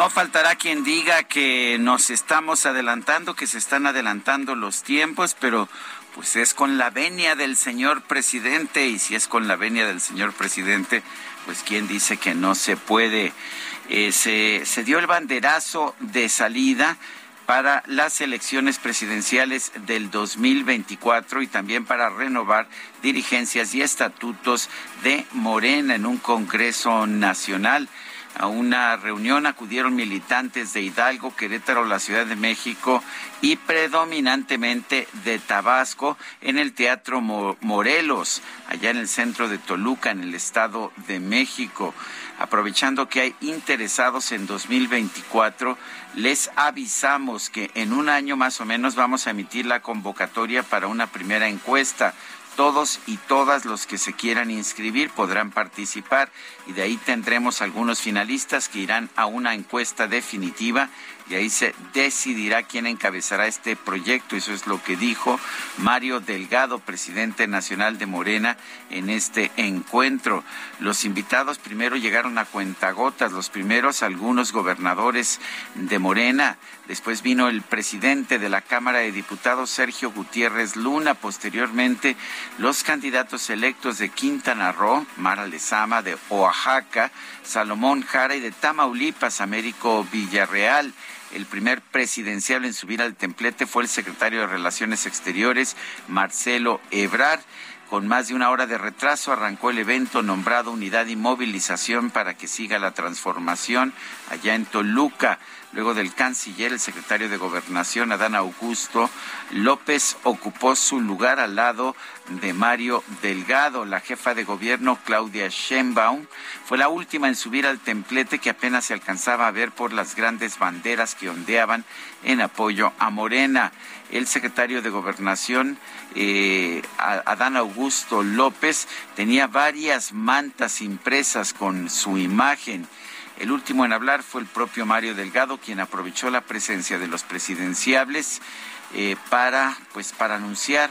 No faltará quien diga que nos estamos adelantando, que se están adelantando los tiempos, pero pues es con la venia del señor presidente y si es con la venia del señor presidente, pues quién dice que no se puede. Eh, se, se dio el banderazo de salida para las elecciones presidenciales del 2024 y también para renovar dirigencias y estatutos de Morena en un Congreso Nacional. A una reunión acudieron militantes de Hidalgo, Querétaro, la Ciudad de México y predominantemente de Tabasco en el Teatro Morelos, allá en el centro de Toluca, en el Estado de México. Aprovechando que hay interesados en 2024, les avisamos que en un año más o menos vamos a emitir la convocatoria para una primera encuesta todos y todas los que se quieran inscribir podrán participar y de ahí tendremos algunos finalistas que irán a una encuesta definitiva y ahí se decidirá quién encabezará este proyecto. Eso es lo que dijo Mario Delgado, presidente nacional de Morena, en este encuentro. Los invitados primero llegaron a cuentagotas, los primeros algunos gobernadores de Morena, después vino el presidente de la Cámara de Diputados, Sergio Gutiérrez Luna, posteriormente los candidatos electos de Quintana Roo, Mara Lezama, de Oaxaca, Salomón Jara y de Tamaulipas, Américo Villarreal. El primer presidencial en subir al templete fue el secretario de Relaciones Exteriores, Marcelo Ebrar. Con más de una hora de retraso arrancó el evento nombrado Unidad y Movilización para que siga la transformación allá en Toluca. Luego del canciller, el secretario de Gobernación, Adán Augusto López, ocupó su lugar al lado de Mario Delgado. La jefa de gobierno, Claudia Sheinbaum, fue la última en subir al templete que apenas se alcanzaba a ver por las grandes banderas que ondeaban en apoyo a Morena. El secretario de Gobernación, eh, Adán Augusto López, tenía varias mantas impresas con su imagen el último en hablar fue el propio Mario Delgado, quien aprovechó la presencia de los presidenciables eh, para, pues, para anunciar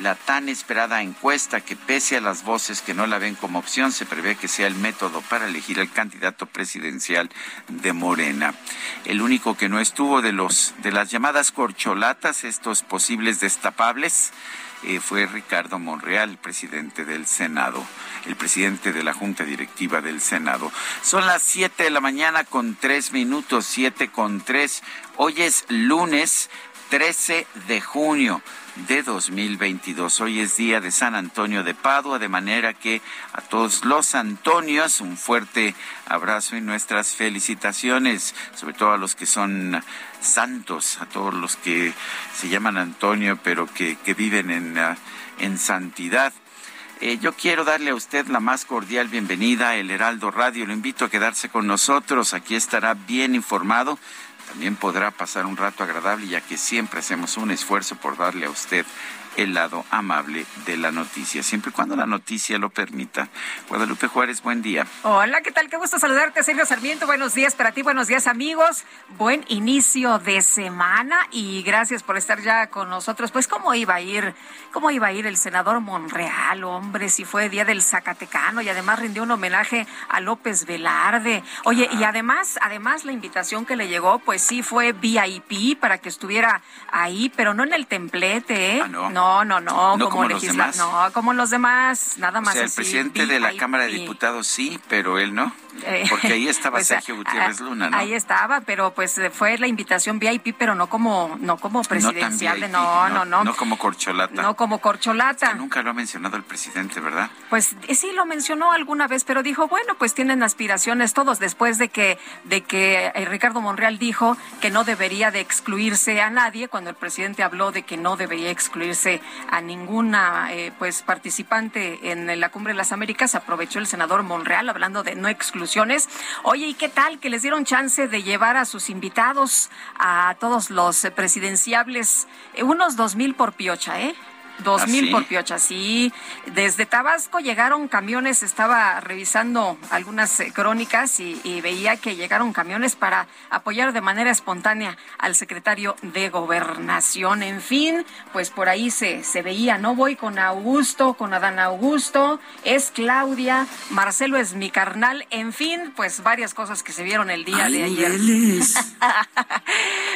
la tan esperada encuesta que pese a las voces que no la ven como opción, se prevé que sea el método para elegir al candidato presidencial de Morena. El único que no estuvo de los de las llamadas corcholatas, estos posibles destapables, eh, fue Ricardo Monreal, presidente del Senado, el presidente de la Junta Directiva del Senado. Son las siete de la mañana con tres minutos, siete con tres. Hoy es lunes 13 de junio de 2022. Hoy es día de San Antonio de Padua, de manera que a todos los Antonios un fuerte abrazo y nuestras felicitaciones, sobre todo a los que son santos, a todos los que se llaman Antonio, pero que, viven en, ah, en santidad. Eh, yo quiero darle a usted la más cordial bienvenida El Heraldo Radio. Lo invito a quedarse con nosotros. Aquí estará bien informado también podrá pasar un rato agradable ya que siempre hacemos un esfuerzo por darle a usted el lado amable de la noticia, siempre y cuando la noticia lo permita. Guadalupe Juárez, buen día. Hola, ¿qué tal? Qué gusto saludarte, Sergio Sarmiento. Buenos días para ti, buenos días, amigos. Buen inicio de semana y gracias por estar ya con nosotros. Pues, ¿cómo iba a ir? ¿Cómo iba a ir el senador Monreal, hombre? Si fue Día del Zacatecano y además rindió un homenaje a López Velarde. Oye, y además, además la invitación que le llegó, pues sí fue VIP para que estuviera ahí, pero no en el templete, ¿eh? Ah, no. no, no, no, ¿No como los demás? No, como los demás, nada O más sea, el así, presidente de la. Cámara de Diputados sí, pero él no. Eh, Porque ahí estaba pues, Sergio Gutiérrez Luna, ¿no? Ahí estaba, pero pues fue la invitación VIP, pero no como no como presidencial, no, no, no, no, No como corcholata. no como corcholata. Nunca lo ha mencionado el presidente, ¿verdad? Pues eh, sí lo mencionó alguna vez, pero dijo, bueno, pues tienen aspiraciones todos después de que de que eh, Ricardo Monreal dijo que no debería de excluirse a nadie cuando el presidente habló de que no debería excluirse a ninguna eh, pues participante en la Cumbre de las Américas, aprovechó el senador Monreal hablando de no Oye, ¿y qué tal que les dieron chance de llevar a sus invitados a todos los eh, presidenciables Eh, unos dos mil por piocha, ¿eh? Dos ¿Ah, mil sí? por piocha, sí. Desde Tabasco llegaron camiones, estaba revisando algunas eh, crónicas y, y veía que llegaron camiones para apoyar de manera espontánea al secretario de Gobernación. En fin, pues por ahí se, se veía, no voy con Augusto, con Adán Augusto, es Claudia, Marcelo es mi carnal, en fin, pues varias cosas que se vieron el día de ayer.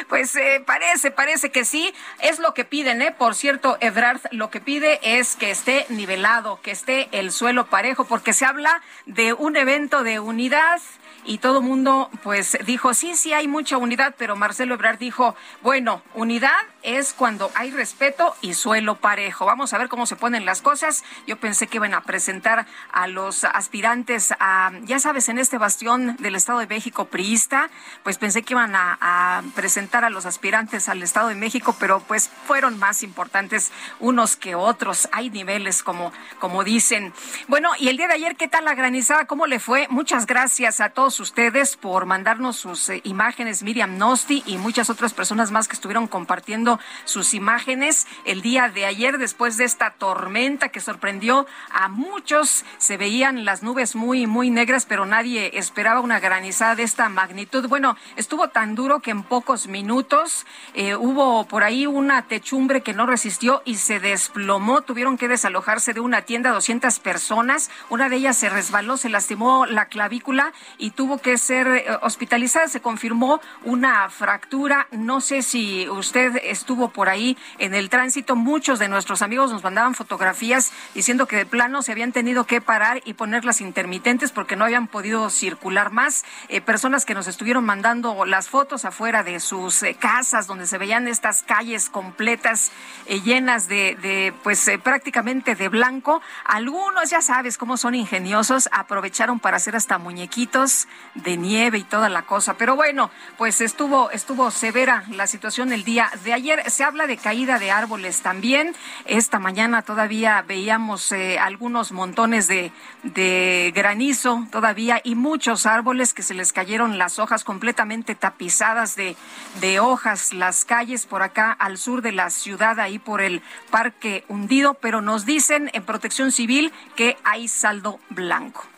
Pues eh, parece, parece que sí. Es lo que piden, ¿eh? Por cierto, Ebrard lo que pide es que esté nivelado, que esté el suelo parejo, porque se habla de un evento de unidad. Y todo el mundo, pues, dijo, sí, sí hay mucha unidad, pero Marcelo Ebrard dijo, bueno, unidad es cuando hay respeto y suelo parejo. Vamos a ver cómo se ponen las cosas. Yo pensé que iban a presentar a los aspirantes a, ya sabes, en este bastión del Estado de México priista, pues pensé que iban a, a presentar a los aspirantes al Estado de México, pero pues fueron más importantes unos que otros. Hay niveles, como, como dicen. Bueno, y el día de ayer, ¿qué tal la granizada? ¿Cómo le fue? Muchas gracias a todos ustedes por mandarnos sus eh, imágenes, Miriam Nosti y muchas otras personas más que estuvieron compartiendo sus imágenes el día de ayer después de esta tormenta que sorprendió a muchos. Se veían las nubes muy, muy negras, pero nadie esperaba una granizada de esta magnitud. Bueno, estuvo tan duro que en pocos minutos eh, hubo por ahí una techumbre que no resistió y se desplomó. Tuvieron que desalojarse de una tienda 200 personas. Una de ellas se resbaló, se lastimó la clavícula y tuvo que ser eh, hospitalizada. Se confirmó una fractura. No sé si usted estuvo por ahí en el tránsito. Muchos de nuestros amigos nos mandaban fotografías diciendo que de plano se habían tenido que parar y ponerlas intermitentes porque no habían podido circular más. Eh, personas que nos estuvieron mandando las fotos afuera de sus eh, casas donde se veían estas calles completas llenas de, pues prácticamente de blanco. Algunos, ya sabes cómo son ingeniosos, aprovecharon para hacer hasta muñequitos de nieve y toda la cosa. Pero bueno, pues estuvo, estuvo severa la situación el día de ayer. Se habla de caída de árboles también. Esta mañana todavía veíamos eh, algunos montones de, de granizo todavía y muchos árboles que se les cayeron las hojas completamente tapizadas de, de hojas, las calles por acá al sur de la ciudad, ahí por el parque hundido, pero nos dicen en protección civil que hay saldo blanco.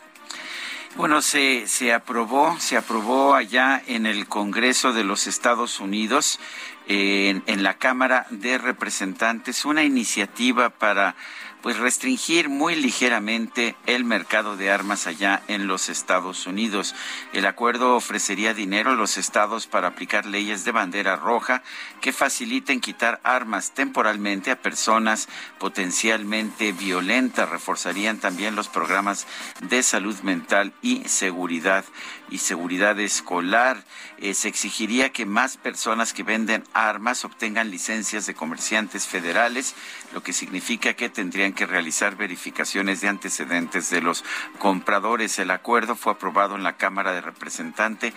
Bueno, se, se aprobó, se aprobó allá en el Congreso de los Estados Unidos, eh, en, en la Cámara de Representantes, una iniciativa para pues restringir muy ligeramente el mercado de armas allá en los Estados Unidos. El acuerdo ofrecería dinero a los estados para aplicar leyes de bandera roja que faciliten quitar armas temporalmente a personas potencialmente violentas. Reforzarían también los programas de salud mental y seguridad y seguridad escolar. Eh, se exigiría que más personas que venden armas obtengan licencias de comerciantes federales, lo que significa que tendrían que realizar verificaciones de antecedentes de los compradores. El acuerdo fue aprobado en la Cámara de Representantes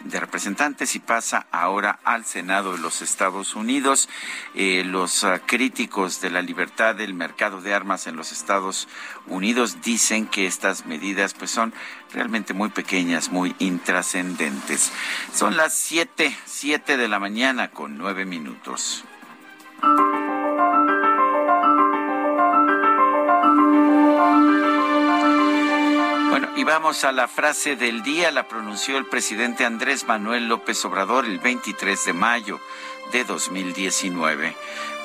de Representantes y pasa ahora al Senado de los Estados Unidos. Eh, los uh, críticos de la libertad del mercado de armas en los Estados Unidos dicen que estas medidas pues son realmente muy pequeñas, muy intrascendentes. Son las siete, siete de la mañana con nueve minutos. Y vamos a la frase del día, la pronunció el presidente Andrés Manuel López Obrador el 23 de mayo de 2019.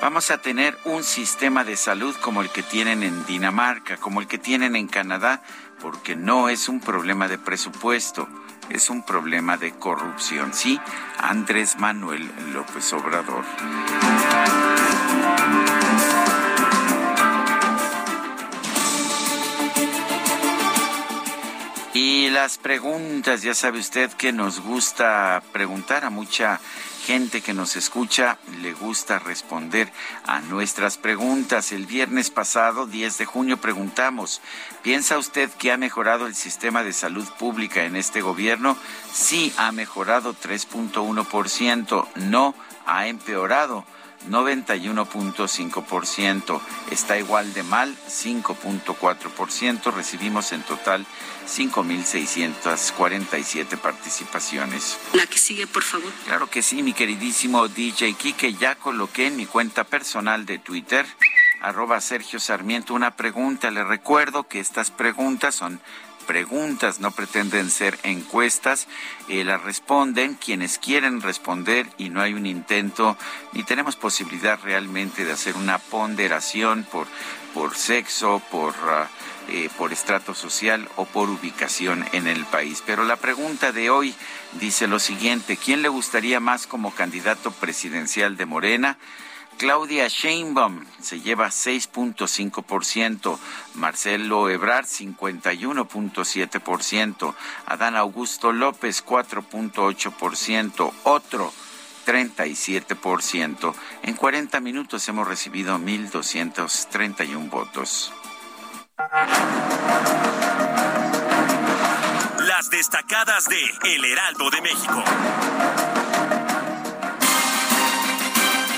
Vamos a tener un sistema de salud como el que tienen en Dinamarca, como el que tienen en Canadá, porque no es un problema de presupuesto, es un problema de corrupción. Sí, Andrés Manuel López Obrador. Las preguntas, ya sabe usted que nos gusta preguntar a mucha gente que nos escucha, le gusta responder a nuestras preguntas. El viernes pasado, 10 de junio, preguntamos, ¿piensa usted que ha mejorado el sistema de salud pública en este gobierno? Sí, ha mejorado 3.1%, no, ha empeorado 91.5%. Está igual de mal, 5.4%. Recibimos en total 5.647 participaciones. La que sigue, por favor. Claro que sí, mi queridísimo DJ Kike. Ya coloqué en mi cuenta personal de Twitter arroba Sergio Sarmiento una pregunta. Le recuerdo que estas preguntas son preguntas, no pretenden ser encuestas, eh, las responden quienes quieren responder y no hay un intento ni tenemos posibilidad realmente de hacer una ponderación por, por sexo, por... Ah, eh, por estrato social o por ubicación en el país. Pero la pregunta de hoy dice lo siguiente, ¿quién le gustaría más como candidato presidencial de Morena? Claudia Sheinbaum se lleva 6.5%, Marcelo Ebrard 51.7%, Adán Augusto López 4.8%, otro 37%. En 40 minutos hemos recibido 1.231 votos. Las destacadas de El Heraldo de México.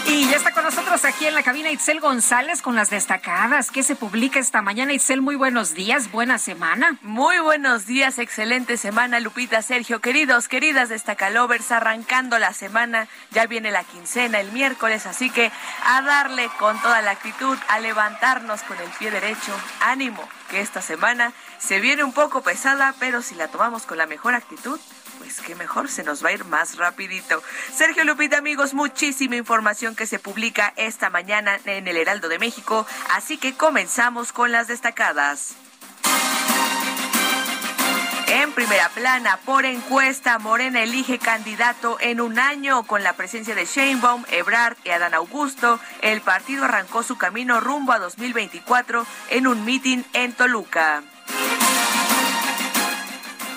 Y ya está con nosotros aquí en la cabina Itzel González con las destacadas que se publica esta mañana. Itzel, muy buenos días, buena semana. Muy buenos días, excelente semana, Lupita, Sergio, queridos, queridas destacalovers, arrancando la semana, ya viene la quincena el miércoles, así que a darle con toda la actitud, a levantarnos con el pie derecho, ánimo, que esta semana se viene un poco pesada, pero si la tomamos con la mejor actitud, qué mejor, se nos va a ir más rapidito. Sergio Lupita, amigos, muchísima información que se publica esta mañana en el Heraldo de México, así que comenzamos con las destacadas. En primera plana, por encuesta, Morena elige candidato en un año con la presencia de Sheinbaum, Ebrard y Adán Augusto. El partido arrancó su camino rumbo a 2024 en un mitin en Toluca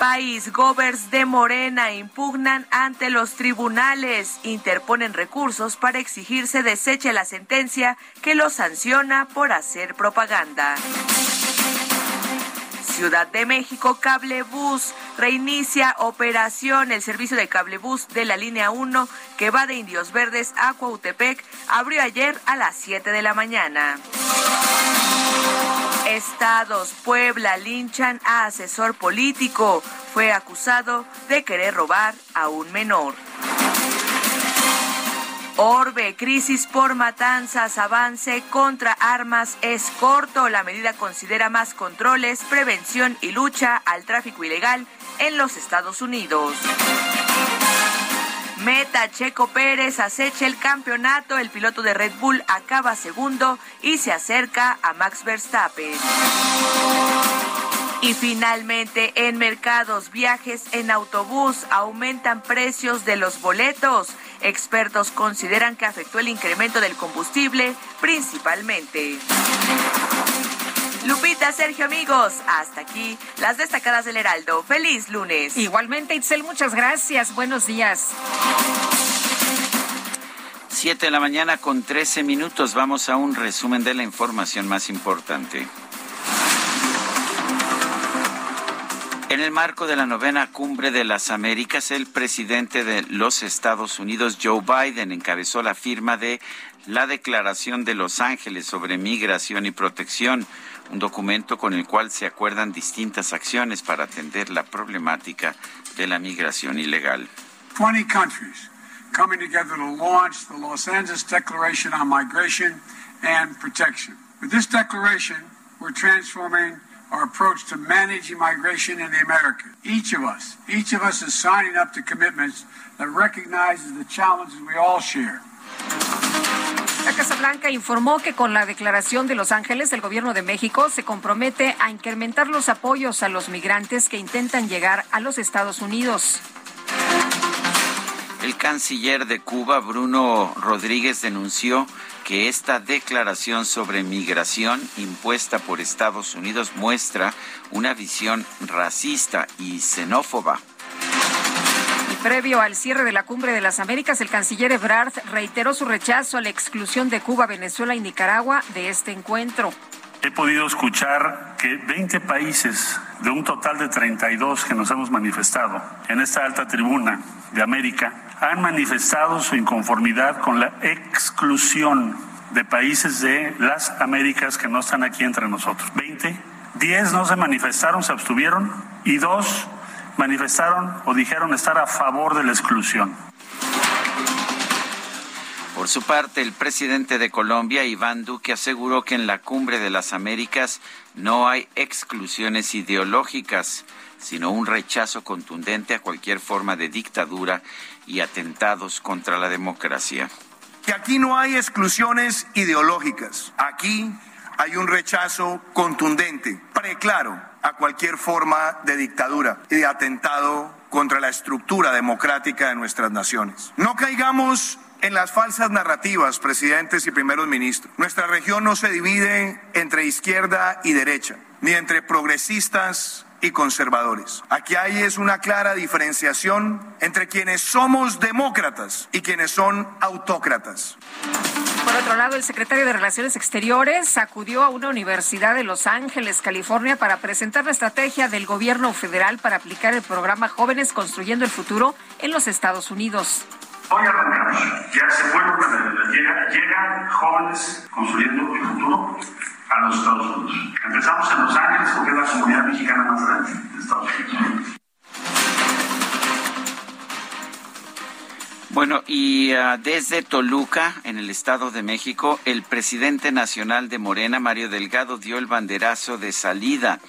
país, govers de Morena impugnan ante los tribunales, interponen recursos para exigir se deseche la sentencia que los sanciona por hacer propaganda. Ciudad de México, Cablebús reinicia operación. El servicio de Cablebús de la línea 1 que va de Indios Verdes a Cuautepec abrió ayer a las 7 de la mañana. Estados, Puebla, linchan a asesor político. Fue acusado de querer robar a un menor. Orbe, crisis por matanzas, avance contra armas es corto. La medida considera más controles, prevención y lucha al tráfico ilegal en los Estados Unidos. Meta Checo Pérez acecha el campeonato, el piloto de Red Bull acaba segundo y se acerca a Max Verstappen. Y finalmente, en mercados, viajes en autobús aumentan precios de los boletos. Expertos consideran que afectó el incremento del combustible principalmente. Lupita, Sergio, amigos, hasta aquí las destacadas del Heraldo. Feliz lunes. Igualmente, Itzel, muchas gracias. Buenos días. Siete de la mañana con trece minutos. Vamos a un resumen de la información más importante. En el marco de la novena cumbre de las Américas, el presidente de los Estados Unidos, Joe Biden, encabezó la firma de la Declaración de Los Ángeles sobre Migración y Protección, un documento con el cual se acuerdan distintas acciones para atender la problemática de la migración ilegal. 20 countries coming together to launch the Los Angeles Declaration on Migration and Protection. With this declaration, we're transforming our approach to managing migration in the Americas. Each of us, each of us is signing up to commitments that recognizes the challenges we all share. La Casa Blanca informó que con la declaración de Los Ángeles, el gobierno de México se compromete a incrementar los apoyos a los migrantes que intentan llegar a los Estados Unidos. El canciller de Cuba, Bruno Rodríguez, denunció que esta declaración sobre migración impuesta por Estados Unidos muestra una visión racista y xenófoba. Y previo al cierre de la Cumbre de las Américas, el canciller Ebrard reiteró su rechazo a la exclusión de Cuba, Venezuela y Nicaragua de este encuentro. He podido escuchar que 20 países de un total de 32 que nos hemos manifestado en esta alta tribuna de América han manifestado su inconformidad con la exclusión de países de las Américas que no están aquí entre nosotros. 20, 10 no se manifestaron, se abstuvieron y dos manifestaron o dijeron estar a favor de la exclusión. Por su parte, el presidente de Colombia, Iván Duque, aseguró que en la cumbre de las Américas no hay exclusiones ideológicas, sino un rechazo contundente a cualquier forma de dictadura y atentados contra la democracia. Que aquí no hay exclusiones ideológicas. Aquí hay un rechazo contundente, preclaro, a cualquier forma de dictadura y de atentado contra la estructura democrática de nuestras naciones. No caigamos en las falsas narrativas, presidentes y primeros ministros. Nuestra región no se divide entre izquierda y derecha, ni entre progresistas y conservadores. Aquí hay es una clara diferenciación entre quienes somos demócratas y quienes son autócratas. Por otro lado, el secretario de Relaciones Exteriores acudió a una universidad de Los Ángeles, California, para presentar la estrategia del gobierno federal para aplicar el programa Jóvenes Construyendo el Futuro en los Estados Unidos. Hoy arrancamos. Ya se vuelven, llega, llegan jóvenes construyendo el futuro a los Estados Unidos. Empezamos en Los Ángeles porque es la comunidad mexicana más grande de Estados Unidos. Bueno, y uh, desde Toluca, en el Estado de México, el presidente nacional de Morena, Mario Delgado, dio el banderazo de salida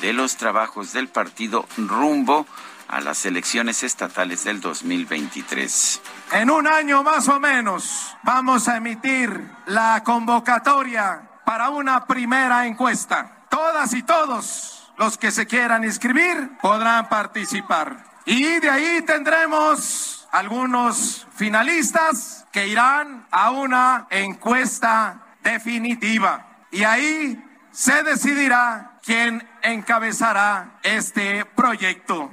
de los trabajos del partido rumbo a las elecciones estatales del 2023. En un año más o menos vamos a emitir la convocatoria para una primera encuesta. Todas y todos los que se quieran inscribir podrán participar. Y de ahí tendremos algunos finalistas que irán a una encuesta definitiva. Y ahí se decidirá quién encabezará este proyecto.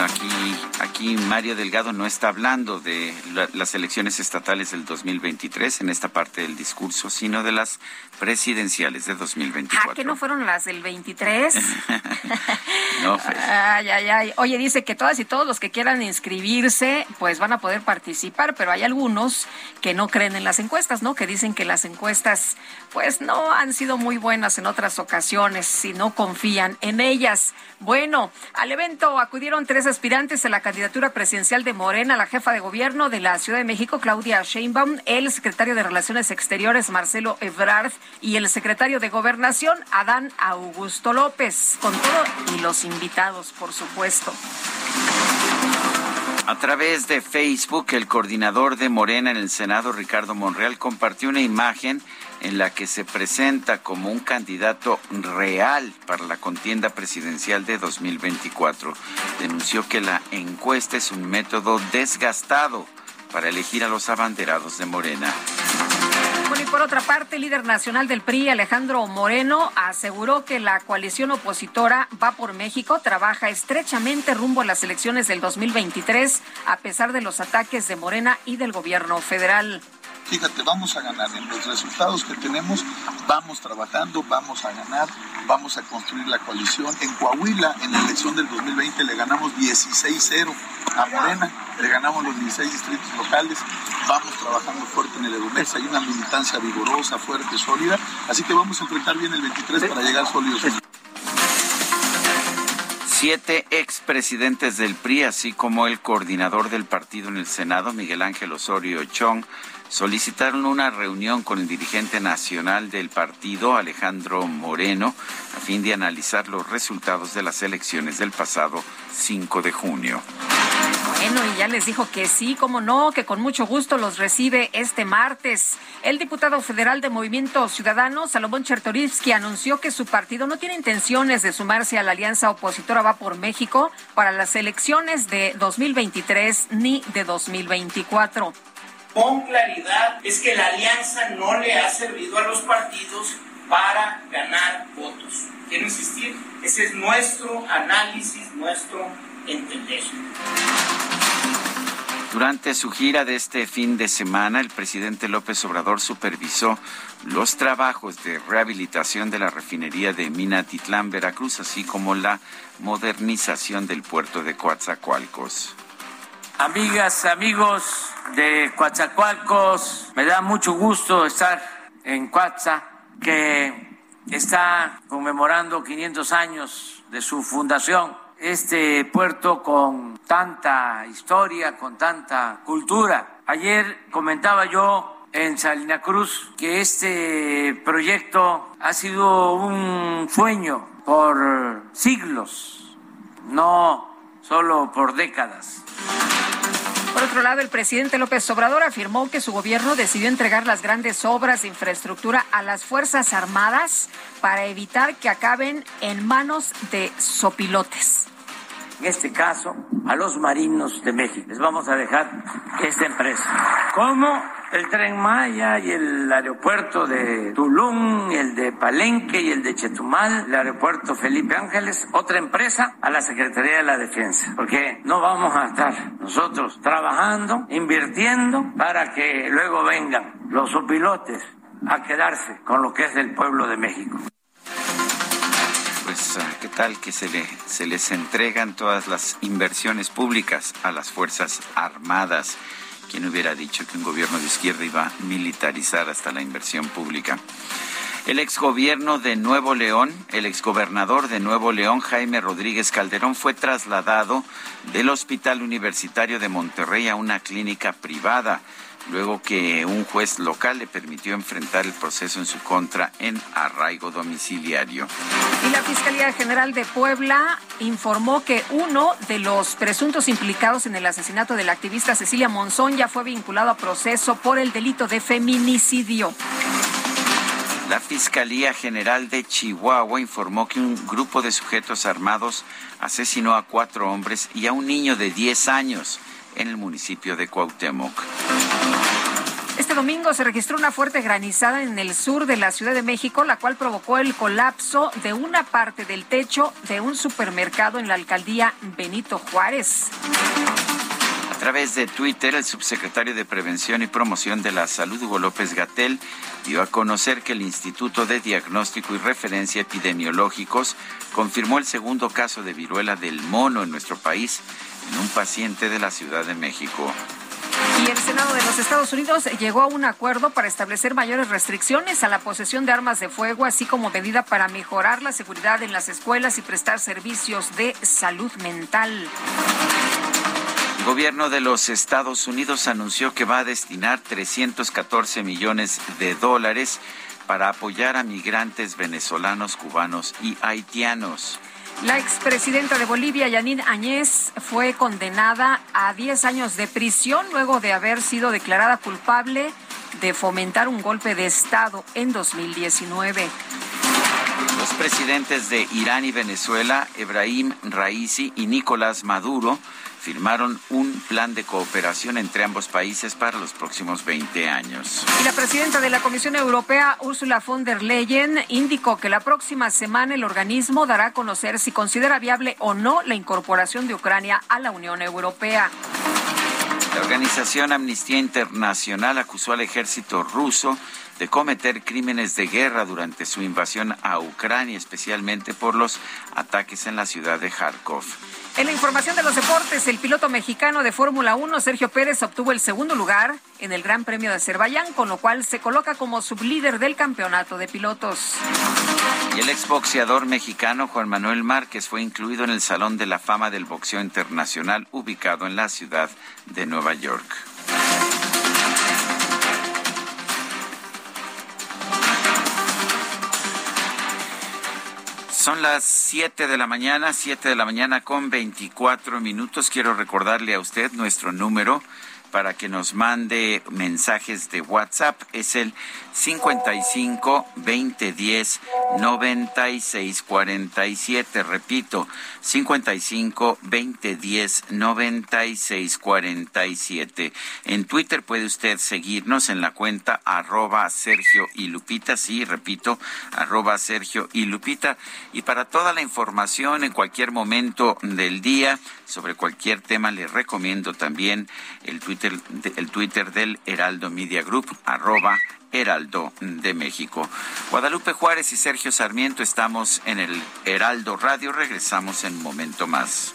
Aquí, aquí Mario Delgado no está hablando de la, las elecciones estatales del 2023 en esta parte del discurso, sino de las presidenciales de 2024. ¿Ah, que no fueron las del 23? no, Fer. Ay, ay, ay. Oye, dice que todas y todos los que quieran inscribirse, pues van a poder participar, pero hay algunos que no creen en las encuestas, ¿no? Que dicen que las encuestas, pues no han sido muy buenas en otras ocasiones y no confían en ellas. Bueno, al evento acudieron tres aspirantes a la candidatura presidencial de Morena, la jefa de gobierno de la Ciudad de México, Claudia Sheinbaum, el secretario de Relaciones Exteriores, Marcelo Ebrard, y el secretario de Gobernación, Adán Augusto López, con todo y los invitados, por supuesto. A través de Facebook, el coordinador de Morena en el Senado, Ricardo Monreal, compartió una imagen en la que se presenta como un candidato real para la contienda presidencial de 2024. Denunció que la encuesta es un método desgastado para elegir a los abanderados de Morena. Bueno, y por otra parte, el líder nacional del PRI, Alejandro Moreno, aseguró que la coalición opositora Va por México trabaja estrechamente rumbo a las elecciones del 2023, a pesar de los ataques de Morena y del gobierno federal. Fíjate, vamos a ganar. En los resultados que tenemos, vamos trabajando, vamos a ganar, vamos a construir la coalición. En Coahuila, en la elección del 2020, le ganamos 16-0 a Morena, le ganamos los 16 distritos locales, vamos trabajando fuerte en el Edomex, hay una militancia vigorosa, fuerte, sólida, así que vamos a enfrentar bien el 23 para llegar sólidos. Siete expresidentes del PRI, así como el coordinador del partido en el Senado, Miguel Ángel Osorio Chong, solicitaron una reunión con el dirigente nacional del partido, Alejandro Moreno, a fin de analizar los resultados de las elecciones del pasado 5 de junio. Bueno, y ya les dijo que sí, como no, que con mucho gusto los recibe este martes. El diputado federal de Movimiento Ciudadano, Salomón Chertorivsky, anunció que su partido no tiene intenciones de sumarse a la alianza opositora Va por México para las elecciones de 2023 ni de 2024 con claridad es que la alianza no le ha servido a los partidos para ganar votos. Quiero insistir, ese es nuestro análisis, nuestro entender. Durante su gira de este fin de semana, el presidente López Obrador supervisó los trabajos de rehabilitación de la refinería de Minatitlán, Veracruz, así como la modernización del puerto de Coatzacoalcos. Amigas, amigos de Coatzacoalcos, me da mucho gusto estar en Coatza, que está conmemorando 500 años de su fundación. Este puerto con tanta historia, con tanta cultura. Ayer comentaba yo en Salina Cruz que este proyecto ha sido un sueño por siglos, no solo por décadas. Por otro lado, el presidente López Obrador afirmó que su gobierno decidió entregar las grandes obras de infraestructura a las Fuerzas Armadas para evitar que acaben en manos de sopilotes en este caso, a los marinos de México. Les vamos a dejar esta empresa. Como el tren Maya y el aeropuerto de Tulum, el de Palenque y el de Chetumal, el aeropuerto Felipe Ángeles, otra empresa a la Secretaría de la Defensa, porque no vamos a estar nosotros trabajando, invirtiendo para que luego vengan los pilotes a quedarse con lo que es del pueblo de México pues qué tal que se, se les entregan todas las inversiones públicas a las Fuerzas Armadas. ¿Quién hubiera dicho que un gobierno de izquierda iba a militarizar hasta la inversión pública? El exgobierno de Nuevo León, el exgobernador de Nuevo León, Jaime Rodríguez Calderón, fue trasladado del Hospital Universitario de Monterrey a una clínica privada luego que un juez local le permitió enfrentar el proceso en su contra en arraigo domiciliario. Y la Fiscalía General de Puebla informó que uno de los presuntos implicados en el asesinato de la activista Cecilia Monzón ya fue vinculado a proceso por el delito de feminicidio. La Fiscalía General de Chihuahua informó que un grupo de sujetos armados asesinó a cuatro hombres y a un niño de 10 años en el municipio de Cuauhtémoc. Este domingo se registró una fuerte granizada en el sur de la Ciudad de México, la cual provocó el colapso de una parte del techo de un supermercado en la alcaldía Benito Juárez. A través de Twitter, el subsecretario de Prevención y Promoción de la Salud, Hugo López Gatel, dio a conocer que el Instituto de Diagnóstico y Referencia Epidemiológicos confirmó el segundo caso de viruela del mono en nuestro país en un paciente de la Ciudad de México. Y el Senado de los Estados Unidos llegó a un acuerdo para establecer mayores restricciones a la posesión de armas de fuego, así como medida para mejorar la seguridad en las escuelas y prestar servicios de salud mental. El gobierno de los Estados Unidos anunció que va a destinar 314 millones de dólares para apoyar a migrantes venezolanos, cubanos y haitianos. La expresidenta de Bolivia, Yanín Añez, fue condenada a 10 años de prisión luego de haber sido declarada culpable de fomentar un golpe de Estado en 2019. Los presidentes de Irán y Venezuela, Ebrahim Raisi y Nicolás Maduro, firmaron un plan de cooperación entre ambos países para los próximos 20 años. Y la presidenta de la Comisión Europea, Ursula von der Leyen, indicó que la próxima semana el organismo dará a conocer si considera viable o no la incorporación de Ucrania a la Unión Europea. La organización Amnistía Internacional acusó al ejército ruso de cometer crímenes de guerra durante su invasión a Ucrania, especialmente por los ataques en la ciudad de Kharkov. En la información de los deportes, el piloto mexicano de Fórmula 1, Sergio Pérez, obtuvo el segundo lugar en el Gran Premio de Azerbaiyán, con lo cual se coloca como sublíder del campeonato de pilotos. Y el exboxeador mexicano Juan Manuel Márquez fue incluido en el Salón de la Fama del Boxeo Internacional ubicado en la ciudad de Nueva York. Son las 7 de la mañana, 7 de la mañana con 24 minutos. Quiero recordarle a usted nuestro número para que nos mande mensajes de WhatsApp. Es el 55 20 10 96 47. Repito, 55 20 10 96 47. En Twitter puede usted seguirnos en la cuenta arroba Sergio y Lupita. Sí, repito, arroba Sergio y Lupita. Y para toda la información en cualquier momento del día sobre cualquier tema, le recomiendo también el Twitter, el Twitter del Heraldo Media Group, arroba Heraldo de México. Guadalupe Juárez y Sergio Sarmiento estamos en el Heraldo Radio. Regresamos en un momento más.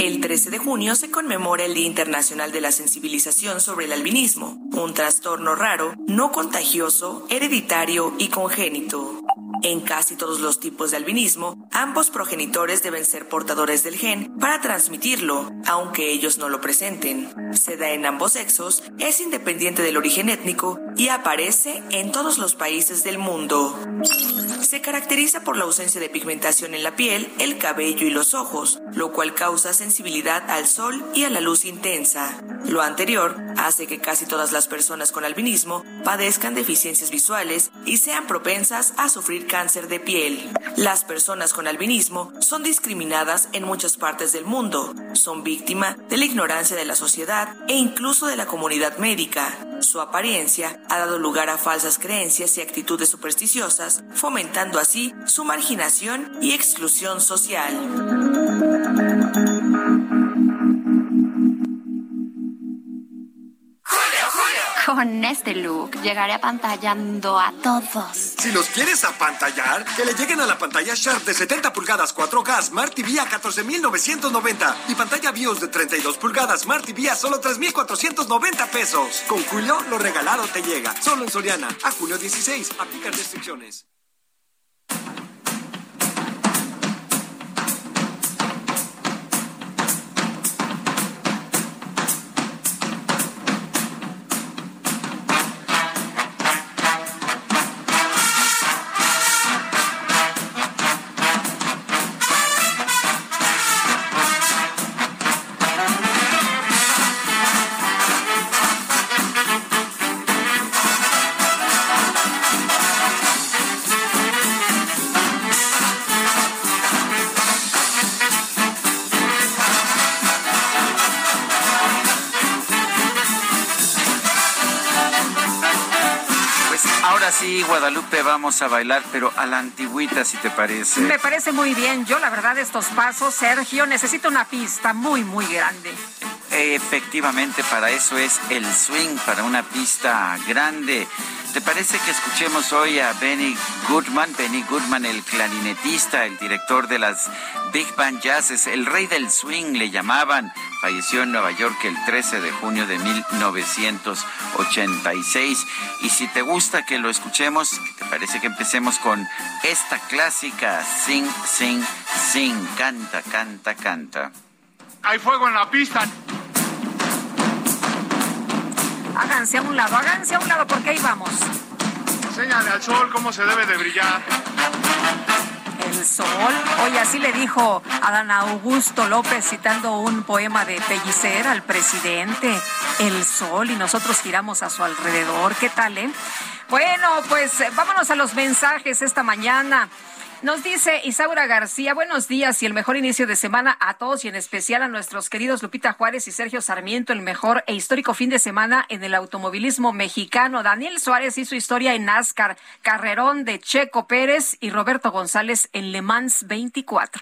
El 13 de junio se conmemora el Día Internacional de la Sensibilización sobre el Albinismo, un trastorno raro, no contagioso, hereditario y congénito. En casi todos los tipos de albinismo, ambos progenitores deben ser portadores del gen para transmitirlo, aunque ellos no lo presenten. Se da en ambos sexos, es independiente del origen étnico y aparece en todos los países del mundo. Se caracteriza por la ausencia de pigmentación en la piel, el cabello y los ojos, lo cual causa sensibilidad al sol y a la luz intensa. Lo anterior hace que casi todas las personas con albinismo padezcan deficiencias visuales y sean propensas a sufrir cáncer de piel. Las personas con albinismo son discriminadas en muchas partes del mundo, son víctima de la ignorancia de la sociedad e incluso de la comunidad médica. Su apariencia ha dado lugar a falsas creencias y actitudes supersticiosas, fomentando así su marginación y exclusión social. Con este look llegaré apantallando a todos. Si los quieres apantallar, que le lleguen a la pantalla Sharp de 70 pulgadas 4K Smart TV a 14,990 y pantalla BIOS de 32 pulgadas Smart TV a solo 3,490 pesos. Con Julio, lo regalado te llega. Solo en Soriana. A julio 16. Aplican restricciones. Ahora sí, Guadalupe, vamos a bailar, pero a la antigüita, si te parece. Me parece muy bien. Yo, la verdad, estos pasos, Sergio, necesito una pista muy, muy grande. Efectivamente, para eso es el swing, para una pista grande. ¿Te parece que escuchemos hoy a Benny Goodman? Benny Goodman, el clarinetista, el director de las Big Band Jazzes, el rey del swing le llamaban, falleció en Nueva York el 13 de junio de 1986. Y si te gusta que lo escuchemos, ¿te parece que empecemos con esta clásica? Sing, sing, sing, canta, canta, canta. Hay fuego en la pista. Háganse a un lado, háganse a un lado porque ahí vamos. Enséñale al sol cómo se debe de brillar. El sol. Oye, así le dijo Adán Augusto López citando un poema de Pellicer al presidente. El sol y nosotros giramos a su alrededor. ¿Qué tal, eh? Bueno, pues vámonos a los mensajes esta mañana. Nos dice Isaura García, buenos días y el mejor inicio de semana a todos y en especial a nuestros queridos Lupita Juárez y Sergio Sarmiento, el mejor e histórico fin de semana en el automovilismo mexicano. Daniel Suárez hizo historia en NASCAR, carrerón de Checo Pérez y Roberto González en Le Mans 24.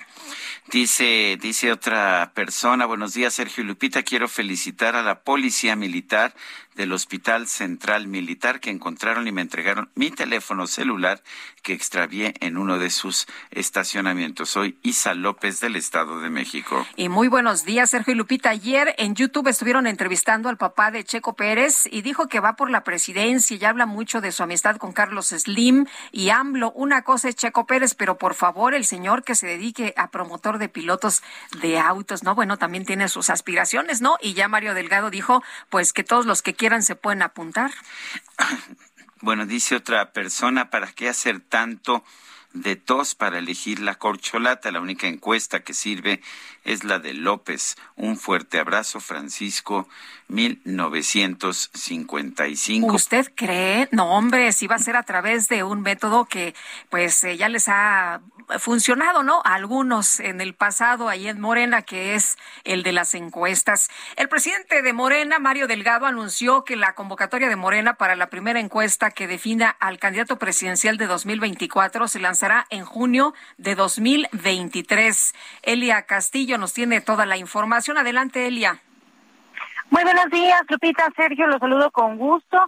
Dice, dice otra persona, buenos días Sergio Lupita, quiero felicitar a la Policía Militar del Hospital Central Militar que encontraron y me entregaron mi teléfono celular que extravié en uno de sus estacionamientos. Soy Isa López del Estado de México. Y muy buenos días, Sergio Lupita. Ayer en YouTube estuvieron entrevistando al papá de Checo Pérez y dijo que va por la presidencia y habla mucho de su amistad con Carlos Slim y AMLO. Una cosa es Checo Pérez, pero por favor, el señor que se dedique a promotor de pilotos de autos, ¿no? Bueno, también tiene sus aspiraciones, ¿no? Y ya Mario Delgado dijo, pues que todos los que quieran se pueden apuntar. Bueno, dice otra persona, ¿para qué hacer tanto de tos para elegir la corcholata? La única encuesta que sirve es la de López. Un fuerte abrazo, Francisco, 1955. ¿Usted cree? No, hombre, si va a ser a través de un método que pues eh, ya les ha funcionado, ¿no? A algunos en el pasado ahí en Morena, que es el de las encuestas. El presidente de Morena, Mario Delgado, anunció que la convocatoria de Morena para la primera encuesta que defina al candidato presidencial de 2024 se lanzará en junio de 2023. Elia Castillo nos tiene toda la información. Adelante, Elia. Muy buenos días, Lupita, Sergio, los saludo con gusto.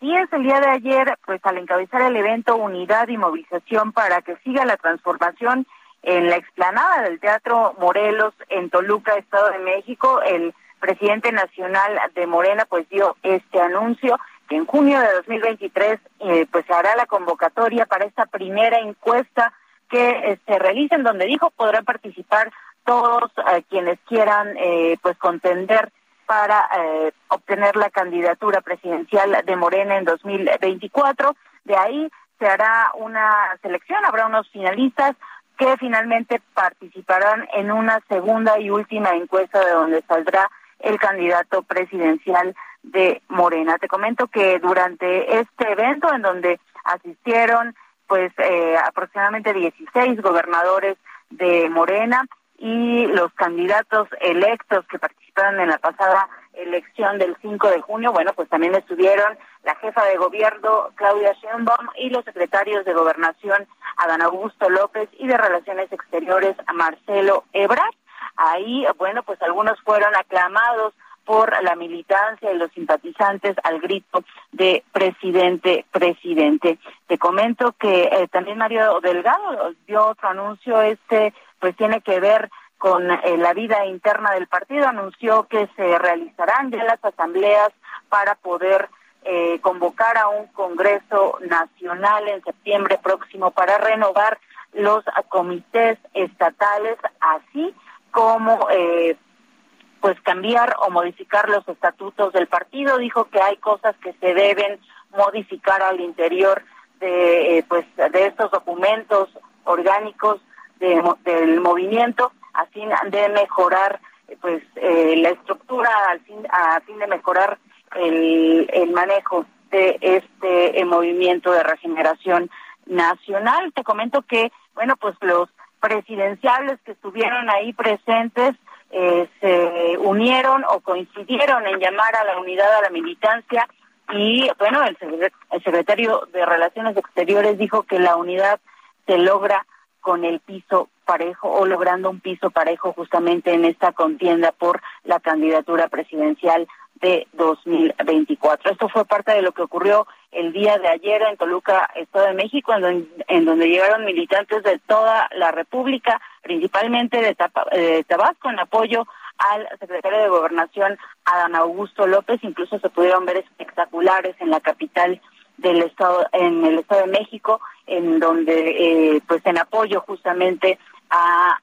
Y es el día de ayer, pues al encabezar el evento Unidad y Movilización para que siga la transformación en la explanada del Teatro Morelos en Toluca, Estado de México, el presidente nacional de Morena pues dio este anuncio que en junio de 2023 eh, pues se hará la convocatoria para esta primera encuesta que eh, se realiza en donde dijo podrán participar todos eh, quienes quieran eh, pues contender para eh, obtener la candidatura presidencial de Morena en 2024. De ahí se hará una selección, habrá unos finalistas que finalmente participarán en una segunda y última encuesta de donde saldrá el candidato presidencial de Morena. Te comento que durante este evento en donde asistieron pues eh, aproximadamente 16 gobernadores de Morena y los candidatos electos que participaron en la pasada elección del 5 de junio, bueno, pues también estuvieron la jefa de gobierno Claudia Sheinbaum y los secretarios de gobernación Adán Augusto López y de Relaciones Exteriores Marcelo Ebrard. Ahí, bueno, pues algunos fueron aclamados por la militancia y los simpatizantes al grito de presidente, presidente. Te comento que eh, también Mario Delgado dio otro anuncio, este pues tiene que ver con eh, la vida interna del partido, anunció que se realizarán ya las asambleas para poder eh, convocar a un Congreso Nacional en septiembre próximo para renovar los comités estatales, así como eh, pues cambiar o modificar los estatutos del partido. Dijo que hay cosas que se deben modificar al interior de pues de estos documentos orgánicos del movimiento a fin de mejorar pues eh, la estructura al fin a fin de mejorar el, el manejo de este eh, movimiento de regeneración nacional. Te comento que bueno pues los presidenciales que estuvieron ahí presentes eh, se unieron o coincidieron en llamar a la unidad a la militancia y bueno el secretario de relaciones exteriores dijo que la unidad se logra con el piso parejo o logrando un piso parejo justamente en esta contienda por la candidatura presidencial de 2024. Esto fue parte de lo que ocurrió el día de ayer en Toluca, Estado de México, en donde, llegaron militantes de toda la República, principalmente de, Tabasco, en apoyo al secretario de Gobernación, Adán Augusto López. Incluso se pudieron ver espectaculares en la capital del estado, en el Estado de México, en donde, eh, pues, en apoyo justamente a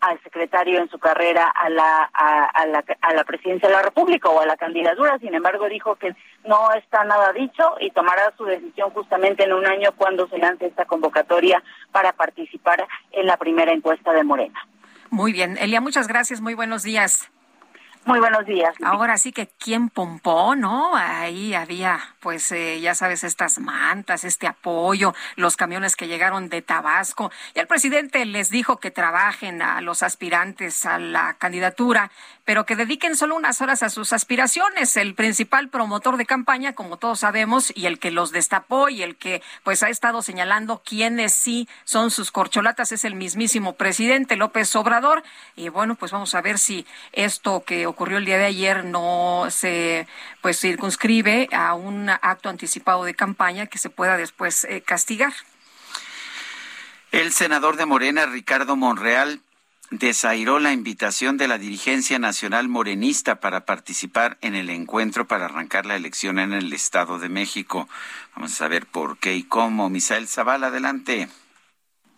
al secretario en su carrera a la, a, la, a la presidencia de la República o a la candidatura. Sin embargo, dijo que no está nada dicho y tomará su decisión justamente en un año cuando se lance esta convocatoria para participar en la primera encuesta de Morena. Muy bien. Elia, muchas gracias. Muy buenos días. Muy buenos días. Ahora sí que quién pompó, ¿no? Ahí había, pues, eh, ya sabes, estas mantas, este apoyo, los camiones que llegaron de Tabasco. Y el presidente les dijo que trabajen a los aspirantes a la candidatura, pero que dediquen solo unas horas a sus aspiraciones. El principal promotor de campaña, como todos sabemos, y el que los destapó y el que, pues, ha estado señalando quiénes sí son sus corcholatas es el mismísimo presidente López Obrador. Y bueno, pues vamos a ver si esto que ocurrió el día de ayer no se pues circunscribe a un acto anticipado de campaña que se pueda después eh, castigar. El senador de Morena, Ricardo Monreal, desairó la invitación de la dirigencia nacional morenista para participar en el encuentro para arrancar la elección en el Estado de México. Vamos a saber por qué y cómo. Misael Zavala, adelante.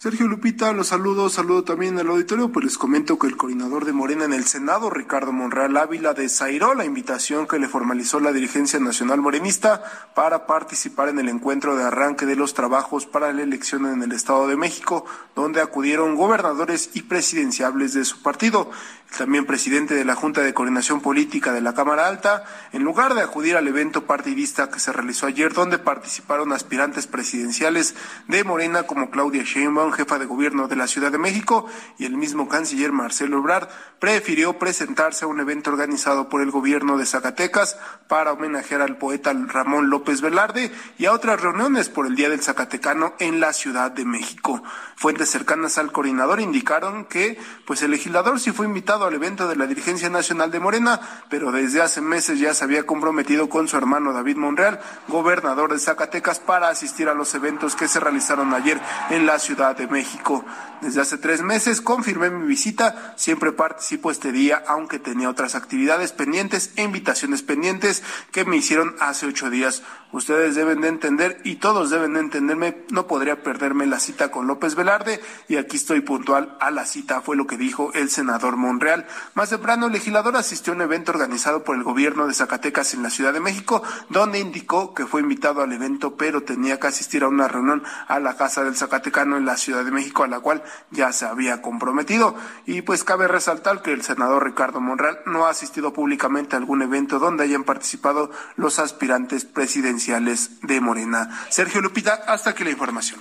Sergio Lupita, los saludo, saludo también al auditorio, pues les comento que el coordinador de Morena en el Senado, Ricardo Monreal Ávila, desairó la invitación que le formalizó la dirigencia nacional morenista para participar en el encuentro de arranque de los trabajos para la elección en el Estado de México, donde acudieron gobernadores y presidenciables de su partido también presidente de la Junta de Coordinación Política de la Cámara Alta, en lugar de acudir al evento partidista que se realizó ayer, donde participaron aspirantes presidenciales de Morena como Claudia Sheinbaum, jefa de gobierno de la Ciudad de México, y el mismo canciller Marcelo Ebrard, prefirió presentarse a un evento organizado por el gobierno de Zacatecas para homenajear al poeta Ramón López Velarde y a otras reuniones por el Día del Zacatecano en la Ciudad de México. Fuentes cercanas al coordinador indicaron que pues el legislador sí fue invitado al evento de la dirigencia nacional de Morena, pero desde hace meses ya se había comprometido con su hermano David Monreal, gobernador de Zacatecas, para asistir a los eventos que se realizaron ayer en la Ciudad de México. Desde hace tres meses confirmé mi visita, siempre participo este día, aunque tenía otras actividades pendientes e invitaciones pendientes que me hicieron hace ocho días. Ustedes deben de entender y todos deben de entenderme, no podría perderme la cita con López Velarde y aquí estoy puntual a la cita, fue lo que dijo el senador Monreal. Más temprano, el legislador asistió a un evento organizado por el gobierno de Zacatecas en la Ciudad de México, donde indicó que fue invitado al evento, pero tenía que asistir a una reunión a la Casa del Zacatecano en la Ciudad de México, a la cual ya se había comprometido. Y pues cabe resaltar que el senador Ricardo Monreal no ha asistido públicamente a algún evento donde hayan participado los aspirantes presidenciales de Morena. Sergio Lupita, hasta aquí la información.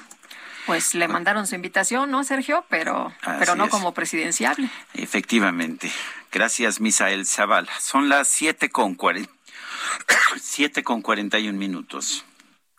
Pues le mandaron su invitación, ¿no, Sergio? Pero, pero no como presidenciable. Efectivamente. Gracias, Misael Zavala. Son las siete con siete con cuarenta y un minutos.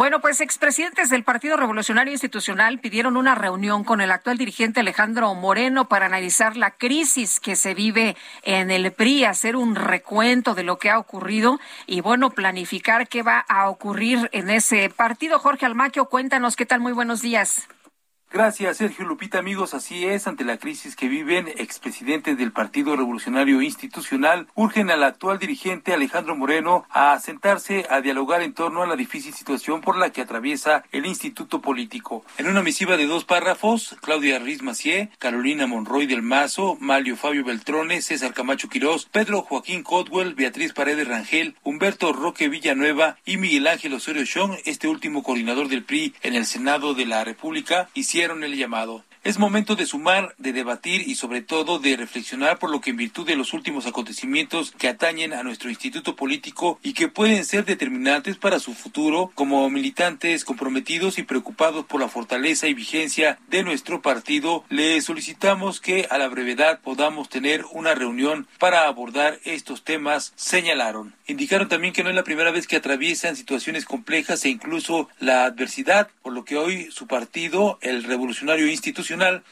Bueno, pues expresidentes del Partido Revolucionario Institucional pidieron una reunión con el actual dirigente Alejandro Moreno para analizar la crisis que se vive en el PRI, hacer un recuento de lo que ha ocurrido y, bueno, planificar qué va a ocurrir en ese partido. Jorge Almaquio, cuéntanos qué tal. Muy buenos días. Gracias, Sergio Lupita. Amigos, así es, ante la crisis que viven, expresidentes del Partido Revolucionario Institucional urgen al actual dirigente Alejandro Moreno a sentarse a dialogar en torno a la difícil situación por la que atraviesa el Instituto Político. En una misiva de dos párrafos, Claudia Riz Macié, Carolina Monroy del Mazo, Malio Fabio Beltrones, César Camacho Quirós, Pedro Joaquín Codwell, Beatriz Paredes Rangel, Humberto Roque Villanueva y Miguel Ángel Osorio Chong, este último coordinador del PRI en el Senado de la República, hicieron el llamado. Es momento de sumar, de debatir y sobre todo de reflexionar por lo que en virtud de los últimos acontecimientos que atañen a nuestro instituto político y que pueden ser determinantes para su futuro como militantes comprometidos y preocupados por la fortaleza y vigencia de nuestro partido, le solicitamos que a la brevedad podamos tener una reunión para abordar estos temas, señalaron. Indicaron también que no es la primera vez que atraviesan situaciones complejas e incluso la adversidad, por lo que hoy su partido, el Revolucionario Institucional,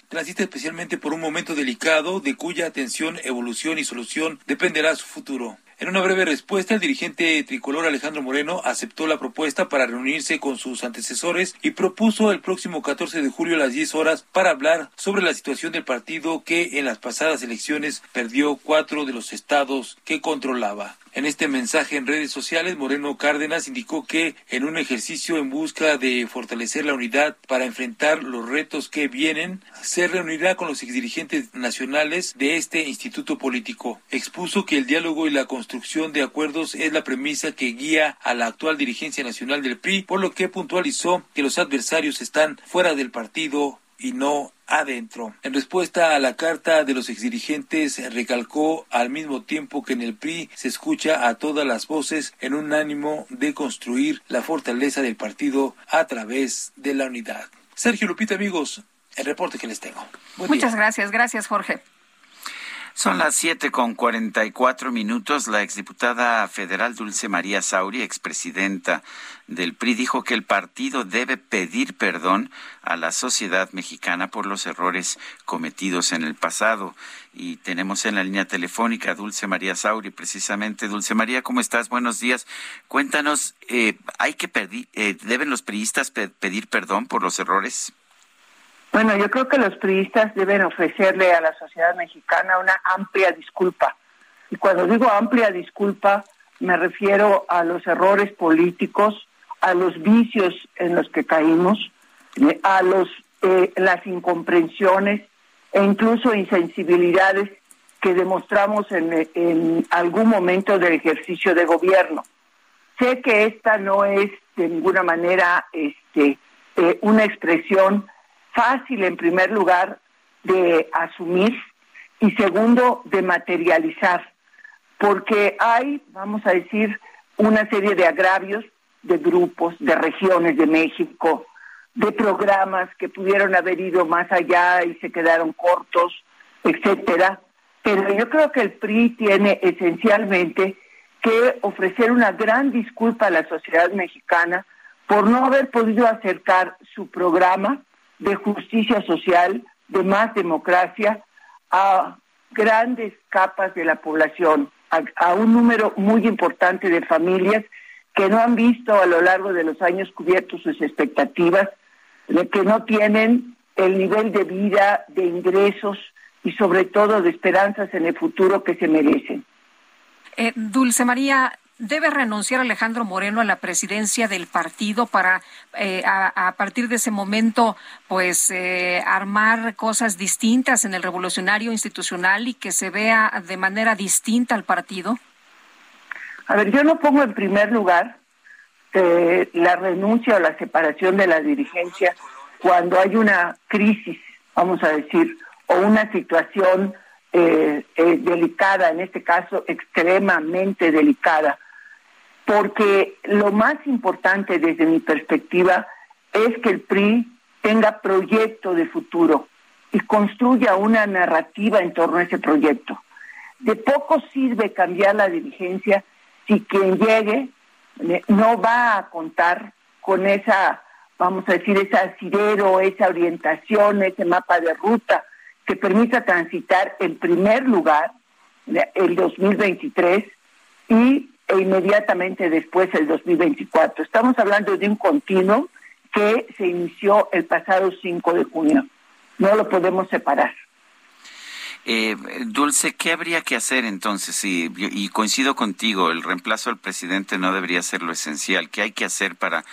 transita especialmente por un momento delicado de cuya atención, evolución y solución dependerá su futuro. En una breve respuesta, el dirigente tricolor Alejandro Moreno aceptó la propuesta para reunirse con sus antecesores y propuso el próximo 14 de julio a las 10 horas para hablar sobre la situación del partido que en las pasadas elecciones perdió cuatro de los estados que controlaba. En este mensaje en redes sociales, Moreno Cárdenas indicó que en un ejercicio en busca de fortalecer la unidad para enfrentar los retos que vienen, se reunirá con los exdirigentes nacionales de este instituto político. Expuso que el diálogo y la construcción de acuerdos es la premisa que guía a la actual dirigencia nacional del PRI, por lo que puntualizó que los adversarios están fuera del partido y no adentro. En respuesta a la carta de los exdirigentes, recalcó al mismo tiempo que en el PRI se escucha a todas las voces en un ánimo de construir la fortaleza del partido a través de la unidad. Sergio Lupita, amigos, el reporte que les tengo. Muchas gracias, gracias Jorge. Son las siete con cuarenta y cuatro minutos. La exdiputada federal Dulce María Sauri, expresidenta del PRI, dijo que el partido debe pedir perdón a la sociedad mexicana por los errores cometidos en el pasado. Y tenemos en la línea telefónica a Dulce María Sauri, precisamente. Dulce María, ¿cómo estás? Buenos días. Cuéntanos, eh, ¿hay que pedir, eh, deben los priistas pedir perdón por los errores? Bueno, yo creo que los periodistas deben ofrecerle a la sociedad mexicana una amplia disculpa. Y cuando digo amplia disculpa, me refiero a los errores políticos, a los vicios en los que caímos, eh, a los eh, las incomprensiones e incluso insensibilidades que demostramos en, algún momento del ejercicio de gobierno. Sé que esta no es de ninguna manera este, eh, una expresión fácil, en primer lugar, de asumir y segundo, de materializar, porque hay, vamos a decir, una serie de agravios de grupos, de regiones de México, de programas que pudieron haber ido más allá y se quedaron cortos, etcétera. Pero yo creo que el PRI tiene esencialmente que ofrecer una gran disculpa a la sociedad mexicana por no haber podido acercar su programa de justicia social, de más democracia a grandes capas de la población, a, un número muy importante de familias que no han visto a lo largo de los años cubiertos sus expectativas, de que no tienen el nivel de vida, de ingresos y sobre todo de esperanzas en el futuro que se merecen. Eh, Dulce María, debe renunciar Alejandro Moreno a la presidencia del partido para eh, a, partir de ese momento pues eh, armar cosas distintas en el revolucionario institucional y que se vea de manera distinta al partido? A ver, yo no pongo en primer lugar eh, la renuncia o la separación de la dirigencia cuando hay una crisis, vamos a decir, o una situación delicada, en este caso extremadamente delicada porque lo más importante desde mi perspectiva es que el PRI tenga proyecto de futuro y construya una narrativa en torno a ese proyecto. De poco sirve cambiar la dirigencia si quien llegue eh, no va a contar con esa, vamos a decir, ese asidero, esa orientación, ese mapa de ruta que permita transitar en primer lugar el 2023 y e inmediatamente después el 2024. Estamos hablando de un continuo que se inició el pasado 5 de junio. No lo podemos separar. Eh, Dulce, ¿qué habría que hacer entonces? Y, y coincido contigo, el reemplazo al presidente no debería ser lo esencial. ¿Qué hay que hacer para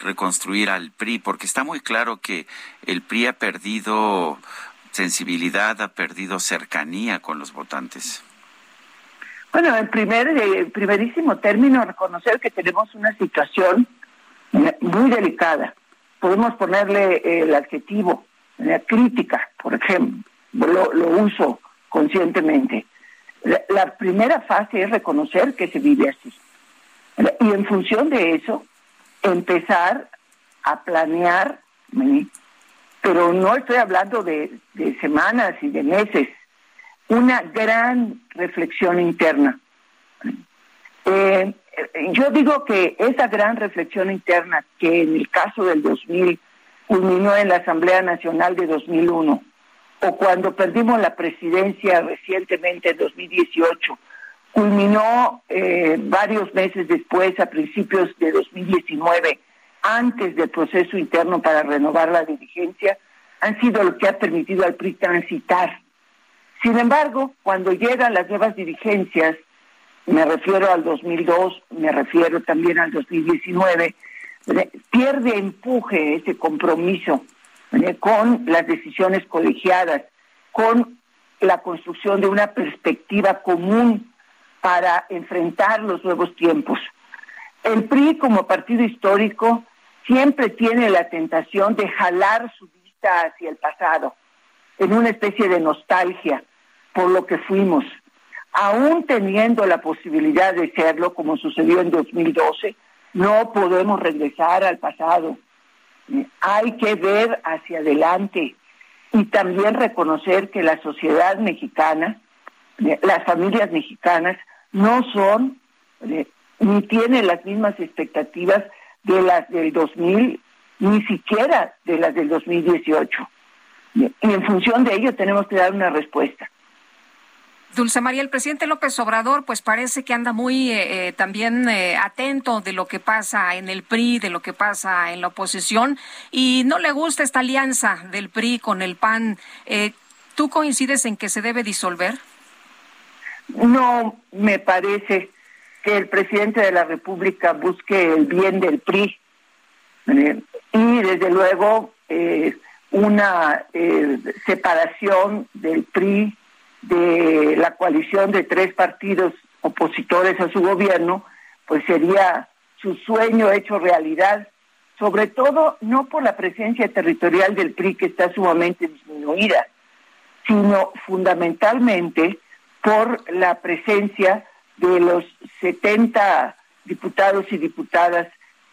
reconstruir al PRI? Porque está muy claro que el PRI ha perdido sensibilidad, ha perdido cercanía con los votantes. Bueno, en primer, eh, primerísimo término, reconocer que tenemos una situación muy delicada. Podemos ponerle el adjetivo crítica, por ejemplo, lo, uso conscientemente. La, primera fase es reconocer que se vive así. Y en función de eso, empezar a planear, pero no estoy hablando de semanas y de meses, una gran reflexión interna. Eh, yo digo que esa gran reflexión interna que en el caso del 2000 culminó en la Asamblea Nacional de 2001, o cuando perdimos la presidencia recientemente en 2018, culminó eh, varios meses después, a principios de 2019, antes del proceso interno para renovar la dirigencia, han sido lo que ha permitido al PRI transitar. Sin embargo, cuando llegan las nuevas dirigencias, me refiero al 2002, me refiero también al 2019, pierde empuje ese compromiso con las decisiones colegiadas, con la construcción de una perspectiva común para enfrentar los nuevos tiempos. El PRI como partido histórico siempre tiene la tentación de jalar su vista hacia el pasado, en una especie de nostalgia por lo que fuimos. Aún teniendo la posibilidad de serlo, como sucedió en 2012, no podemos regresar al pasado. Hay que ver hacia adelante y también reconocer que la sociedad mexicana, las familias mexicanas, no son eh, ni tienen las mismas expectativas de las del 2000, ni siquiera de las del 2018. Y en función de ello tenemos que dar una respuesta. Dulce María, el presidente López Obrador, pues parece que anda muy eh, eh, también eh, atento de lo que pasa en el PRI, de lo que pasa en la oposición, y no le gusta esta alianza del PRI con el PAN. ¿Tú coincides en que se debe disolver? No, me parece que el presidente de la República busque el bien del PRI y desde luego una separación del PRI de la coalición de tres partidos opositores a su gobierno, pues sería su sueño hecho realidad, sobre todo no por la presencia territorial del PRI que está sumamente disminuida, sino fundamentalmente por la presencia de los 70 diputados y diputadas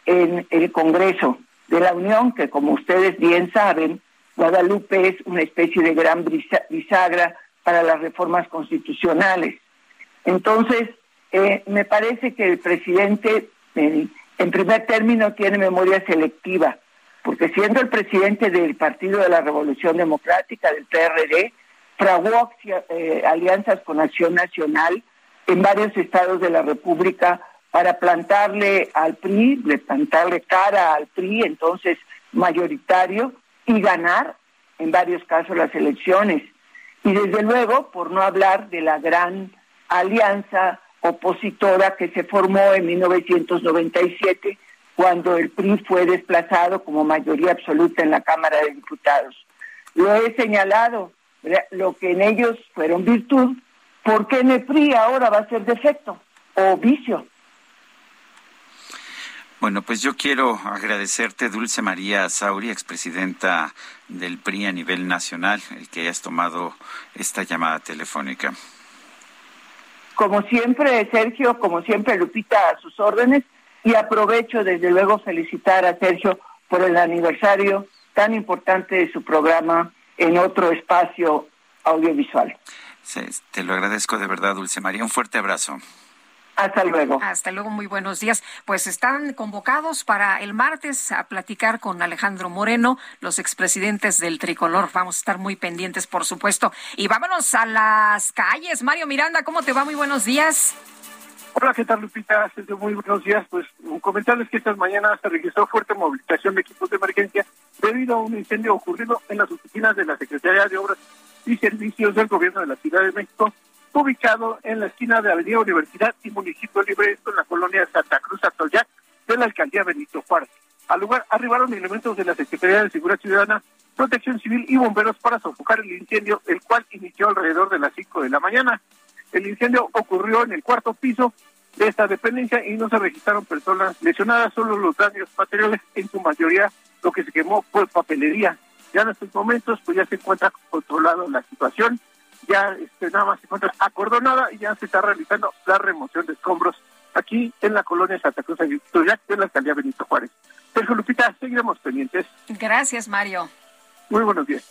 en el Congreso de la Unión, que como ustedes bien saben, Guadalupe es una especie de gran bisagra para las reformas constitucionales. Entonces, eh, me parece que el presidente, en primer término, tiene memoria selectiva, porque siendo el presidente del Partido de la Revolución Democrática, del PRD, fraguó eh, alianzas con Acción Nacional en varios estados de la República para plantarle al PRI, plantarle cara al PRI, entonces mayoritario, y ganar en varios casos las elecciones. Y desde luego, por no hablar de la gran alianza opositora que se formó en 1997 cuando el PRI fue desplazado como mayoría absoluta en la Cámara de Diputados. Lo he señalado, lo que en ellos fueron virtud, ¿por qué en el PRI ahora va a ser defecto o vicio? Bueno, pues yo quiero agradecerte, Dulce María Sauri, expresidenta del PRI a nivel nacional, el que hayas tomado esta llamada telefónica. Como siempre, Sergio, como siempre, Lupita, a sus órdenes, y aprovecho desde luego felicitar a Sergio por el aniversario tan importante de su programa en otro espacio audiovisual. te lo agradezco de verdad, Dulce María. Un fuerte abrazo. Hasta luego. Hasta luego, muy buenos días. Pues están convocados para el martes a platicar con Alejandro Moreno, los expresidentes del tricolor. Vamos a estar muy pendientes, por supuesto. Y vámonos a las calles. Mario Miranda, ¿cómo te va? Muy buenos días. Hola, ¿qué tal, Lupita? Muy buenos días. Pues comentarles que estas mañanas se registró fuerte movilización de equipos de emergencia debido a un incendio ocurrido en las oficinas de la Secretaría de Obras y Servicios del Gobierno de la Ciudad de México ubicado en la esquina de Avenida Universidad y Municipio Libre, esto en la colonia Santa Cruz Atoyac de la alcaldía Benito Juárez. Al lugar arribaron elementos de la Secretaría de Seguridad Ciudadana, Protección Civil y bomberos para sofocar el incendio, el cual inició alrededor de las 5 de la mañana. El incendio ocurrió en el cuarto piso de esta dependencia y no se registraron personas lesionadas, solo los daños materiales, en su mayoría lo que se quemó fue papelería. Ya en estos momentos, pues ya se encuentra controlado la situación, ya este, nada más se encuentra acordonada y ya se está realizando la remoción de escombros aquí en la colonia Santa Cruz de en la alcaldía Benito Juárez. Sergio Lupita, seguiremos pendientes. Gracias, Mario. Muy buenos días.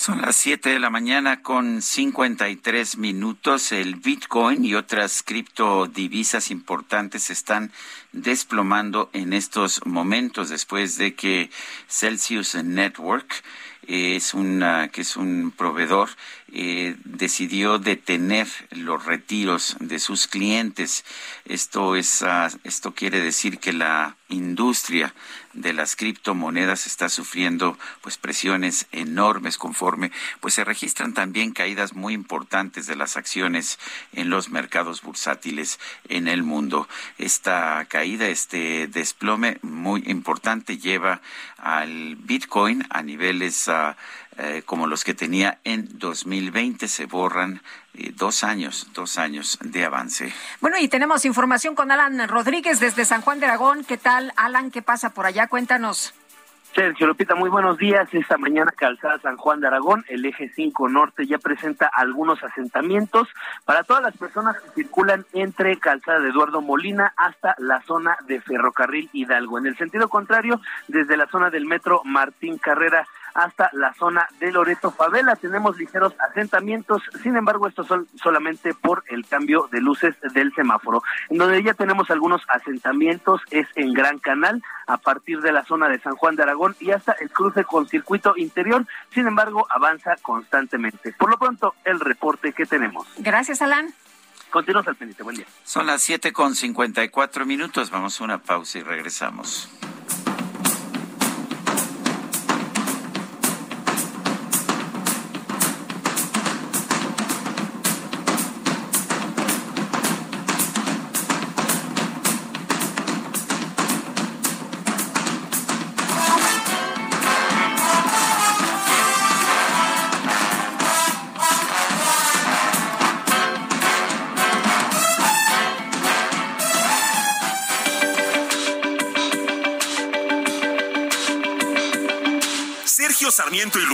Son las 7 de la mañana con 53 minutos. El Bitcoin y otras criptodivisas importantes están desplomando en estos momentos después de que Celsius Network es una, que es un proveedor eh, decidió detener los retiros de sus clientes. Esto es, ah, esto quiere decir que la industria de las criptomonedas está sufriendo pues presiones enormes conforme pues se registran también caídas muy importantes de las acciones en los mercados bursátiles en el mundo. Esta caída, este desplome muy importante lleva al Bitcoin a niveles ah, eh, como los que tenía en 2020. Se borran eh, dos años, dos años de avance. Bueno, y tenemos información con Alan Rodríguez desde San Juan de Aragón. ¿Qué tal, Alan? ¿Qué pasa por allá? Cuéntanos. Sergio Lupita, muy buenos días. Esta mañana Calzada San Juan de Aragón, el eje 5 norte ya presenta algunos asentamientos para todas las personas que circulan entre Calzada de Eduardo Molina hasta la zona de Ferrocarril Hidalgo. En el sentido contrario, desde la zona del metro Martín Carrera hasta la zona de Loreto Favela. Tenemos ligeros asentamientos, sin embargo, estos son solamente por el cambio de luces del semáforo. En donde ya tenemos algunos asentamientos es en Gran Canal, a partir de la zona de San Juan de Aragón y hasta el cruce con circuito interior. Sin embargo, avanza constantemente. Por lo pronto, el reporte que tenemos. Gracias, Alan. Continuamos al pendiente. Buen día. Son las siete con cincuenta y cuatro minutos. Vamos a una pausa y regresamos.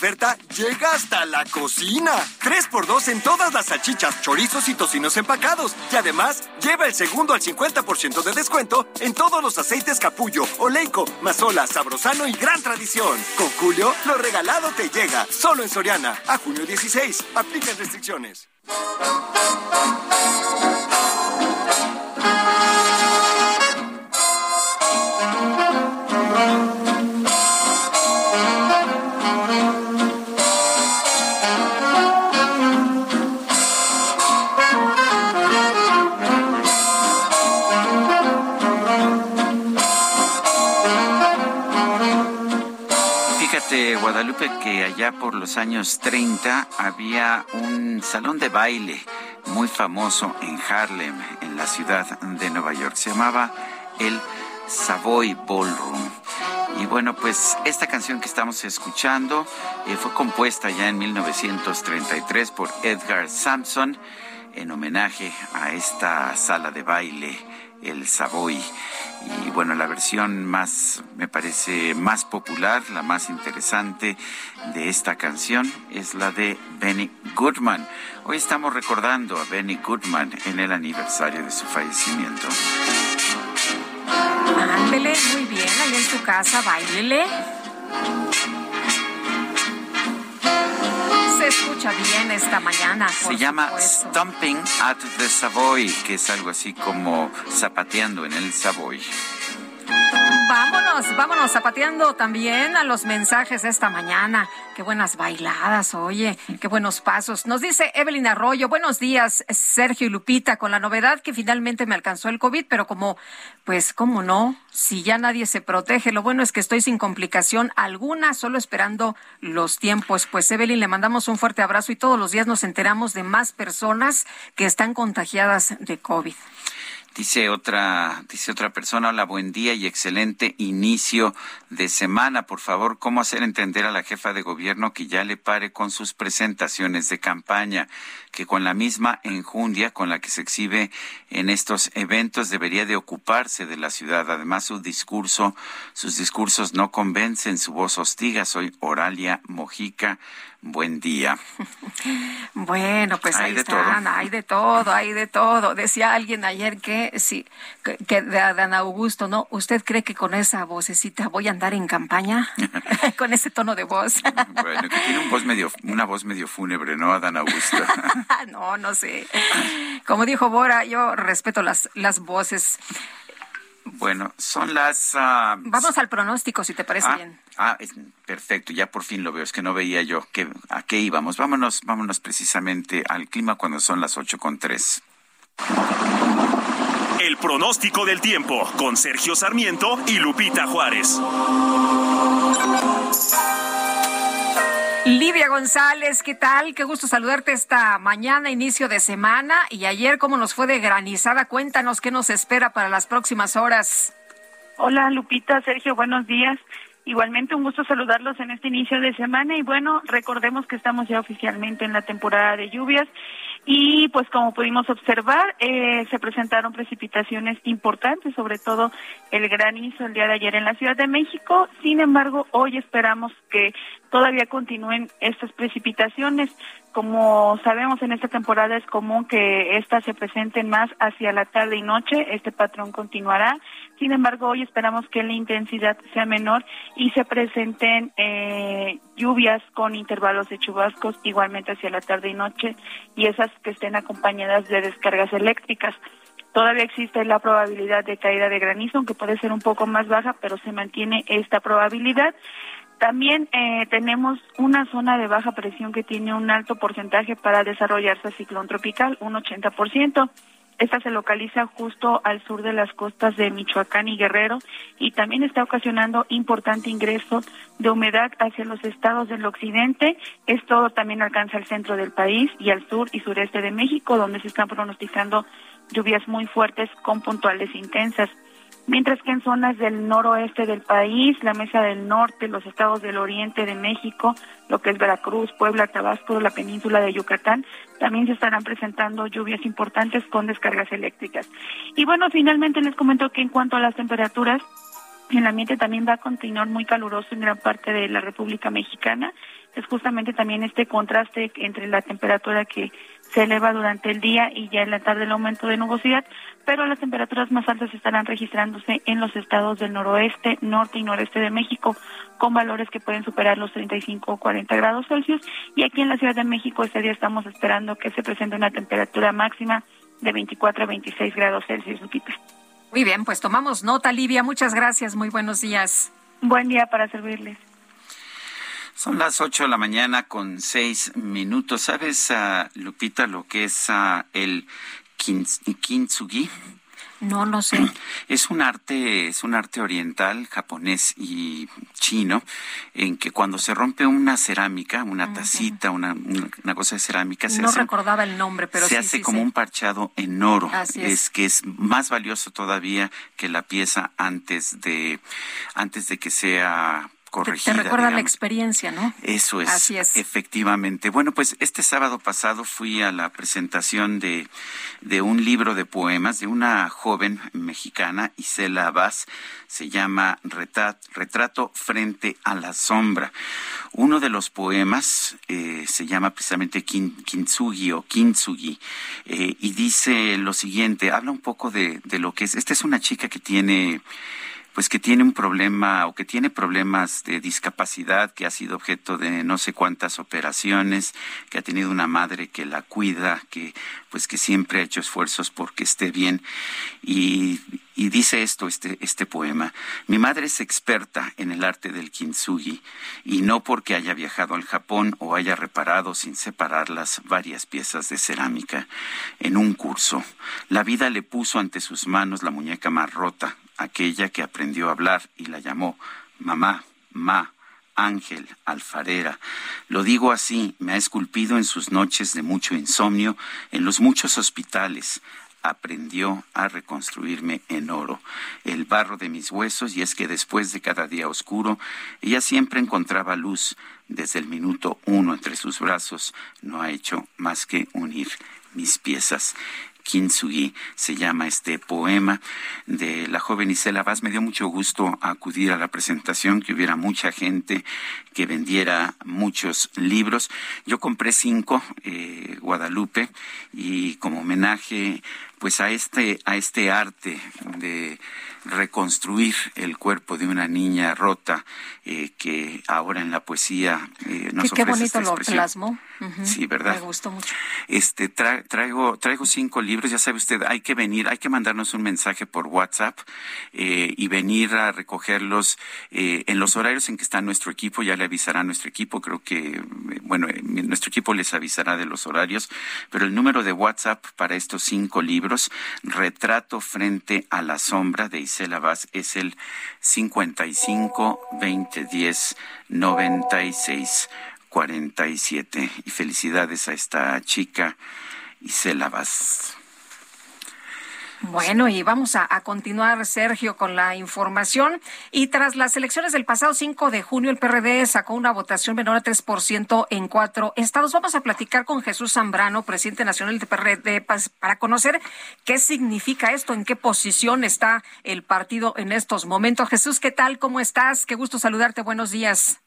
Oferta llega hasta la cocina. 3x2 en todas las salchichas, chorizos y tocinos empacados. Y además, lleva el segundo al 50% de descuento en todos los aceites capullo, oleico, mazola, sabrosano y gran tradición. Con Julio, lo regalado te llega. Solo en Soriana. A junio 16. Aplican restricciones. Guadalupe que allá por los años 30 había un salón de baile muy famoso en Harlem, en la ciudad de Nueva York. Se llamaba el Savoy Ballroom. Y bueno, pues esta canción que estamos escuchando eh, fue compuesta ya en 1933 por Edgar Sampson en homenaje a esta sala de baile, el Savoy. Y bueno, la versión más, me parece más popular, la más interesante de esta canción es la de Benny Goodman. Hoy estamos recordando a Benny Goodman en el aniversario de su fallecimiento. Ándele, muy bien, ahí en su casa, bailele. Escucha bien esta mañana. Se llama Stomping at the Savoy, que es algo así como zapateando en el Savoy. Vámonos, vámonos zapateando también a los mensajes de esta mañana. Qué buenas bailadas, oye, qué buenos pasos. Nos dice Evelyn Arroyo, buenos días, Sergio y Lupita, con la novedad que finalmente me alcanzó el COVID, pero como, pues, ¿cómo no? Si ya nadie se protege, lo bueno es que estoy sin complicación alguna, solo esperando los tiempos. Pues, Evelyn, le mandamos un fuerte abrazo y todos los días nos enteramos de más personas que están contagiadas de COVID. Dice otra, dice otra persona, hola, buen día y excelente inicio de semana. Por favor, ¿cómo hacer entender a la jefa de gobierno que ya le pare con sus presentaciones de campaña? Que con la misma enjundia con la que se exhibe en estos eventos debería de ocuparse de la ciudad. Además, su discurso, sus discursos no convencen, su voz hostiga. Soy Oralia Mojica buen día. Bueno, pues ahí están, hay de todo, hay de todo. Decía alguien ayer que sí, que, de Dan Augusto, ¿no? ¿Usted cree que con esa vocecita voy a andar en campaña? con ese tono de voz. bueno, que tiene un voz medio, una voz medio fúnebre, ¿no? Dan Augusto. no, no sé. Como dijo Bora, yo respeto las, las voces. Bueno, son las... Ah, Vamos al pronóstico, si te parece ah, bien. Ah, perfecto, ya por fin lo veo, es que no veía yo que, a qué íbamos. Vámonos, vámonos precisamente al clima cuando son las ocho con tres. El pronóstico del tiempo con Sergio Sarmiento y Lupita Juárez. Livia González, ¿qué tal? Qué gusto saludarte esta mañana, inicio de semana. Y ayer, ¿cómo nos fue de granizada? Cuéntanos qué nos espera para las próximas horas. Hola, Lupita, Sergio, buenos días. Igualmente un gusto saludarlos en este inicio de semana y bueno, recordemos que estamos ya oficialmente en la temporada de lluvias y pues como pudimos observar eh, se presentaron precipitaciones importantes, sobre todo el granizo el día de ayer en la Ciudad de México. Sin embargo, hoy esperamos que todavía continúen estas precipitaciones. Como sabemos, en esta temporada es común que estas se presenten más hacia la tarde y noche. Este patrón continuará. Sin embargo, hoy esperamos que la intensidad sea menor y se presenten eh, lluvias con intervalos de chubascos igualmente hacia la tarde y noche y esas que estén acompañadas de descargas eléctricas. Todavía existe la probabilidad de caída de granizo, aunque puede ser un poco más baja, pero se mantiene esta probabilidad. También eh, tenemos una zona de baja presión que tiene un alto porcentaje para desarrollarse ciclón tropical, un 80%. Esta se localiza justo al sur de las costas de Michoacán y Guerrero y también está ocasionando importante ingreso de humedad hacia los estados del occidente. Esto también alcanza el centro del país y al sur y sureste de México, donde se están pronosticando lluvias muy fuertes con puntuales intensas mientras que en zonas del noroeste del país, la Mesa del Norte, los estados del oriente de México, lo que es Veracruz, Puebla, Tabasco, la península de Yucatán, también se estarán presentando lluvias importantes con descargas eléctricas. Y bueno, finalmente les comento que en cuanto a las temperaturas, el ambiente también va a continuar muy caluroso en gran parte de la República Mexicana. Es justamente también este contraste entre la temperatura que se eleva durante el día y ya en la tarde el aumento de nubosidad, pero las temperaturas más altas estarán registrándose en los estados del noroeste, norte y noreste de México, con valores que pueden superar los 35 o 40 grados Celsius. Y aquí en la Ciudad de México este día estamos esperando que se presente una temperatura máxima de 24 a 26 grados Celsius. Muy bien, pues tomamos nota, Livia. Muchas gracias. Muy buenos días. Buen día para servirles. Son las ocho de la mañana con seis minutos. ¿Sabes, uh, Lupita, lo que es uh, el kintsugi? No, no sé. Es un arte, es un arte oriental, japonés y chino, en que cuando se rompe una cerámica, una tacita, una, una, cosa de cerámica, se no recordaba el nombre, pero se hace como un parchado en oro. Así es. que es más valioso todavía que la pieza antes de antes de que sea corregida. Te, recuerda la experiencia, ¿no? Eso es. Así es. Efectivamente. Bueno, pues este sábado pasado fui a la presentación de, de un libro de poemas de una joven mexicana, Isela Vaz. Se llama Retrato frente a la sombra. Uno de los poemas eh, se llama precisamente Kintsugi o Kintsugi eh, y dice lo siguiente, habla un poco de, de lo que es. Esta es una chica que tiene pues que tiene un problema o que tiene problemas de discapacidad, que ha sido objeto de no sé cuántas operaciones, que ha tenido una madre que la cuida, que pues que siempre ha hecho esfuerzos porque esté bien. Y, Y dice esto, este, este poema. Mi madre es experta en el arte del kintsugi y no porque haya viajado al Japón o haya reparado sin separarlas varias piezas de cerámica en un curso. La vida le puso ante sus manos la muñeca más rota, aquella que aprendió a hablar y la llamó mamá, ma, ángel, alfarera. Lo digo así, me ha esculpido en sus noches de mucho insomnio, en los muchos hospitales, aprendió a reconstruirme en oro, el barro de mis huesos, y es que después de cada día oscuro, ella siempre encontraba luz. Desde el minuto uno entre sus brazos no ha hecho más que unir mis piezas. Kintsugi se llama este poema de la joven Isela Vaz. Me dio mucho gusto acudir a la presentación, que hubiera mucha gente que vendiera muchos libros. Yo compré cinco, eh, Guadalupe, y como homenaje pues a este, a este arte de reconstruir el cuerpo de una niña rota eh, que ahora en la poesía eh, nos qué, qué bonito lo plasmó. Sí, ¿verdad? Me gustó mucho. Este, traigo, traigo cinco libros, ya sabe usted, hay que venir, hay que mandarnos un mensaje por WhatsApp eh, y venir a recogerlos eh, en los horarios en que está nuestro equipo, ya le avisará nuestro equipo, creo que, bueno, eh, nuestro equipo les avisará de los horarios, pero el número de WhatsApp para estos cinco libros, Retrato frente a la sombra de Isela Vaz, es el 55 20 10 96 47. Y felicidades a esta chica, Isela Vaz. Bueno, y vamos a, continuar, Sergio, con la información. Y tras las elecciones del pasado 5 de junio, el PRD sacó una votación menor a 3% en cuatro estados. Vamos a platicar con Jesús Zambrano, presidente nacional del PRD, para conocer qué significa esto, en qué posición está el partido en estos momentos. Jesús, ¿qué tal? ¿Cómo estás? Qué gusto saludarte. Buenos días.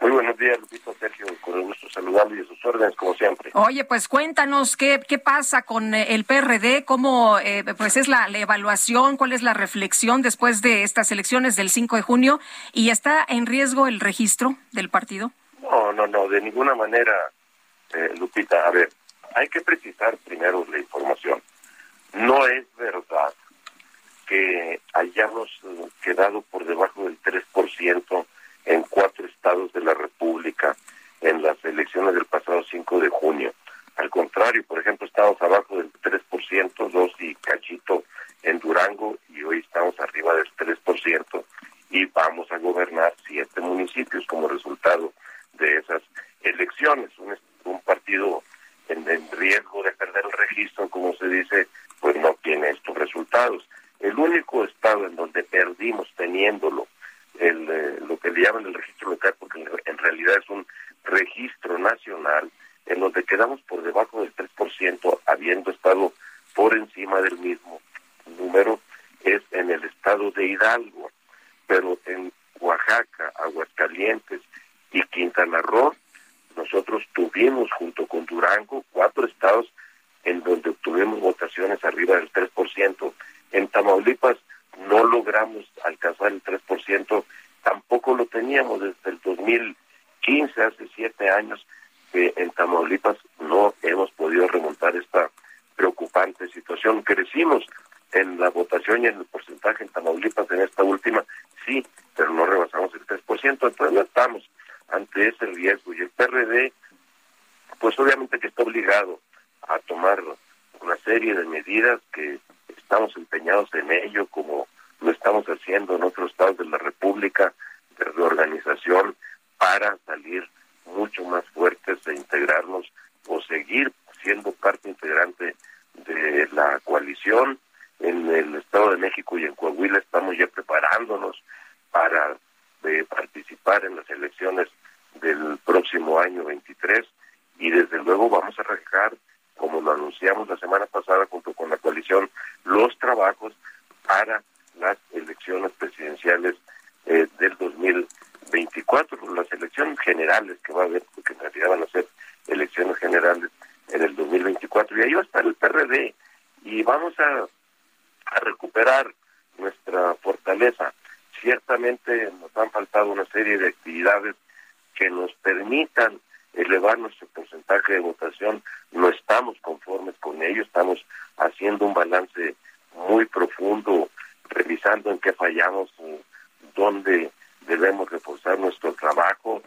Muy buenos días, Lupito Sergio, con el gusto saludarlo y a sus órdenes, como siempre. Oye, pues cuéntanos qué, qué pasa con eh, el PRD, cómo eh, pues es la, evaluación, cuál es la reflexión después de estas elecciones del 5 de junio y está en riesgo el registro del partido. No, no, no, de ninguna manera, eh, Lupita. A ver, hay que precisar primero la información. No es verdad que hayamos quedado por debajo del 3% en cuatro estados de la República en las elecciones del pasado 5 de junio. Al contrario, por ejemplo, estamos abajo del 3%, dos y cachito en Durango y hoy estamos arriba del 3% y vamos a gobernar siete municipios como resultado de esas elecciones. Un, un partido en, en, riesgo de perder el registro, como se dice, pues no tiene estos resultados. El único estado en donde perdimos teniéndolo el, eh, lo que le llaman el registro local, porque en realidad es un registro nacional, en donde quedamos por debajo del 3%, habiendo estado por encima del mismo número, es en el estado de Hidalgo, pero en Oaxaca, Aguascalientes y Quintana Roo, nosotros tuvimos junto con Durango cuatro estados en donde obtuvimos votaciones arriba del 3%. En Tamaulipas no logramos alcanzar el 3%, tampoco lo teníamos desde el 2015, hace siete años, que en Tamaulipas no hemos podido remontar esta preocupante situación. Crecimos en la votación y en el porcentaje en Tamaulipas en esta última, sí, pero no rebasamos el 3%, entonces no estamos ante ese riesgo. Y el PRD, pues obviamente que está obligado a tomar una serie de medidas que estamos empeñados en ello, como lo estamos haciendo en otros estados de la República, de reorganización, para salir mucho más fuertes e integrarnos o seguir siendo parte integrante de la coalición. En el Estado de México y en Coahuila estamos ya preparándonos para eh, participar en las elecciones del próximo año 23 y desde luego vamos a arrancar como lo anunciamos la semana pasada junto con la coalición, los trabajos para las elecciones presidenciales eh, del 2024, las elecciones generales que va a haber, porque en realidad van a ser elecciones generales en el 2024, y ahí va a estar el PRD, y vamos a, a recuperar nuestra fortaleza. Ciertamente nos han faltado una serie de actividades que nos permitan elevar nuestro porcentaje de votación, no estamos conformes con ello, estamos haciendo un balance muy profundo revisando en qué fallamos, dónde debemos reforzar nuestro trabajo.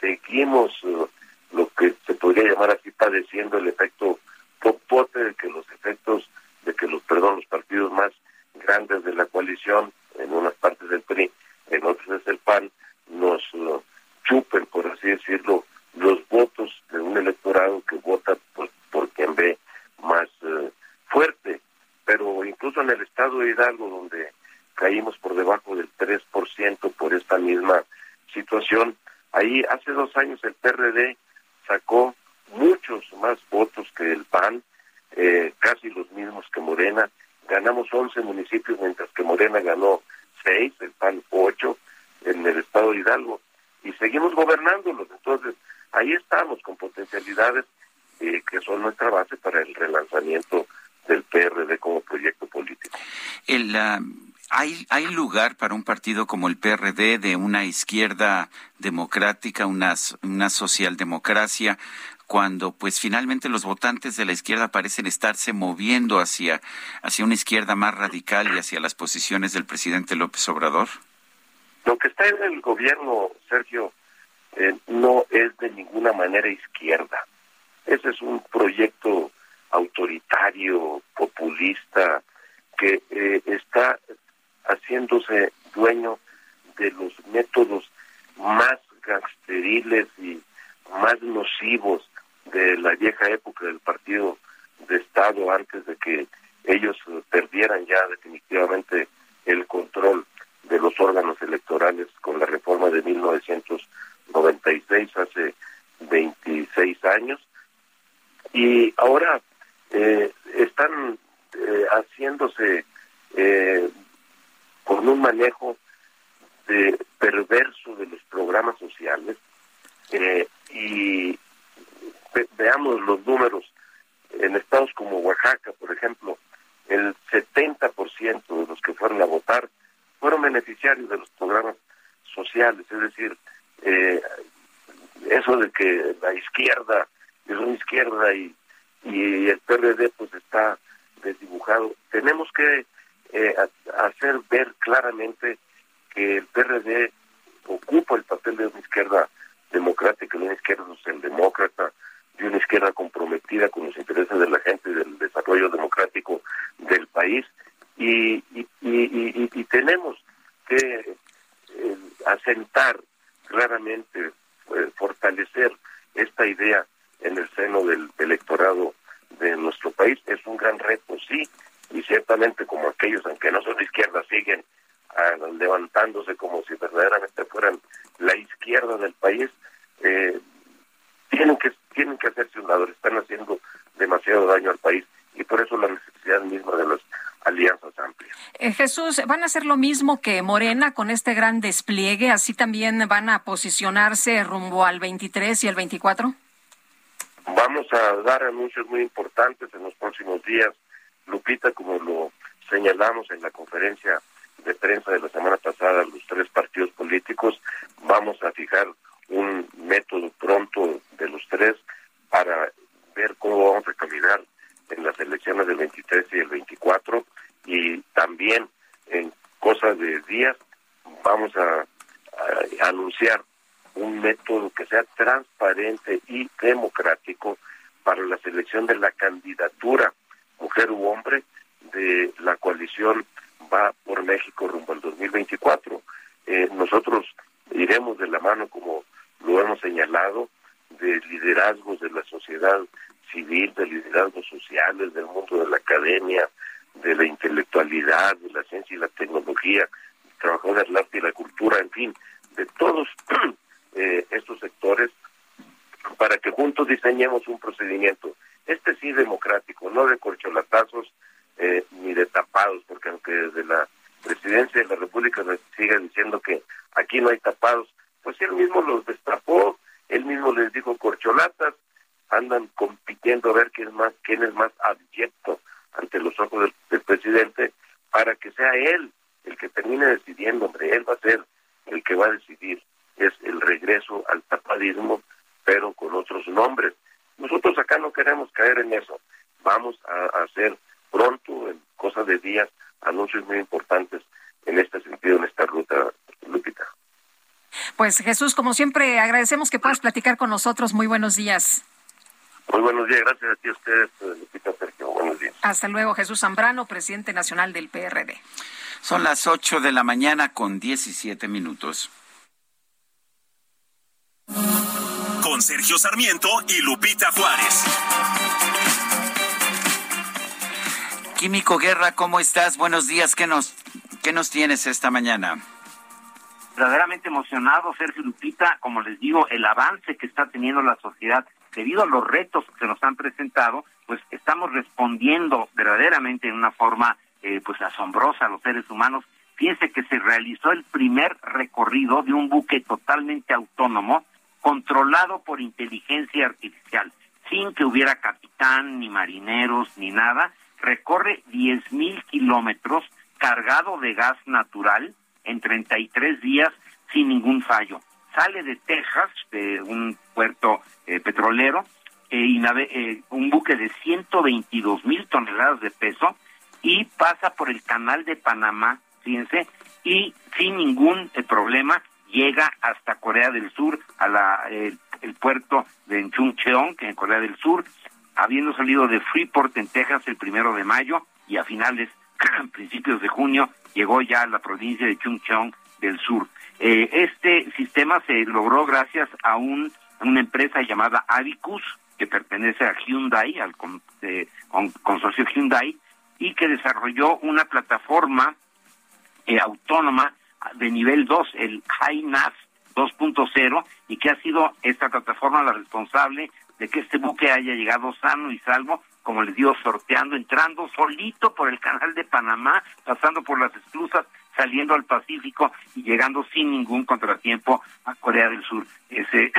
Seguimos eh, lo que se podría llamar así padeciendo el efecto popote de que los efectos de que los perdón los partidos más grandes de la coalición en unas partes del PRI en otras es el PAN nos uh, chupen por así decirlo los votos de un electorado que vota por, por quien ve más uh, fuerte pero incluso en el estado de Hidalgo donde caímos por debajo del 3% por esta misma situación ahí hace dos años el PRD sacó muchos más votos que el PAN, eh, casi los mismos que Morena. Ganamos 11 municipios, mientras que Morena ganó 6, el PAN 8 en el estado de Hidalgo. Y seguimos gobernándolos. Entonces, ahí estamos con potencialidades eh, que son nuestra base para el relanzamiento del PRD como proyecto político. El, ¿Hay, ¿Hay lugar para un partido como el PRD de una izquierda democrática, una, una socialdemocracia, cuando pues finalmente los votantes de la izquierda parecen estarse moviendo hacia, hacia una izquierda más radical y hacia las posiciones del presidente López Obrador? Lo que está en el gobierno, Sergio, eh, no es de ninguna manera izquierda. Ese es un proyecto autoritario, populista, que eh, está haciéndose dueño de los métodos más gangsteriles y más nocivos de la vieja época del partido de Estado antes de que ellos perdieran ya definitivamente el control de los órganos electorales con la reforma de 1996 hace 26 años. Y ahora eh, están eh, haciéndose eh, con un manejo de perverso de los programas sociales. Eh, y veamos los números. En estados como Oaxaca, por ejemplo, el 70% de los que fueron a votar fueron beneficiarios de los programas sociales, es decir, eh, eso de que la izquierda es una izquierda y, y el PRD pues está desdibujado, tenemos que eh, hacer ver claramente que el PRD ocupa el papel de una izquierda democrática, de una izquierda socialdemócrata, de una izquierda comprometida con los intereses de la gente y del desarrollo democrático del país. Y, tenemos que eh, asentar claramente, eh, fortalecer esta idea en el seno del electorado de nuestro país. Es un gran reto, sí, y ciertamente como aquellos, aunque no son de izquierda, siguen ah, levantándose como si verdaderamente fueran la izquierda del país, eh, tienen que tienen que hacerse un lado, están haciendo demasiado daño al país y por eso la necesidad misma de las alianzas amplias. Eh, Jesús, ¿van a hacer lo mismo que Morena con este gran despliegue? ¿Así también van a posicionarse rumbo al 23 y el 24? Vamos a dar anuncios muy importantes en los próximos días Lupita, como lo señalamos en la conferencia de prensa de la semana pasada, los tres partidos políticos, vamos a fijar un método pronto de los tres para ver cómo vamos a caminar en las elecciones del 23 y el 24 y también en cosas de días vamos a, anunciar un método que sea transparente y democrático para la selección de la candidatura mujer u hombre, de la coalición va por México rumbo al 2024. Eh, nosotros iremos de la mano, como lo hemos señalado, de liderazgos de la sociedad civil, de liderazgos sociales, del mundo de la academia, de la intelectualidad, de la ciencia y la tecnología, trabajadores del arte y la cultura, en fin, de todos eh, estos sectores, para que juntos diseñemos un procedimiento este sí democrático, no de corcholatazos eh, ni de tapados, porque aunque desde la presidencia de la República se siga diciendo que aquí no hay tapados, pues él mismo los destapó, él mismo les dijo corcholatas, andan compitiendo a ver quién es más, quién es más abyecto ante los ojos del, presidente, para que sea él el que termine decidiendo, hombre, él va a ser el que va a decidir, es el regreso al tapadismo, pero con otros nombres. Nosotros acá no queremos caer en eso. Vamos a, hacer pronto, en cosas de días, anuncios muy importantes en este sentido, en esta ruta, Lupita. Pues Jesús, como siempre, agradecemos que puedas platicar con nosotros. Muy buenos días. Muy buenos días, gracias a ti a ustedes, Lupita Sergio. Buenos días. Hasta luego, Jesús Zambrano, presidente nacional del PRD. Son las 8 de la mañana con 17 minutos. Con Sergio Sarmiento y Lupita Juárez. Químico Guerra, ¿cómo estás? Buenos días. ¿Qué nos, qué nos tienes esta mañana? Verdaderamente emocionado, Sergio Lupita, como les digo, el avance que está teniendo la sociedad debido a los retos que nos han presentado, pues estamos respondiendo verdaderamente en una forma eh, pues asombrosa a los seres humanos. Fíjense que se realizó el primer recorrido de un buque totalmente autónomo, controlado por inteligencia artificial, sin que hubiera capitán, ni marineros, ni nada. Recorre 10.000 kilómetros cargado de gas natural en 33 días sin ningún fallo. Sale de Texas, de un puerto eh, petrolero, eh, y nave, eh, un buque de 122 mil toneladas de peso y pasa por el canal de Panamá, fíjense, y sin ningún eh, problema llega hasta Corea del Sur, a la, el, puerto de Chungcheong, que en Corea del Sur, habiendo salido de Freeport en Texas el primero de mayo y a finales, principios de junio, llegó ya a la provincia de Chungcheong del Sur. Eh, este sistema se logró gracias a un, una empresa llamada Avicus, que pertenece a Hyundai, al con, eh, con, consorcio Hyundai, y que desarrolló una plataforma eh, autónoma de nivel 2, el HiNAV 2.0, y que ha sido esta plataforma la responsable de que este buque haya llegado sano y salvo, como les digo, sorteando, entrando solito por el canal de Panamá, pasando por las esclusas, saliendo al Pacífico y llegando sin ningún contratiempo a Corea del Sur. Se,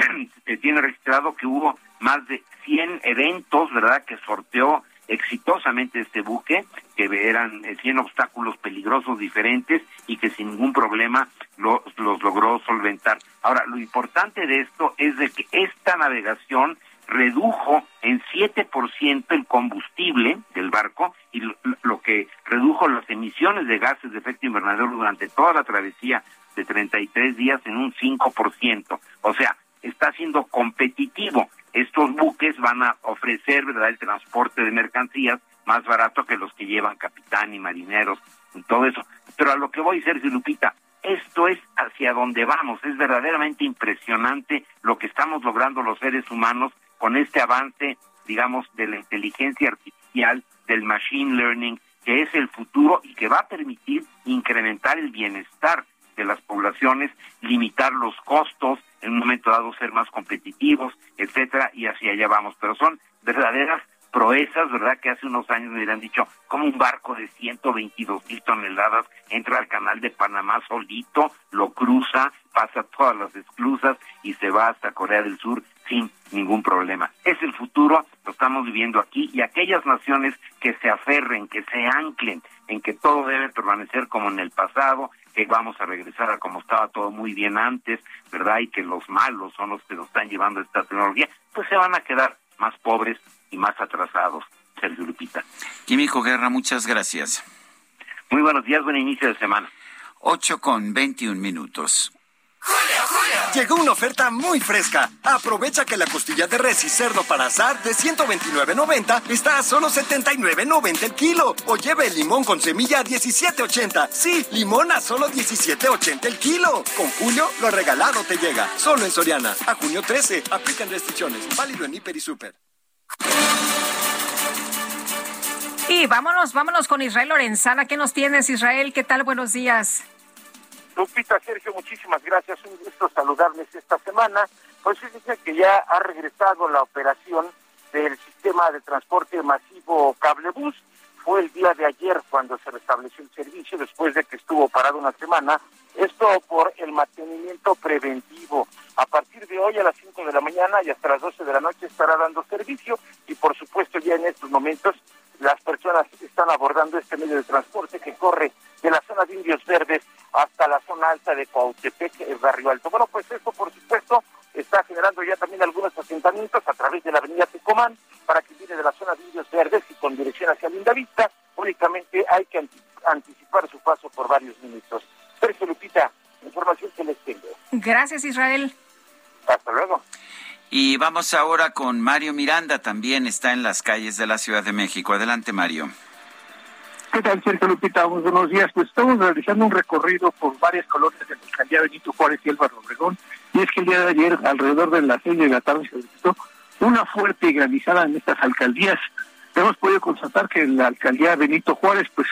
se tiene registrado que hubo más de 100 eventos, ¿verdad?, que sorteó exitosamente este buque, que eran 100 obstáculos peligrosos diferentes y que sin ningún problema los, los logró solventar. Ahora, lo importante de esto es de que esta navegación redujo en 7% el combustible del barco y lo, que redujo las emisiones de gases de efecto invernadero durante toda la travesía de 33 días en un 5%. O sea, está siendo competitivo. Estos buques van a ofrecer ¿verdad? el transporte de mercancías más barato que los que llevan capitán y marineros y todo eso. Pero a lo que voy, Sergio Lupita, esto es hacia donde vamos. Es verdaderamente impresionante lo que estamos logrando los seres humanos con este avance, digamos, de la inteligencia artificial, del machine learning, que es el futuro y que va a permitir incrementar el bienestar de las poblaciones, limitar los costos, en un momento dado ser más competitivos, etcétera, y hacia allá vamos. Pero son verdaderas proezas, ¿verdad? Que hace unos años me hubieran dicho, como un barco de 122 mil toneladas entra al canal de Panamá solito, lo cruza, pasa todas las esclusas y se va hasta Corea del Sur sin ningún problema. Es el futuro, lo estamos viviendo aquí, y aquellas naciones que se aferren, que se anclen en que todo debe permanecer como en el pasado, que vamos a regresar a como estaba todo muy bien antes, ¿verdad? Y que los malos son los que nos están llevando esta tecnología, pues se van a quedar más pobres y más atrasados, Sergio Lupita. Químico Guerra, muchas gracias. Muy buenos días, buen inicio de semana. 8 con 21 minutos. Llegó una oferta muy fresca. Aprovecha que la costilla de res y cerdo para asar de 129.90 está a solo 79.90 el kilo. O lleve el limón con semilla a 17.80. Sí, limón a solo 17.80 el kilo. Con Julio, lo regalado te llega. Solo en Soriana. A junio 13. Aplican restricciones. Válido en Hiper y Super. Y vámonos, vámonos con Israel Lorenzana. ¿Qué nos tienes, Israel? ¿Qué tal? Buenos días. Lupita, Sergio, muchísimas gracias. Un gusto saludarles esta semana. Pues dice que ya ha regresado la operación del sistema de transporte masivo Cablebus. Fue el día de ayer cuando se restableció el servicio, después de que estuvo parado una semana. Esto por el mantenimiento preventivo. A partir de hoy a las 5 de la mañana y hasta las 12 de la noche estará dando servicio y por supuesto ya en estos momentos las personas están abordando este medio de transporte que corre de la zona de Indios Verdes hasta la zona alta de Coautepec, el Barrio Alto. Bueno, pues esto, por supuesto, está generando ya también algunos asentamientos a través de la avenida Tecomán para que viene de la zona de Indios Verdes y con dirección hacia Lindavista. Únicamente hay que anticipar su paso por varios minutos. Sergio Lupita, información que les tengo. Gracias, Israel. Hasta luego. Y vamos ahora con Mario Miranda, también está en las calles de la Ciudad de México. Adelante, Mario. ¿Qué tal, Sergio Lupita? Buenos días. Pues estamos realizando un recorrido por varias colonias de la alcaldía Benito Juárez y Álvaro Obregón. Y es que el día de ayer, alrededor de las seis de la tarde, se registró una fuerte granizada en estas alcaldías. Hemos podido constatar que en la alcaldía Benito Juárez, pues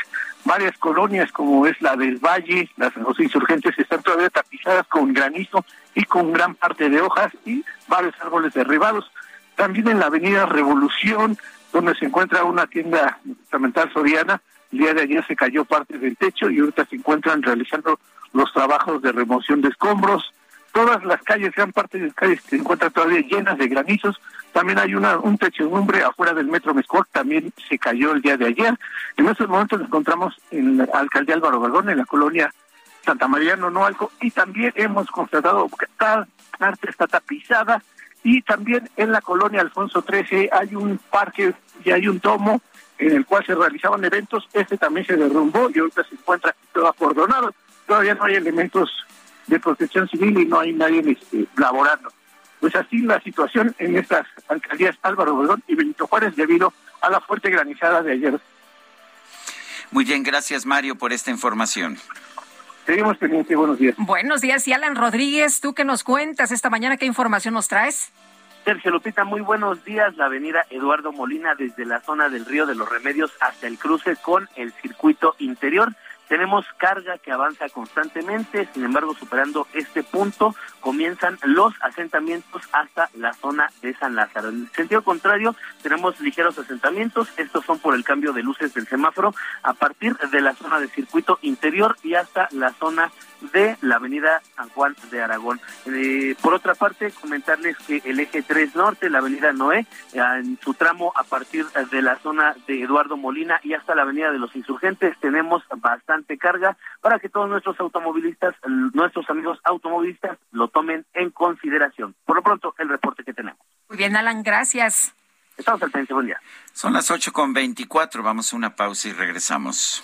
varias colonias como es la del Valle, las los insurgentes están todavía tapizadas con granizo y con gran parte de hojas y varios árboles derribados. También en la avenida Revolución, donde se encuentra una tienda departamental soriana, el día de ayer se cayó parte del techo y ahorita se encuentran realizando los trabajos de remoción de escombros. Todas las calles, gran parte de las calles se encuentran todavía llenas de granizos. También hay una, un techo de afuera del metro Mescor, también se cayó el día de ayer. En estos momentos nos encontramos en la alcaldía Álvaro Obregón, en la colonia Santa María Nonoalco, y también hemos constatado que esta parte está tapizada, y también en la colonia Alfonso XIII hay un parque y hay un tomo en el cual se realizaban eventos, este también se derrumbó y ahorita se encuentra todo acordonado. Todavía no hay elementos de protección civil y no hay nadie este, laborando. Pues así la situación en estas alcaldías Álvaro Obregón y Benito Juárez debido a la fuerte granizada de ayer. Muy bien, gracias Mario por esta información. Seguimos pendientes, buenos días. Buenos días, y Alan Rodríguez, ¿tú qué nos cuentas esta mañana? ¿Qué información nos traes? Sergio Lupita, muy buenos días. La avenida Eduardo Molina desde la zona del Río de los Remedios hasta el cruce con el circuito interior. Tenemos carga que avanza constantemente, sin embargo, superando este punto, comienzan los asentamientos hasta la zona de San Lázaro. En el sentido contrario, tenemos ligeros asentamientos, estos son por el cambio de luces del semáforo, a partir de la zona de circuito interior y hasta la zona de la avenida San Juan de Aragón. Eh, por otra parte, comentarles que el eje 3 norte, la avenida Noé, en su tramo a partir de la zona de Eduardo Molina y hasta la avenida de los insurgentes, tenemos bastante carga para que todos nuestros automovilistas, nuestros amigos automovilistas, lo tomen en consideración. Por lo pronto, el reporte que tenemos. Muy bien, Alan, gracias. Estamos al pendiente, buen día. Son las ocho con veinticuatro, vamos a una pausa y regresamos.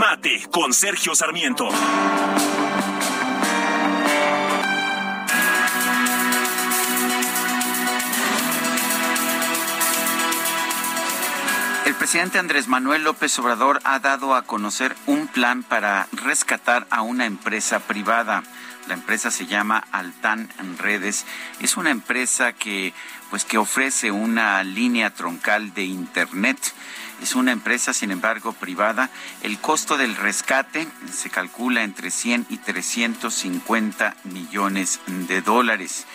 Mate con Sergio Sarmiento. El presidente Andrés Manuel López Obrador ha dado a conocer un plan para rescatar a una empresa privada. La empresa se llama Altan Redes. Es una empresa que pues que ofrece una línea troncal de internet. Es una empresa, sin embargo, privada. El costo del rescate se calcula entre 100 y 350 millones de dólares.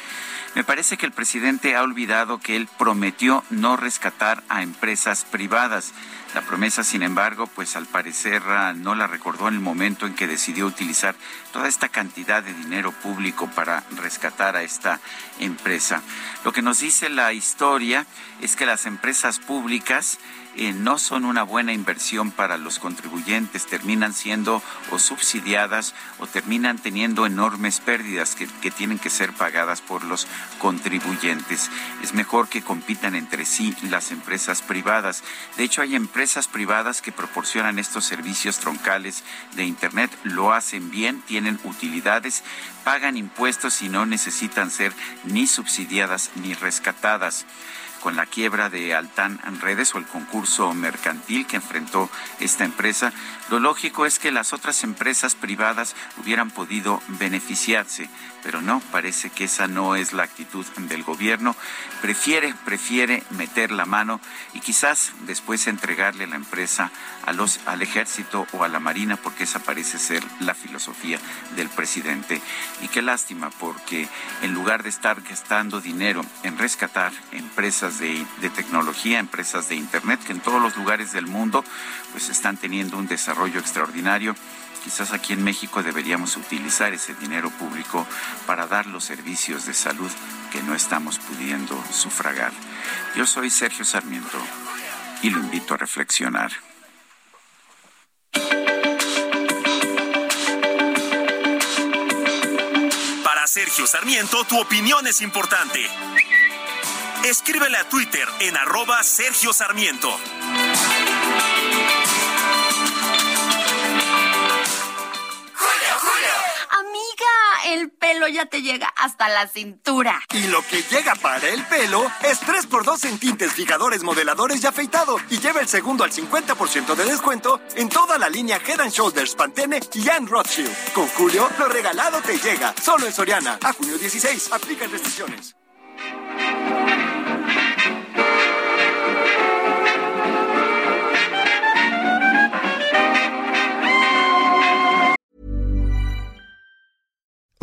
Me parece que el presidente ha olvidado que él prometió no rescatar a empresas privadas. La promesa, sin embargo, pues al parecer ah, no la recordó en el momento en que decidió utilizar toda esta cantidad de dinero público para rescatar a esta empresa. Lo que nos dice la historia es que las empresas públicas eh, no son una buena inversión para los contribuyentes, terminan siendo o subsidiadas o terminan teniendo enormes pérdidas que, que tienen que ser pagadas por los contribuyentes. Es mejor que compitan entre sí las empresas privadas. De hecho, hay empresas privadas que proporcionan estos servicios troncales de Internet, lo hacen bien, tienen utilidades, pagan impuestos y no necesitan ser ni subsidiadas ni rescatadas. Con la quiebra de Altán Redes o el concurso mercantil que enfrentó esta empresa, lo lógico es que las otras empresas privadas hubieran podido beneficiarse, pero no, parece que esa no es la actitud del gobierno. Prefiere, prefiere meter la mano y quizás después entregarle la empresa al ejército o a la marina, porque esa parece ser la filosofía del presidente. Y qué lástima, porque en lugar de estar gastando dinero en rescatar empresas de, de tecnología, empresas de Internet, que en todos los lugares del mundo pues están teniendo un desarrollo extraordinario, quizás aquí en México deberíamos utilizar ese dinero público para dar los servicios de salud que no estamos pudiendo sufragar. Yo soy Sergio Sarmiento y lo invito a reflexionar. Para Sergio Sarmiento, tu opinión es importante. Escríbele a Twitter en arroba Sergio Sarmiento. El pelo ya te llega hasta la cintura. Y lo que llega para el pelo es 3x2 en tintes, fijadores, modeladores y afeitado. Y lleva el segundo al 50% de descuento en toda la línea Head Shoulders, Pantene y Anne Rothschild. Con Julio, lo regalado te llega. Solo en Soriana. A junio 16. Aplican restricciones.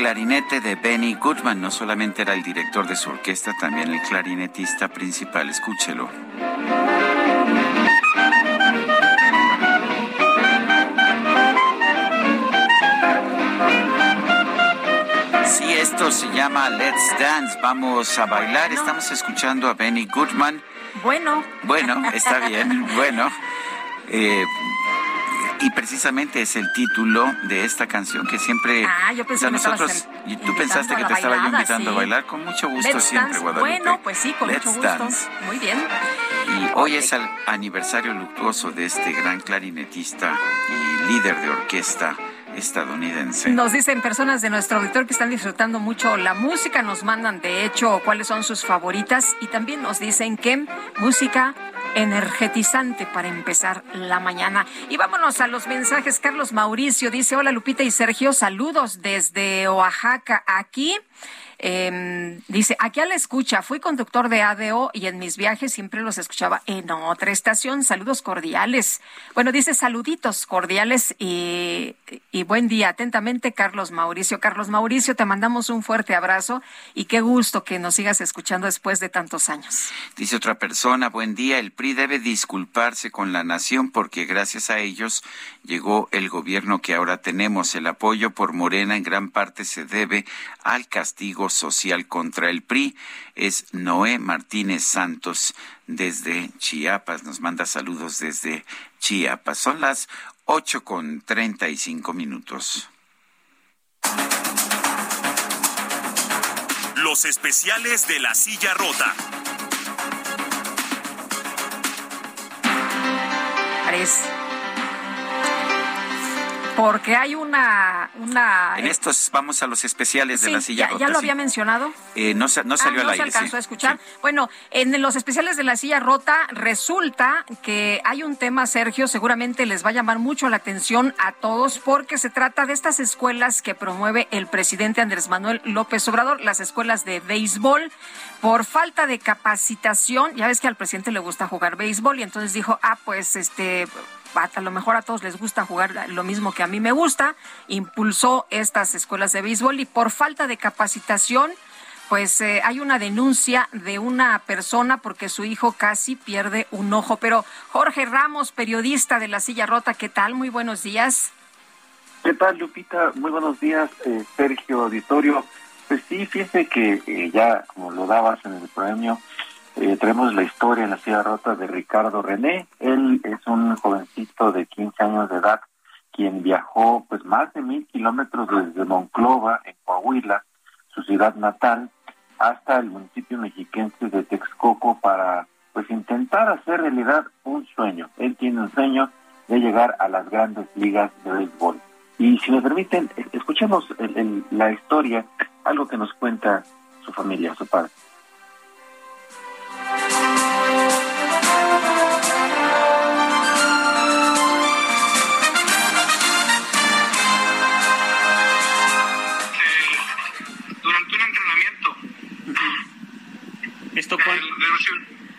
Clarinete de Benny Goodman. No solamente era el director de su orquesta, también el clarinetista principal. Escúchelo. Sí, esto se llama Let's Dance. Vamos a bailar. Estamos escuchando a Benny Goodman. Bueno. Bueno, está bien. Bueno. Eh, y precisamente es el título de esta canción que siempre ah, yo pensé nosotros y tú pensaste que te estaba yo invitando a bailar con mucho gusto siempre Guadalupe. Bueno, pues sí, con mucho gusto. Muy bien. Y hoy es el aniversario luctuoso de este gran clarinetista y líder de orquesta estadounidense. Nos dicen personas de nuestro auditor que están disfrutando mucho la música, nos mandan de hecho cuáles son sus favoritas y también nos dicen que música energetizante para empezar la mañana. Y vámonos a los mensajes. Carlos Mauricio dice, hola Lupita y Sergio, saludos desde Oaxaca. Aquí eh, dice, aquí a la escucha, fui conductor de ADO y en mis viajes siempre los escuchaba en otra estación. Saludos cordiales. Bueno, dice saluditos cordiales y, y buen día. Atentamente, Carlos Mauricio. Carlos Mauricio, te mandamos un fuerte abrazo y qué gusto que nos sigas escuchando después de tantos años. Dice otra persona, buen día. El PRI debe disculparse con la nación porque gracias a ellos llegó el gobierno que ahora tenemos. El apoyo por Morena en gran parte se debe al castigo social contra el PRI. Es Noé Martínez Santos desde Chiapas. Nos manda saludos desde Chiapas. Son las ocho con treinta y cinco minutos. Los especiales de la silla rota. Porque hay una una... en estos vamos a los especiales de la silla ya, rota. ¿Ya lo había mencionado? Eh, no, no salió ah, al no aire. se alcanzó a escuchar. Bueno, en los especiales de la silla rota resulta que hay un tema, Sergio, seguramente les va a llamar mucho la atención a todos porque se trata de estas escuelas que promueve el presidente Andrés Manuel López Obrador, las escuelas de béisbol. Por falta de capacitación, ya ves que al presidente le gusta jugar béisbol y entonces dijo, ah, pues este a lo mejor a todos les gusta jugar lo mismo que a mí me gusta, impulsó estas escuelas de béisbol y por falta de capacitación, pues eh, hay una denuncia de una persona porque su hijo casi pierde un ojo. Pero Jorge Ramos, periodista de La Silla Rota, ¿qué tal? Muy buenos días. ¿Qué tal, Lupita? Muy buenos días, eh, Sergio Auditorio. Pues sí, fíjese que eh, ya, como lo dabas en el premio, eh, tenemos la historia en la silla rota de Ricardo René. Él es un jovencito de 15 años de edad quien viajó pues más de mil kilómetros desde Monclova, en Coahuila, su ciudad natal, hasta el municipio mexiquense de Texcoco para pues intentar hacer realidad un sueño. Él tiene un sueño de llegar a las grandes ligas de béisbol. Y si me permiten, escuchemos la historia, algo que nos cuenta su familia, su padre. ¿Esto cuál?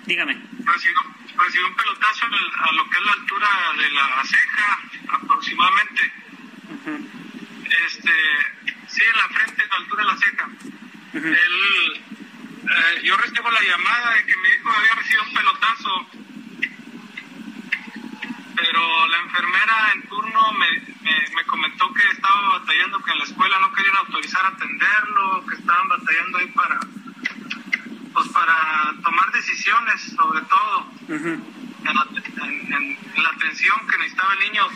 Dígame. Recibió, un pelotazo a lo que es la altura de la ceja, aproximadamente. Este, sí, en la frente, a la altura de la ceja. Él, eh, yo recibo la llamada de que mi hijo había recibido un pelotazo, pero la enfermera en turno me, me, me, comentó que estaba batallando, que en la escuela no querían autorizar a atenderlo, que estaban batallando ahí para, pues para tomar decisiones, sobre todo en, la, en, en, la atención que necesitaba el niño.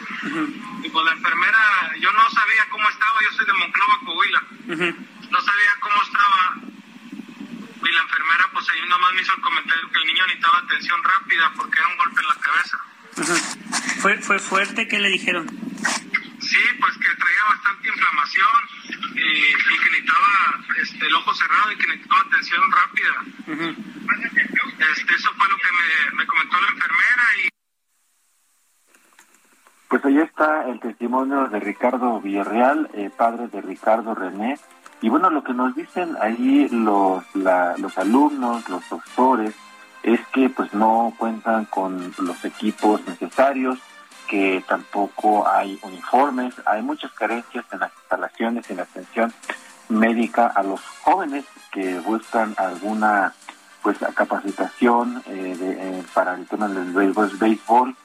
Y pues la enfermera, yo no sabía cómo estaba, yo soy de Monclova, Coahuila, no sabía cómo estaba. Y la enfermera, pues ahí nomás me hizo el comentario que el niño necesitaba atención rápida porque era un golpe en la cabeza. ¿Fue, ¿Fue fuerte? ¿Qué le dijeron? Sí, pues que traía bastante inflamación y, y que necesitaba este, el ojo cerrado y que necesitaba atención rápida. este, eso fue lo que me, me comentó la enfermera y pues ahí está el testimonio de Ricardo Villarreal, eh, padre de Ricardo René. Y bueno, lo que nos dicen ahí los, la, los alumnos, los doctores, es que pues no cuentan con los equipos necesarios, que tampoco hay uniformes, hay muchas carencias en las instalaciones en la atención médica a los jóvenes que buscan alguna pues capacitación eh, de, eh, para el tema del béisbol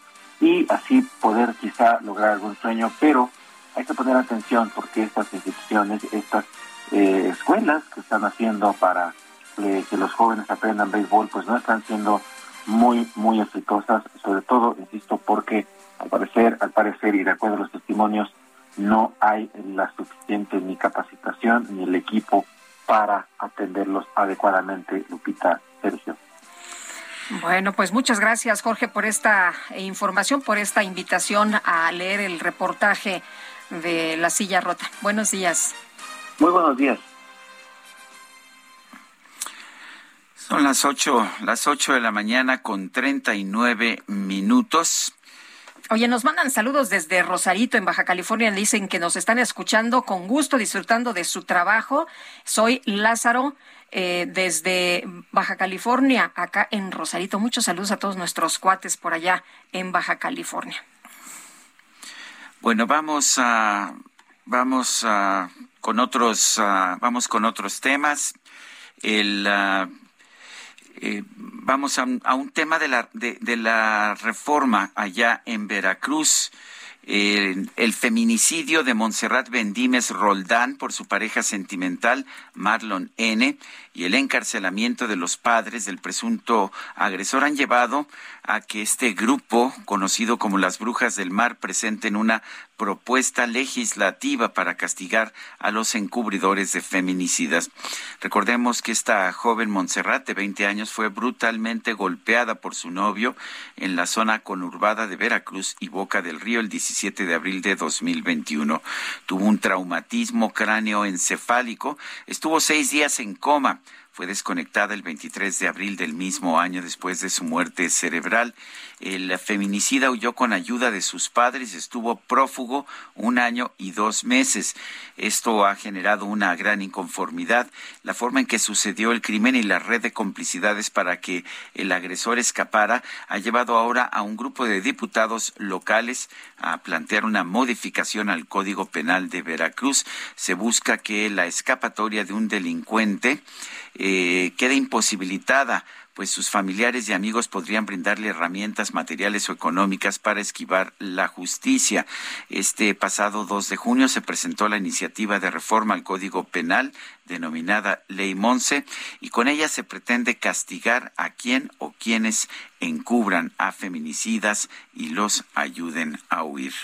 y así poder quizá lograr algún sueño, pero hay que poner atención porque estas instituciones, estas eh, escuelas que están haciendo para eh, que los jóvenes aprendan béisbol, pues no están siendo muy, muy exitosas, sobre todo, insisto, porque al parecer, al parecer y de acuerdo a los testimonios, no hay la suficiente ni capacitación ni el equipo para atenderlos adecuadamente, Lupita, Sergio. Bueno, pues muchas gracias, Jorge, por esta información, por esta invitación a leer el reportaje de La Silla Rota. Buenos días. Muy buenos días. Son las ocho, las ocho de la mañana con treinta y nueve minutos. Oye, nos mandan saludos desde Rosarito, en Baja California. Dicen que nos están escuchando con gusto, disfrutando de su trabajo. Soy Lázaro, eh, desde Baja California, acá en Rosarito. Muchos saludos a todos nuestros cuates por allá en Baja California. Bueno, vamos a, vamos a, con otros, a, vamos con otros temas. El uh, eh, vamos a un, tema de la, de, la reforma allá en Veracruz. El feminicidio de Montserrat Bendímez Roldán por su pareja sentimental Marlon N. y el encarcelamiento de los padres del presunto agresor han llevado a que este grupo, conocido como las Brujas del Mar, presenten una propuesta legislativa para castigar a los encubridores de feminicidas. Recordemos que esta joven Montserrat de 20 años fue brutalmente golpeada por su novio en la zona conurbada de Veracruz y Boca del Río el 17 17 de abril de 2021. Tuvo un traumatismo cráneoencefálico, estuvo seis días en coma fue desconectada el 23 de abril del mismo año después de su muerte cerebral. El feminicida huyó con ayuda de sus padres, estuvo prófugo un año y dos meses. Esto ha generado una gran inconformidad. La forma en que sucedió el crimen y la red de complicidades para que el agresor escapara ha llevado ahora a un grupo de diputados locales a plantear una modificación al Código Penal de Veracruz. Se busca que la escapatoria de un delincuente eh, queda imposibilitada pues sus familiares y amigos podrían brindarle herramientas materiales o económicas para esquivar la justicia. Este pasado 2 de junio se presentó la iniciativa de reforma al Código Penal denominada Ley Monse y con ella se pretende castigar a quien o quienes encubran a feminicidas y los ayuden a huir.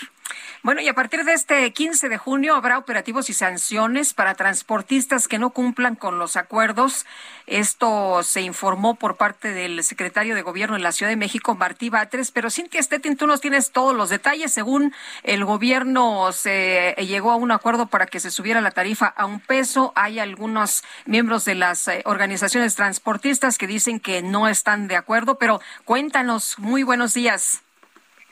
Bueno, y a partir de este 15 de junio habrá operativos y sanciones para transportistas que no cumplan con los acuerdos. Esto se informó por parte del secretario de Gobierno en la Ciudad de México, Martí Batres. Pero Cintia Stettin, tú nos tienes todos los detalles. Según el gobierno se llegó a un acuerdo para que se subiera la tarifa a un peso. Hay algunos miembros de las eh, organizaciones transportistas que dicen que no están de acuerdo. Pero cuéntanos, muy buenos días.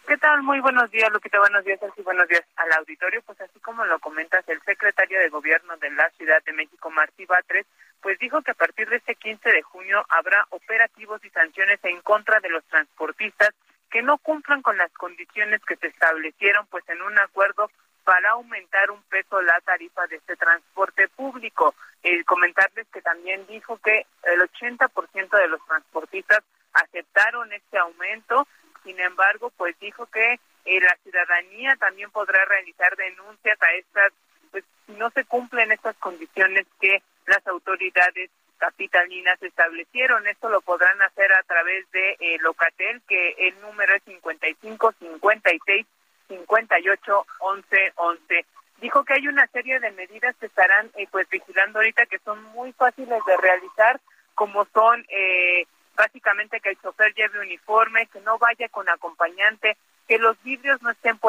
¿Qué tal? Muy buenos días, Lupita. Buenos días, y buenos días al auditorio. Pues así como lo comentas, el secretario de Gobierno de la Ciudad de México, Martí Batres, pues dijo que a partir de este 15 de junio habrá operativos y sanciones en contra de los transportistas que no cumplan con las condiciones que se establecieron pues en un acuerdo para aumentar un peso la tarifa de este transporte público. El comentarles que también dijo que el 80% de los transportistas aceptaron este aumento sin embargo, pues dijo que eh, la ciudadanía también podrá realizar denuncias a estas, pues si no se cumplen estas condiciones que las autoridades capitalinas establecieron. Esto lo podrán hacer a través de eh, Locatel, que el número es 55 56 58 11 11. Dijo que hay una serie de medidas que estarán eh, pues vigilando ahorita que son muy fáciles de realizar, como son eh, básicamente que el chofer lleve uniforme, que no vaya con acompañante, que los vidrios no estén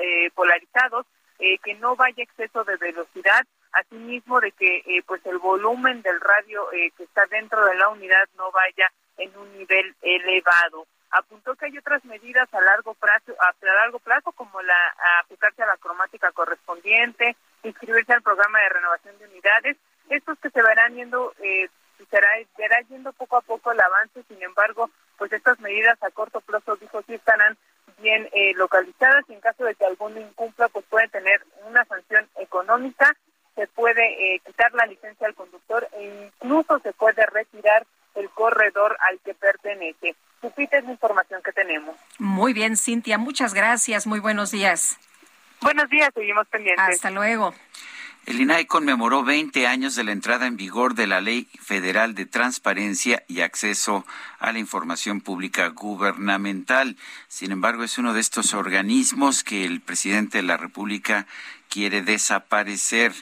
eh, polarizados, eh, que no vaya exceso de velocidad, asimismo de que eh, pues el volumen del radio que está dentro de la unidad no vaya en un nivel elevado. Apuntó que hay otras medidas a largo plazo, a largo plazo como la ajustarse a la cromática correspondiente, inscribirse al programa de renovación de unidades, estos que se verán yendo eh, será verá yendo poco a poco el avance, sin embargo, pues estas medidas a corto plazo, dijo, sí estarán bien eh, localizadas y en caso de que alguno incumpla, pues puede tener una sanción económica, se puede eh, quitar la licencia al conductor e incluso se puede retirar el corredor al que pertenece. Supite es la información que tenemos. Muy bien, Cintia, muchas gracias, muy buenos días. Buenos días, seguimos pendientes. Hasta luego. El INAI conmemoró 20 años de la entrada en vigor de la Ley Federal de Transparencia y Acceso a la Información Pública Gubernamental. Sin embargo, es uno de estos organismos que el presidente de la República quiere desaparecer.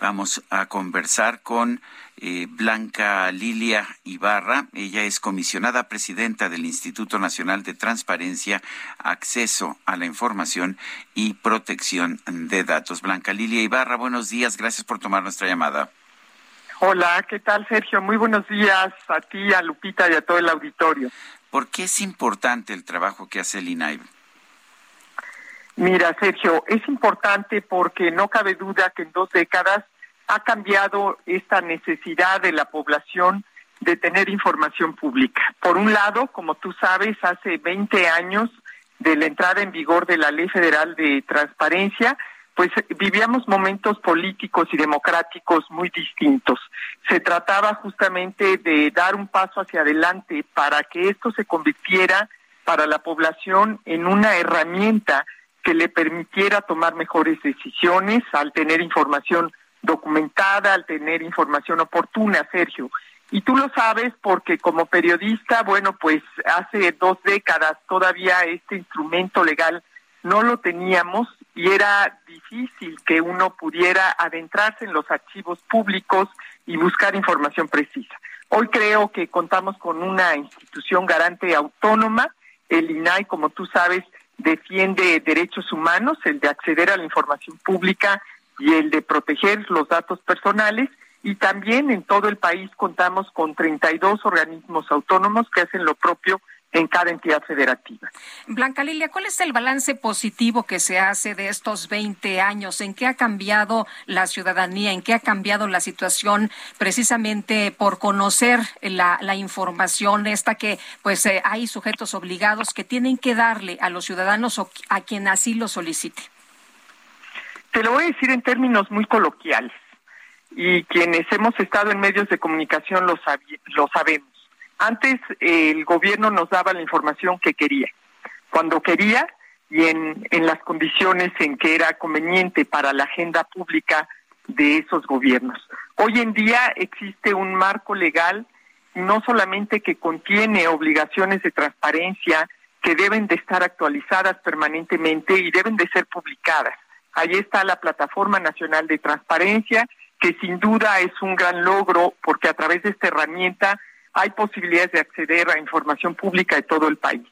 Vamos a conversar con eh, Blanca Lilia Ibarra. Ella es comisionada presidenta del Instituto Nacional de Transparencia, Acceso a la Información y Protección de Datos. Blanca Lilia Ibarra, buenos días. Gracias por tomar nuestra llamada. Hola, ¿qué tal, Sergio? Muy buenos días a ti, a Lupita y a todo el auditorio. ¿Por qué es importante el trabajo que hace el INAI? Mira, Sergio, es importante porque no cabe duda que en dos décadas ha cambiado esta necesidad de la población de tener información pública. Por un lado, como tú sabes, hace 20 años de la entrada en vigor de la Ley Federal de Transparencia, pues vivíamos momentos políticos y democráticos muy distintos. Se trataba justamente de dar un paso hacia adelante para que esto se convirtiera para la población en una herramienta que le permitiera tomar mejores decisiones al tener información documentada, al tener información oportuna, Sergio. Y tú lo sabes porque como periodista, bueno, pues hace dos décadas todavía este instrumento legal no lo teníamos y era difícil que uno pudiera adentrarse en los archivos públicos y buscar información precisa. Hoy creo que contamos con una institución garante autónoma, el INAI, como tú sabes, defiende derechos humanos, el de acceder a la información pública y el de proteger los datos personales. Y también en todo el país contamos con 32 organismos autónomos que hacen lo propio en cada entidad federativa. Blanca Lilia, ¿cuál es el balance positivo que se hace de estos 20 años? ¿En qué ha cambiado la ciudadanía? ¿En qué ha cambiado la situación precisamente por conocer la, información esta que pues eh, hay sujetos obligados que tienen que darle a los ciudadanos o a quien así lo solicite? Te lo voy a decir en términos muy coloquiales y quienes hemos estado en medios de comunicación lo, lo sabemos antes el gobierno nos daba la información que quería, cuando quería y en, en las condiciones en que era conveniente para la agenda pública de esos gobiernos. Hoy en día existe un marco legal no solamente que contiene obligaciones de transparencia que deben de estar actualizadas permanentemente y deben de ser publicadas. Ahí está la Plataforma Nacional de Transparencia, que sin duda es un gran logro porque a través de esta herramienta hay posibilidades de acceder a información pública de todo el país.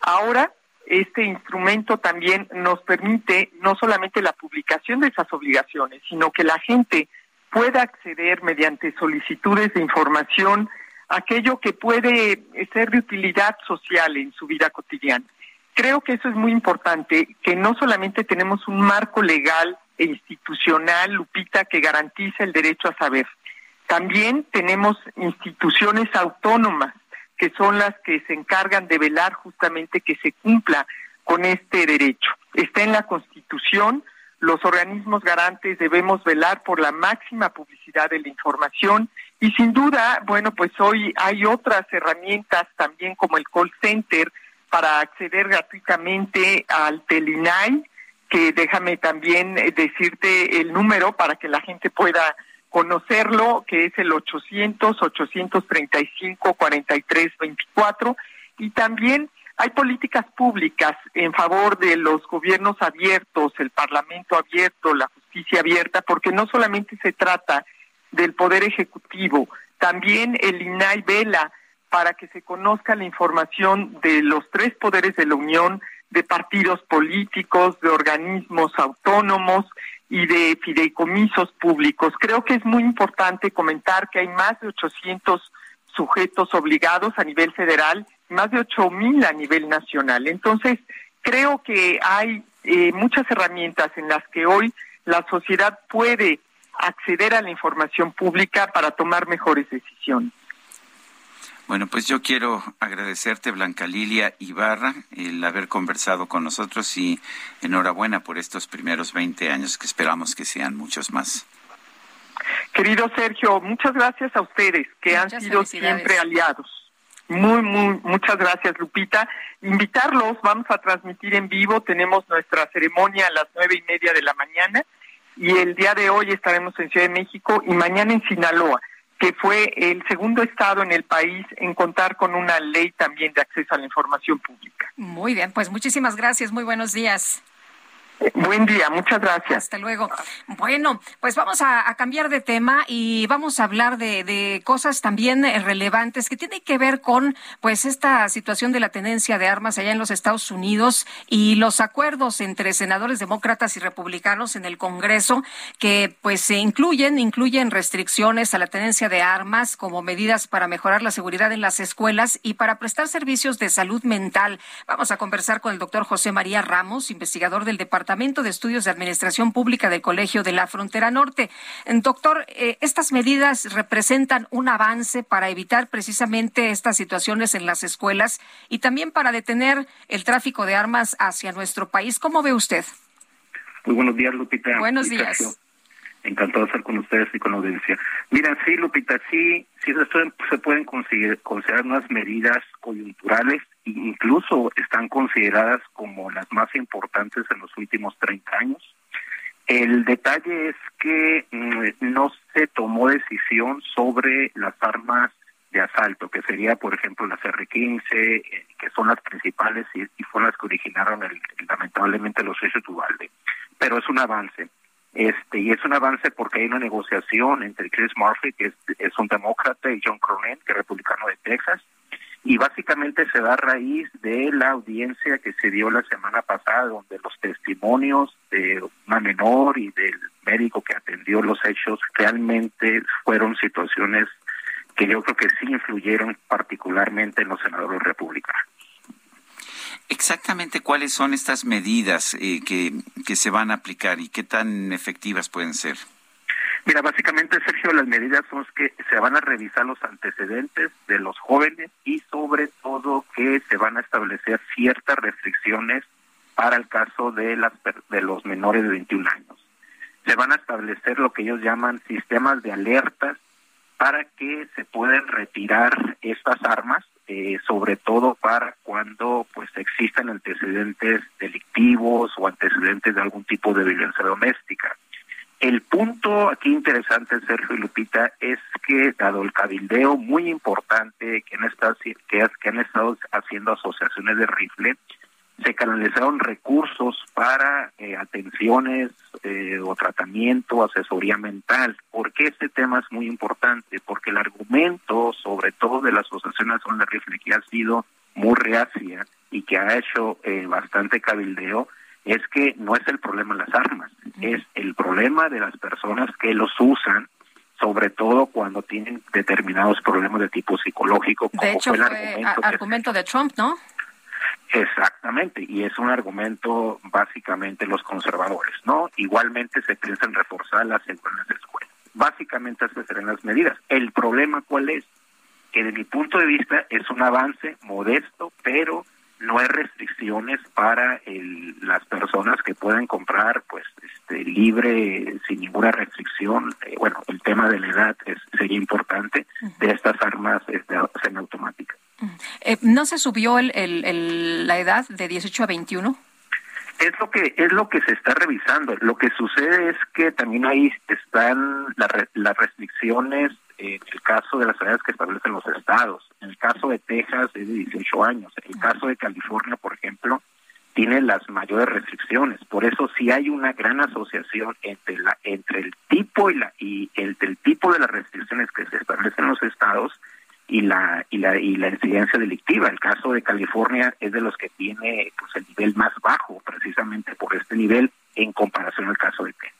Ahora, este instrumento también nos permite no solamente la publicación de esas obligaciones, sino que la gente pueda acceder mediante solicitudes de información aquello que puede ser de utilidad social en su vida cotidiana. Creo que eso es muy importante, que no solamente tenemos un marco legal e institucional, Lupita, que garantiza el derecho a saber, también tenemos instituciones autónomas que son las que se encargan de velar justamente que se cumpla con este derecho. Está en la Constitución, los organismos garantes debemos velar por la máxima publicidad de la información y sin duda, bueno, pues hoy hay otras herramientas también como el call center para acceder gratuitamente al Telinai, que déjame también eh, decirte el número para que la gente pueda conocerlo, que es el 800-835-4324, y también hay políticas públicas en favor de los gobiernos abiertos, el Parlamento abierto, la justicia abierta, porque no solamente se trata del Poder Ejecutivo, también el INAI vela para que se conozca la información de los tres poderes de la Unión, de partidos políticos, de organismos autónomos, y de fideicomisos públicos. Creo que es muy importante comentar que hay más de 800 sujetos obligados a nivel federal, más de 8.000 a nivel nacional. Entonces, creo que hay eh, muchas herramientas en las que hoy la sociedad puede acceder a la información pública para tomar mejores decisiones. Bueno, pues yo quiero agradecerte, Blanca Lilia Ibarra, el haber conversado con nosotros y enhorabuena por estos primeros 20 años, que esperamos que sean muchos más. Querido Sergio, muchas gracias a ustedes, que han sido siempre aliados. Muy, muy, muchas gracias, Lupita. Invitarlos, vamos a transmitir en vivo, tenemos nuestra ceremonia a las nueve y media de la mañana y el día de hoy estaremos en Ciudad de México y mañana en Sinaloa que fue el segundo estado en el país en contar con una ley también de acceso a la información pública. Muy bien, pues muchísimas gracias, muy buenos días. Buen día, muchas gracias. Hasta luego. Bueno, pues vamos a, cambiar de tema y vamos a hablar de, cosas también eh, relevantes que tienen que ver con pues esta situación de la tenencia de armas allá en los Estados Unidos y los acuerdos entre senadores demócratas y republicanos en el Congreso que pues se incluyen incluyen restricciones a la tenencia de armas como medidas para mejorar la seguridad en las escuelas y para prestar servicios de salud mental. Vamos a conversar con el doctor José María Ramos, investigador del Departamento Departamento de Estudios de Administración Pública del Colegio de la Frontera Norte. Doctor, eh, ¿estas medidas representan un avance para evitar precisamente estas situaciones en las escuelas y también para detener el tráfico de armas hacia nuestro país? ¿Cómo ve usted? Muy buenos días, Lupita. Buenos días. Encantado de estar con ustedes y con la audiencia. Mira, sí, Lupita, sí, sí se pueden considerar unas medidas coyunturales incluso están consideradas como las más importantes en los últimos 30 años. El detalle es que mm, no se tomó decisión sobre las armas de asalto, que sería, por ejemplo, las R-15, eh, que son las principales y, fueron las que originaron el, lamentablemente los hechos de Uvalde. Pero es un avance. Este, y es un avance porque hay una negociación entre Chris Murphy, que es, es un demócrata, y John Cronin, que es republicano de Texas, y básicamente se da a raíz de la audiencia que se dio la semana pasada, donde los testimonios de una menor y del médico que atendió los hechos realmente fueron situaciones que yo creo que sí influyeron particularmente en los senadores republicanos. Exactamente cuáles son estas medidas eh, que, que se van a aplicar y qué tan efectivas pueden ser. Mira, básicamente, Sergio, las medidas son que se van a revisar los antecedentes de los jóvenes y sobre todo que se van a establecer ciertas restricciones para el caso de, las, de los menores de 21 años. Se van a establecer lo que ellos llaman sistemas de alertas para que se puedan retirar estas armas, eh, sobre todo para cuando pues existan antecedentes delictivos o antecedentes de algún tipo de violencia doméstica. El punto aquí interesante, Sergio y Lupita, es que dado el cabildeo muy importante que han estado, que, han estado haciendo asociaciones de rifle, se canalizaron recursos para eh, atenciones eh, o tratamiento, asesoría mental. ¿Por qué este tema es muy importante? Porque el argumento, sobre todo de la Asociación Nacional de Rifle, que ha sido muy reacia y que ha hecho eh, bastante cabildeo, es que no es el problema de las armas, es el problema de las personas que los usan sobre todo cuando tienen determinados problemas de tipo psicológico. Como de hecho, fue el argumento, de Trump, ¿no? Exactamente, y es un argumento básicamente los conservadores, ¿no? Igualmente se piensa en reforzar las escuelas. Básicamente esas serán las medidas. El problema cuál es? Que de mi punto de vista es un avance modesto, pero no hay restricciones para el, las personas que puedan comprar pues este libre sin ninguna restricción eh, bueno el tema de la edad es, sería importante de estas armas este, semiautomáticas eh, no se subió el, el, la edad de 18 a 21 es lo que es lo que se está revisando lo que sucede es que también ahí están las restricciones en el caso de las edades que establecen los estados. En el caso de Texas es de 18 años. En el caso de California, por ejemplo, tiene las mayores restricciones. Por eso sí hay una gran asociación entre la entre el tipo y la y el, el tipo de las restricciones que se establecen en los estados y la y la y la incidencia delictiva. El caso de California es de los que tiene pues el nivel más bajo, precisamente por este nivel en comparación al caso de Texas.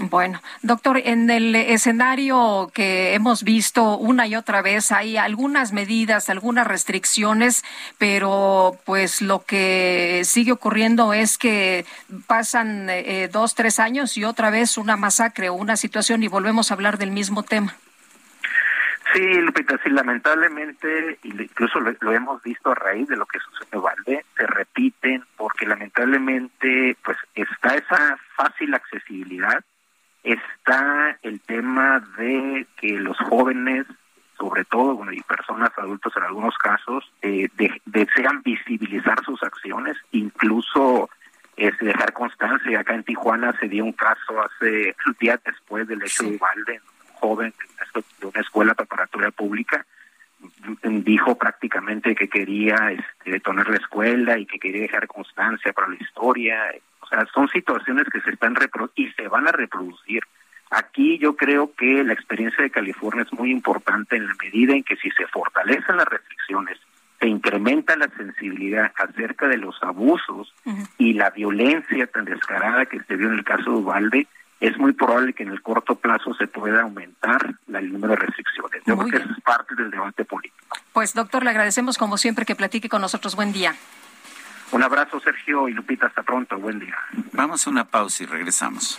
Bueno, doctor, en el escenario que hemos visto una y otra vez hay algunas medidas, algunas restricciones, pero pues lo que sigue ocurriendo es que pasan eh, dos, tres años y otra vez una masacre o una situación y volvemos a hablar del mismo tema. Sí, Lupita, sí, lamentablemente, incluso lo, hemos visto a raíz de lo que sucedió en Valde, se repiten porque lamentablemente pues está esa fácil accesibilidad, está el tema de que los jóvenes, sobre todo, bueno, y personas adultos en algunos casos, eh, desean visibilizar sus acciones, incluso es dejar constancia. Acá en Tijuana se dio un caso hace días después del hecho de Ubalde, joven de una escuela preparatoria pública dijo prácticamente que quería este, detonar la escuela y que quería dejar constancia para la historia. O sea, son situaciones que se están y se van a reproducir. Aquí yo creo que la experiencia de California es muy importante en la medida en que si se fortalecen las restricciones, se incrementa la sensibilidad acerca de los abusos y la violencia tan descarada que se vio en el caso de Ubalde, es muy probable que en el corto plazo se pueda aumentar el número de restricciones. Yo creo que eso es parte del debate político. Pues doctor, le agradecemos como siempre que platique con nosotros. Buen día. Un abrazo, Sergio y Lupita. Hasta pronto. Buen día. Vamos a una pausa y regresamos.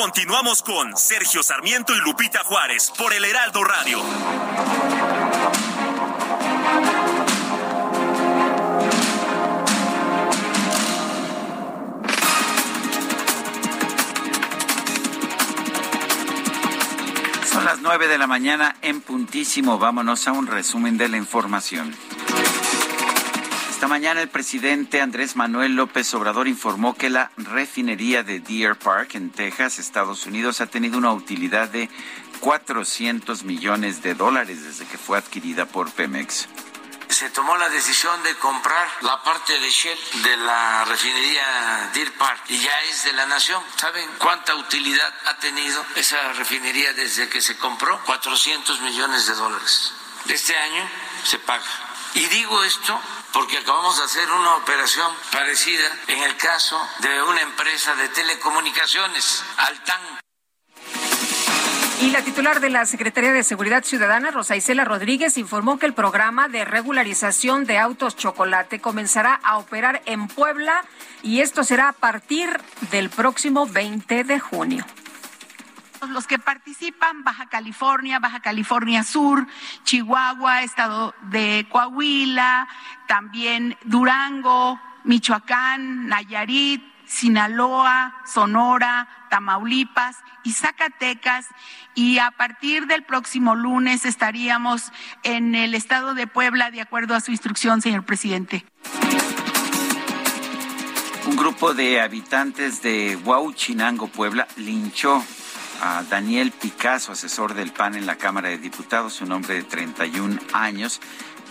Continuamos con Sergio Sarmiento y Lupita Juárez por el Heraldo Radio. nueve de la mañana en puntísimo. Vámonos a un resumen de la información. Esta mañana el presidente Andrés Manuel López Obrador informó que la refinería de Deer Park en Texas, Estados Unidos, ha tenido una utilidad de 400 millones de dólares desde que fue adquirida por Pemex se tomó la decisión de comprar la parte de Shell de la refinería Deer Park y ya es de la nación. ¿Saben cuánta utilidad ha tenido esa refinería desde que se compró? 400 millones de dólares. Este año se paga. Y digo esto porque acabamos de hacer una operación parecida en el caso de una empresa de telecomunicaciones, Altan. Y la titular de la Secretaría de Seguridad Ciudadana, Rosa Isela Rodríguez, informó que el programa de regularización de autos chocolate comenzará a operar en Puebla y esto será a partir del próximo 20 de junio. Los que participan, Baja California, Baja California Sur, Chihuahua, Estado de Coahuila, también Durango, Michoacán, Nayarit, Sinaloa, Sonora, Tamaulipas y Zacatecas y a partir del próximo lunes estaríamos en el estado de Puebla de acuerdo a su instrucción, señor presidente. Un grupo de habitantes de Huauchinango, Puebla, linchó a Daniel Picasso, asesor del PAN en la Cámara de Diputados, un hombre de 31 años,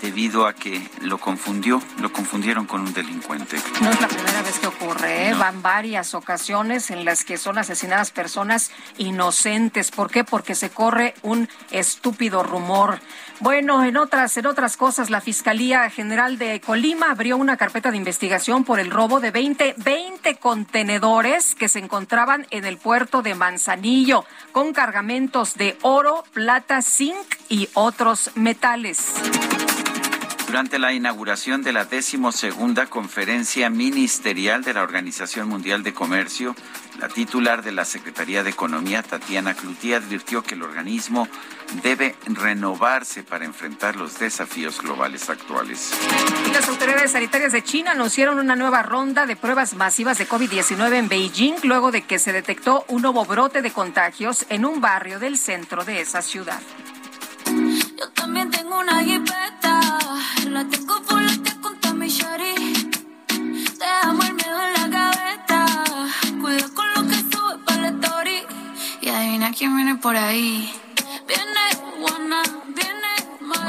debido a que lo confundió, lo confundieron con un delincuente. No es la primera vez que ocurre, ¿eh? van varias ocasiones en las que son asesinadas personas inocentes. ¿Por qué? Porque se corre un estúpido rumor. Bueno, en otras, en otras cosas, la Fiscalía General de Colima abrió una carpeta de investigación por el robo de 20, 20 contenedores que se encontraban en el puerto de Manzanillo con cargamentos de oro, plata, zinc y otros metales durante la inauguración de la decimosegunda conferencia ministerial de la Organización Mundial de Comercio, la titular de la Secretaría de Economía, Tatiana Cloutier, advirtió que el organismo debe renovarse para enfrentar los desafíos globales actuales. las autoridades sanitarias de China anunciaron una nueva ronda de pruebas masivas de COVID-19 en Beijing luego de que se detectó un nuevo brote de contagios en un barrio del centro de esa ciudad. Yo también tengo una jipeta, la tengo fuerte con mi shari. Te amo el miedo en la gaveta, cuida con lo que sube para la story. Y adivina quién viene por ahí. Viene Juana,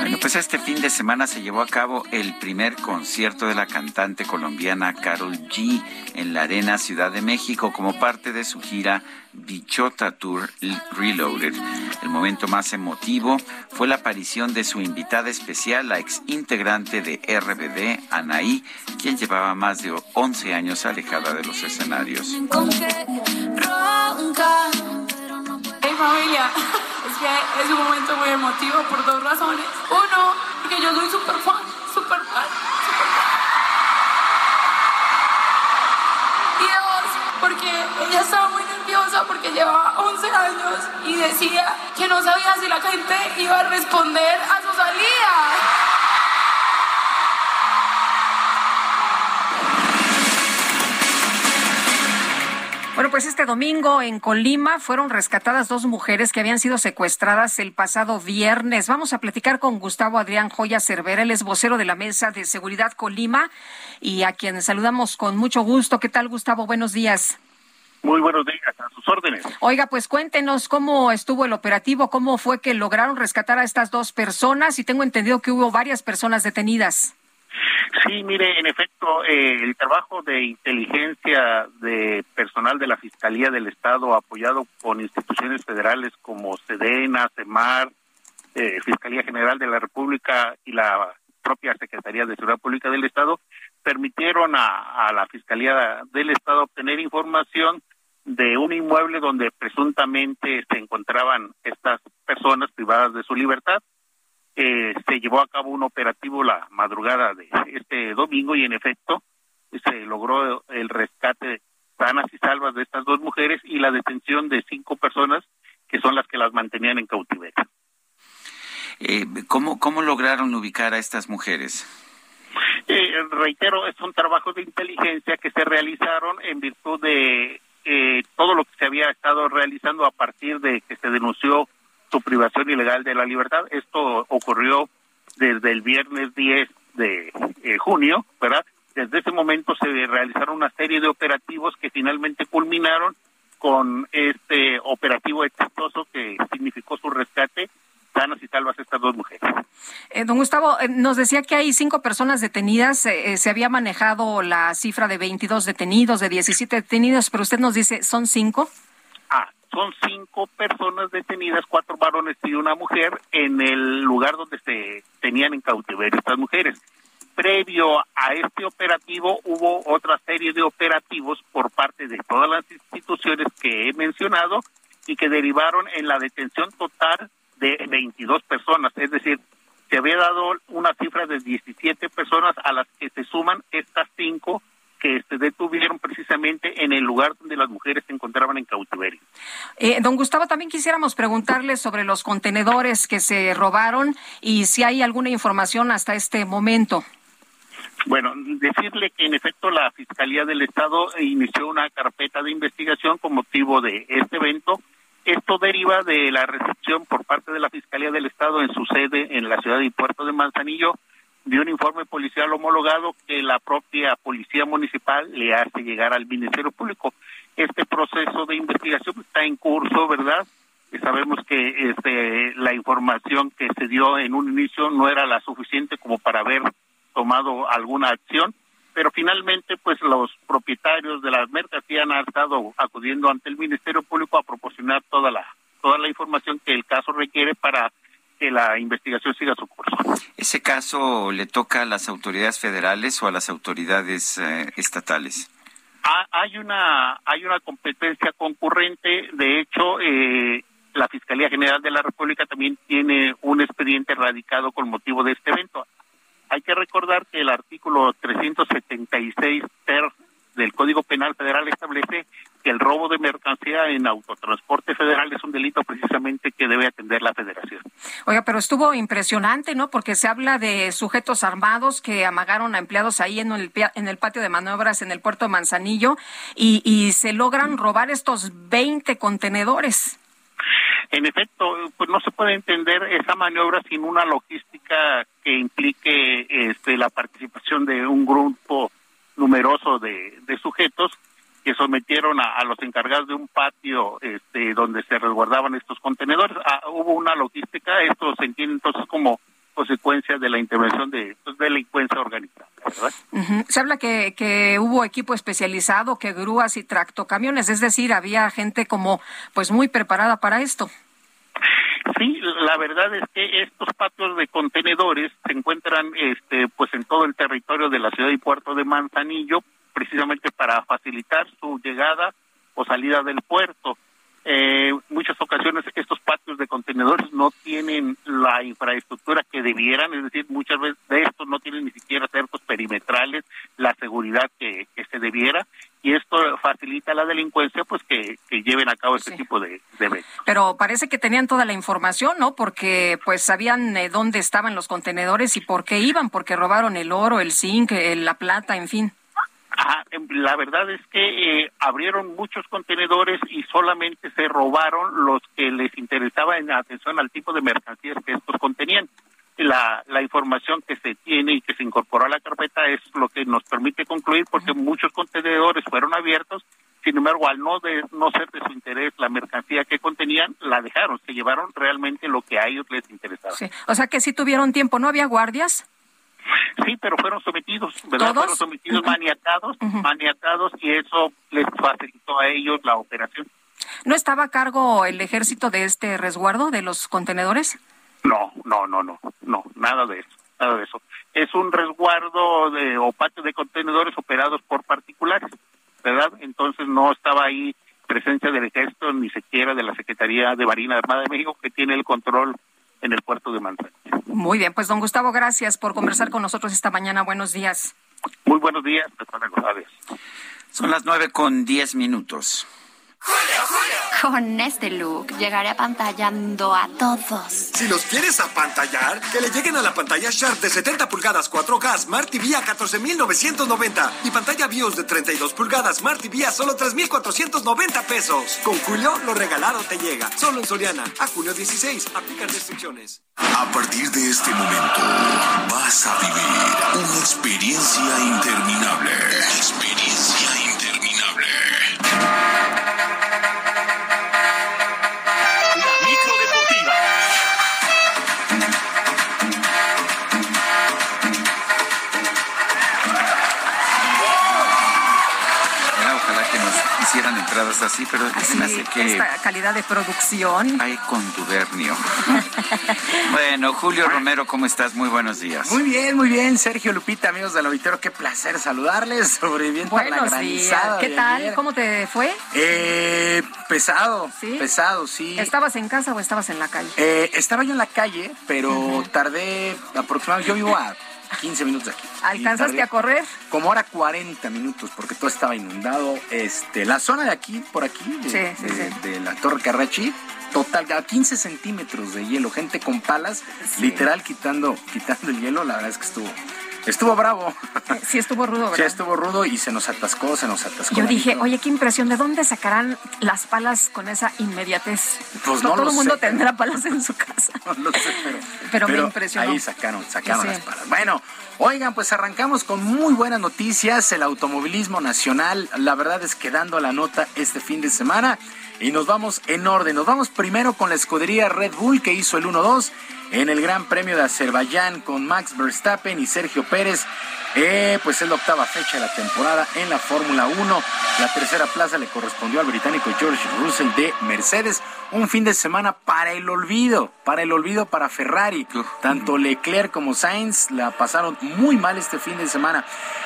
bueno, pues este fin de semana se llevó a cabo el primer concierto de la cantante colombiana Carol G en la Arena Ciudad de México como parte de su gira Bichota Tour Reloaded. El momento más emotivo fue la aparición de su invitada especial, la ex integrante de RBD, Anaí, quien llevaba más de 11 años alejada de los escenarios. Familia, es que es un momento muy emotivo por dos razones. Uno, porque yo soy súper fan, súper fan, Y dos, porque ella estaba muy nerviosa porque llevaba 11 años y decía que no sabía si la gente iba a responder a su salida. Bueno, pues este domingo en Colima fueron rescatadas dos mujeres que habían sido secuestradas el pasado viernes. Vamos a platicar con Gustavo Adrián Joya Cervera, él es vocero de la Mesa de Seguridad Colima y a quien saludamos con mucho gusto. ¿Qué tal, Gustavo? Buenos días. Muy buenos días, a sus órdenes. Oiga, pues cuéntenos cómo estuvo el operativo, cómo fue que lograron rescatar a estas dos personas y tengo entendido que hubo varias personas detenidas. Sí, mire, en efecto, eh, el trabajo de inteligencia de personal de la Fiscalía del Estado, apoyado con instituciones federales como SEDENA, CEMAR, eh, Fiscalía General de la República y la propia Secretaría de Seguridad Pública del Estado, permitieron a, a la Fiscalía del Estado obtener información de un inmueble donde presuntamente se encontraban estas personas privadas de su libertad eh, se llevó a cabo un operativo la madrugada de este domingo y en efecto se logró el rescate sanas y salvas de estas dos mujeres y la detención de cinco personas que son las que las mantenían en cautiverio. Eh, ¿cómo, ¿Cómo lograron ubicar a estas mujeres? Eh, reitero, son trabajos de inteligencia que se realizaron en virtud de eh, todo lo que se había estado realizando a partir de que se denunció su privación ilegal de la libertad. Esto ocurrió desde el viernes 10 de eh, junio, ¿verdad? Desde ese momento se realizaron una serie de operativos que finalmente culminaron con este operativo exitoso que significó su rescate sanas y salvas estas dos mujeres. Eh, don Gustavo, eh, nos decía que hay cinco personas detenidas. Eh, se había manejado la cifra de 22 detenidos, de 17 detenidos, pero usted nos dice, ¿son cinco? Ah, son cinco personas detenidas, cuatro varones y una mujer, en el lugar donde se tenían en cautiverio estas mujeres. Previo a este operativo hubo otra serie de operativos por parte de todas las instituciones que he mencionado y que derivaron en la detención total de 22 personas, es decir, se había dado una cifra de 17 personas a las que se suman estas cinco que se detuvieron precisamente en el lugar donde las mujeres se encontraban en cautiverio. Eh, don Gustavo, también quisiéramos preguntarle sobre los contenedores que se robaron y si hay alguna información hasta este momento. Bueno, decirle que en efecto la Fiscalía del Estado inició una carpeta de investigación con motivo de este evento esto deriva de la recepción por parte de la Fiscalía del Estado en su sede en la ciudad y puerto de Manzanillo de un informe policial homologado que la propia Policía Municipal le hace llegar al Ministerio Público. Este proceso de investigación está en curso, ¿verdad? Sabemos que este, la información que se dio en un inicio no era la suficiente como para haber tomado alguna acción pero finalmente pues los propietarios de las mercancías han estado acudiendo ante el Ministerio Público a proporcionar toda la toda la información que el caso requiere para que la investigación siga su curso. ¿Ese caso le toca a las autoridades federales o a las autoridades eh, estatales? Ah, hay una hay una competencia concurrente, de hecho eh, la Fiscalía General de la República también tiene un expediente radicado con motivo de este evento. Hay que recordar que el artículo 376 ter del Código Penal Federal establece en autotransporte federal es un delito precisamente que debe atender la federación. Oiga, pero estuvo impresionante, ¿no? Porque se habla de sujetos armados que amagaron a empleados ahí en el, en el patio de maniobras en el puerto de Manzanillo y, y se logran robar estos 20 contenedores. En efecto, pues no se puede entender esa maniobra sin una logística que implique este, la participación de un grupo numeroso de, sujetos que sometieron a, los encargados de un patio este, donde se resguardaban estos contenedores. Ah, hubo una logística, esto se entiende entonces como consecuencia de la intervención de pues, delincuencia organizada. Se habla que, que hubo equipo especializado, que grúas y tractocamiones, es decir, había gente como pues muy preparada para esto. Sí, la verdad es que estos patios de contenedores se encuentran este pues en todo el territorio de la ciudad y puerto de Manzanillo, precisamente para facilitar su llegada o salida del puerto. Eh, muchas ocasiones estos patios de contenedores no tienen la infraestructura que debieran, es decir, muchas veces de estos no tienen ni siquiera cercos perimetrales, la seguridad que, se debiera, y esto facilita a la delincuencia pues que, lleven a cabo este tipo de, de Pero parece que tenían toda la información, ¿no? Porque pues sabían eh, dónde estaban los contenedores y por qué iban, porque robaron el oro, el zinc, eh, la plata, en fin. Em, la verdad es que eh, abrieron muchos contenedores y solamente se robaron los que les interesaba en atención al tipo de mercancías que estos contenían. La, la información que se tiene y que se incorporó a la carpeta es lo que nos permite concluir porque muchos contenedores fueron abiertos, sin embargo, al no, de, no ser de su interés la mercancía que contenían, la dejaron, se llevaron realmente lo que a ellos les interesaba. O sea que si tuvieron tiempo, ¿no había guardias? Sí, pero fueron sometidos, ¿verdad? Fueron sometidos maniatados, maniatados y eso les facilitó a ellos la operación. ¿No estaba a cargo el ejército de este resguardo de los contenedores? No, no, no, no, no, nada de eso, nada de eso. Es un resguardo de o patio de contenedores operados por particulares, ¿verdad? Entonces no estaba ahí presencia del ejército ni siquiera de la Secretaría de Marina Armada de México que tiene el control en el puerto de Manzanillo. Muy bien, pues don Gustavo, gracias por conversar con nosotros esta mañana. Buenos días. Muy buenos días, Son las nueve con diez minutos. Con este look llegaré apantallando a todos. Si los quieres apantallar, que le lleguen a la pantalla Sharp de 70 pulgadas 4K Smart TV a 14,990 y pantalla BIOS de 32 pulgadas Smart TV a solo 3,490 pesos. Con Julio, lo regalado te llega. Solo en Soriana. A julio 16. Aplican restricciones. A partir de este momento, vas a vivir una experiencia interminable. Experiencia así, pero se me hace que Esta calidad de producción. hay contubernio. bueno, Julio Romero, ¿cómo estás? Muy buenos días. Muy bien, muy bien, Sergio Lupita, amigos del auditorio, qué placer saludarles, sobreviviendo a la Buenos granizada días. ¿Qué tal? ayer. ¿Cómo te fue? Eh, pesado, ¿Sí? pesado, sí. ¿Estabas en casa o estabas en la calle? Eh, estaba yo en la calle, pero tardé aproximadamente, yo vivo a 15 minutos de aquí. ¿Alcanzaste a correr? Como ahora 40 minutos, porque todo estaba inundado. Este, la zona de aquí, por aquí, de, Sí, sí, de- de la Torre Carrachi, total, a 15 centímetros de hielo, gente con palas, literal quitando, quitando el hielo, la verdad es que estuvo, estuvo bravo. Sí, estuvo rudo, Sí, ¿verdad? estuvo rudo y se nos atascó, se nos atascó. Yo dije, micro. oye, qué impresión, ¿de dónde sacarán las palas con esa inmediatez? Pues no no todo lo el mundo sé. tendrá palas en su casa. No lo sé, pero, Pero me impresionó. Ahí sacaron, sacaron Sí. las palas. Bueno, oigan, pues arrancamos con muy buenas noticias. El automovilismo nacional, la verdad es que dando la nota este fin de semana. Y nos vamos en orden. Nos vamos primero con la escudería Red Bull que hizo el 1-2 en el Gran Premio de Azerbaiyán con Max Verstappen y Sergio Pérez. Eh, pues es la octava fecha de la temporada en la Fórmula 1. La tercera plaza le correspondió al británico George Russell de Mercedes. Un fin de semana para el olvido, para el olvido para Ferrari. Tanto Leclerc como Sainz la pasaron muy mal este fin de semana.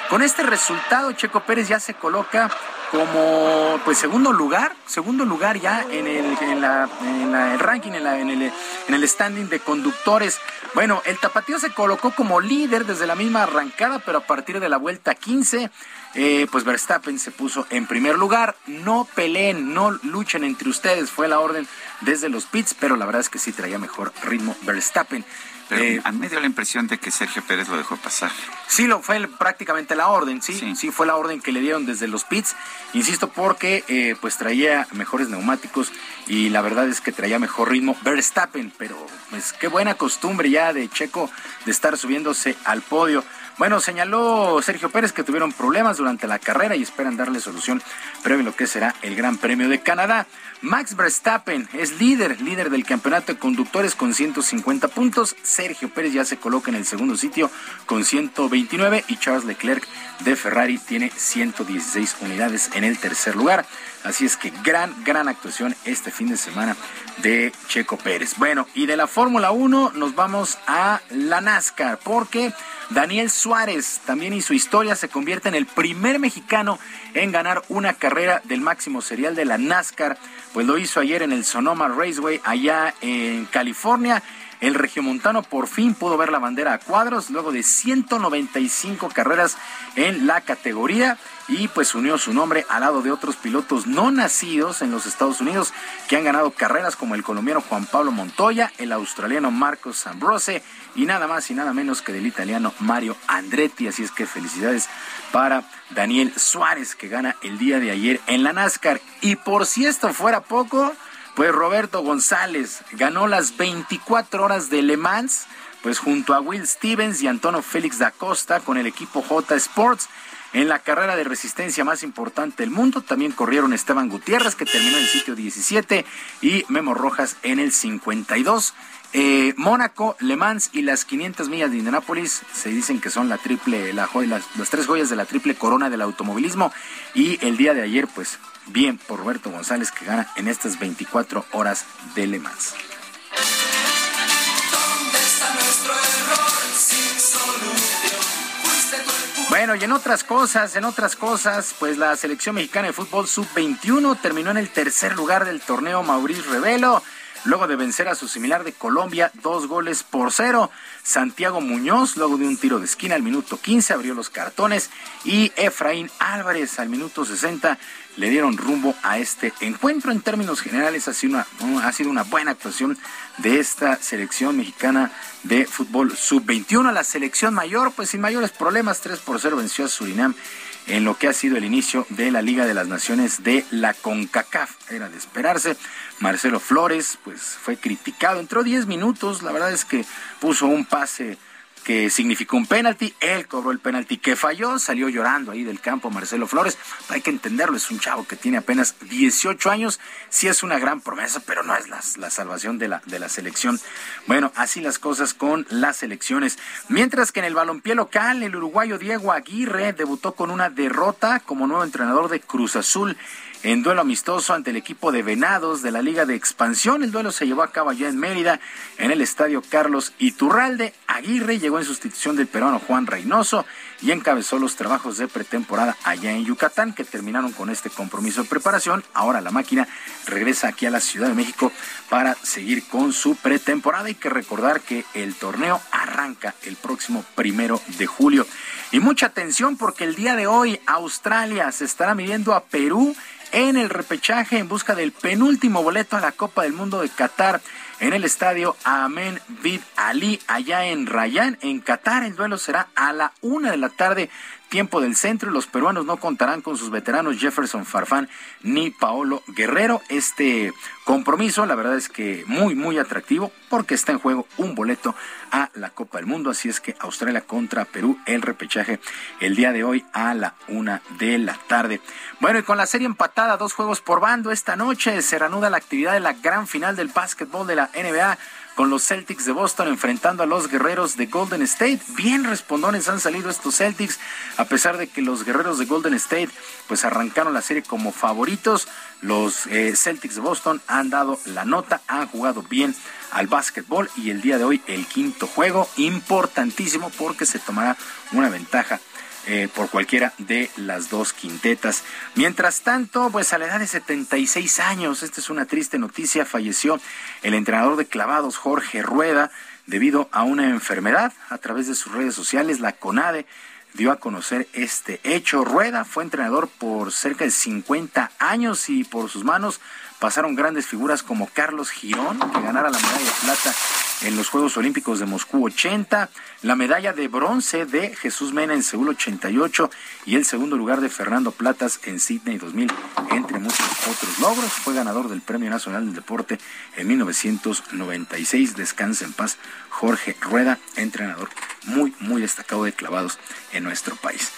Con este resultado, Checo Pérez ya se coloca como pues segundo lugar, segundo lugar ya en el, en la- en la- el ranking, en, la- en el, en el standing de conductores. Bueno, el tapatío se colocó como líder desde la misma arrancada, pero a partir de la vuelta 15, eh, pues Verstappen se puso en primer lugar. No peleen, no luchen entre ustedes, fue la orden desde los pits, pero la verdad es que sí traía mejor ritmo Verstappen. Pero Eh, a mí me dio la impresión de que Sergio Pérez lo dejó pasar. Sí, lo fue prácticamente la orden, sí, sí, fue la orden que le dieron desde los pits, insisto, porque eh, pues traía mejores neumáticos y la verdad es que traía mejor ritmo Verstappen, pero pues qué buena costumbre ya de Checo de estar subiéndose al podio. Bueno, señaló Sergio Pérez que tuvieron problemas durante la carrera y esperan darle solución previo a lo que será el Gran Premio de Canadá. Max Verstappen es líder, líder del campeonato de conductores con 150 puntos. Sergio Pérez ya se coloca en el segundo sitio con 129 y Charles Leclerc de Ferrari tiene 116 unidades en el tercer lugar. Así es que gran, gran actuación este fin de semana de Checo Pérez. Bueno, y de la Fórmula 1 nos vamos a la NASCAR porque Daniel Suárez también hizo historia, se convierte en el primer mexicano en ganar una carrera del máximo serial de la NASCAR, pues lo hizo ayer en el Sonoma Raceway allá en California. El regiomontano por fin pudo ver la bandera a cuadros luego de 195 carreras en la categoría y pues unió su nombre al lado de otros pilotos no nacidos en los Estados Unidos que han ganado carreras como el colombiano Juan Pablo Montoya, el australiano Marcos Ambrose y nada más y nada menos que del italiano Mario Andretti. Así es que felicidades para Daniel Suárez que gana el día de ayer en la NASCAR. Y por si esto fuera poco, pues Roberto González ganó las 24 horas de Le Mans, pues junto a Will Stevens y Antonio Félix da Costa con el equipo J Sports. En la carrera de resistencia más importante del mundo también corrieron Esteban Gutiérrez, que terminó en el sitio 17, y Memo Rojas en el 52. Eh, Mónaco, Le Mans y las 500 millas de Indianápolis se dicen que son la triple, las, las tres joyas de la triple corona del automovilismo. Y el día de ayer, pues bien por Roberto González que gana en estas 24 horas de Le Mans. ¿Dónde está nuestro Bueno, y en otras cosas, en otras cosas, pues la selección mexicana de fútbol sub-21 terminó en el tercer lugar del torneo Maurice Revelo. Luego de vencer a su similar de Colombia dos goles por cero. Santiago Muñoz, luego de un tiro de esquina al minuto 15, abrió los cartones y Efraín Álvarez al minuto 60 le dieron rumbo a este encuentro. En términos generales, ha sido una, ha sido una buena actuación de esta selección mexicana de fútbol sub-21. La selección mayor, pues sin mayores problemas, 3 por 0 venció a Surinam en lo que ha sido el inicio de la Liga de las Naciones de la CONCACAF. Era de esperarse. Marcelo Flores, pues fue criticado. Entró 10 minutos, la verdad es que puso un pase que significó un penalti. Él cobró el penalti que falló, salió llorando ahí del campo Marcelo Flores. Hay que entenderlo, es un chavo que tiene apenas 18 años. Sí es una gran promesa, pero no es la, salvación de la, de la selección. Bueno, así las cosas con las elecciones. Mientras que en el balompié local, el uruguayo Diego Aguirre debutó con una derrota como nuevo entrenador de Cruz Azul en duelo amistoso ante el equipo de Venados de la Liga de Expansión. El duelo se llevó a cabo allá en Mérida, en el estadio Carlos Iturralde. Aguirre llegó en sustitución del peruano Juan Reynoso y encabezó los trabajos de pretemporada allá en Yucatán, que terminaron con este compromiso de preparación. Ahora la máquina regresa aquí a la Ciudad de México para seguir con su pretemporada. Hay que recordar que el torneo arranca el próximo primero de julio. Y mucha atención porque el día de hoy Australia se estará midiendo a Perú en el repechaje en busca del penúltimo boleto a la Copa del Mundo de Qatar en el estadio Amen Bid Ali, allá en Rayán, en Qatar. El duelo será a la una de la tarde tiempo del centro y los peruanos no contarán con sus veteranos Jefferson Farfán ni Paolo Guerrero. Este compromiso, la verdad es que muy, muy atractivo porque está en juego un boleto a la Copa del Mundo. Así es que Australia contra Perú, el repechaje el día de hoy a la una de la tarde. Bueno, y con la serie empatada, dos juegos por bando esta noche, se reanuda la actividad de la gran final del básquetbol de la NBA con los Celtics de Boston enfrentando a los guerreros de Golden State. Bien respondones han salido estos Celtics, a pesar de que los guerreros de Golden State pues arrancaron la serie como favoritos. Los eh, Celtics de Boston han dado la nota, han jugado bien al básquetbol y el día de hoy el quinto juego importantísimo porque se tomará una ventaja eh, por cualquiera de las dos quintetas. Mientras tanto, pues a la edad de 76 años, esta es una triste noticia, falleció el entrenador de clavados Jorge Rueda debido a una enfermedad. A través de sus redes sociales, la CONADE dio a conocer este hecho. Rueda fue entrenador por cerca de 50 años y por sus manos pasaron grandes figuras como Carlos Girón, que ganara la medalla de plata en los Juegos Olímpicos de Moscú 80, la medalla de bronce de Jesús Mena en Seúl 88 y el segundo lugar de Fernando Platas en Sydney 2000, entre muchos otros logros. Fue ganador del Premio Nacional del Deporte en 1996. Descansa en paz Jorge Rueda, entrenador muy, muy destacado de clavados en nuestro país.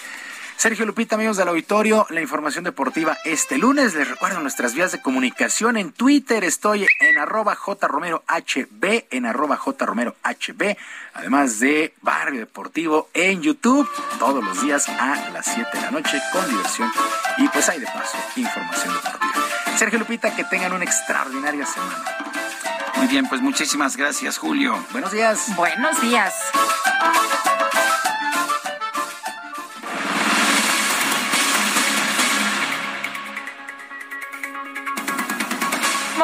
Sergio Lupita, amigos del auditorio, la información deportiva este lunes. Les recuerdo nuestras vías de comunicación. En Twitter estoy en arroba jromerohb, en arroba jromerohb, además de Barrio Deportivo en YouTube, todos los días a las 7 de la noche con diversión y pues hay de paso información deportiva. Sergio Lupita, que tengan una extraordinaria semana. Muy bien, pues muchísimas gracias, Julio. Buenos días. Buenos días.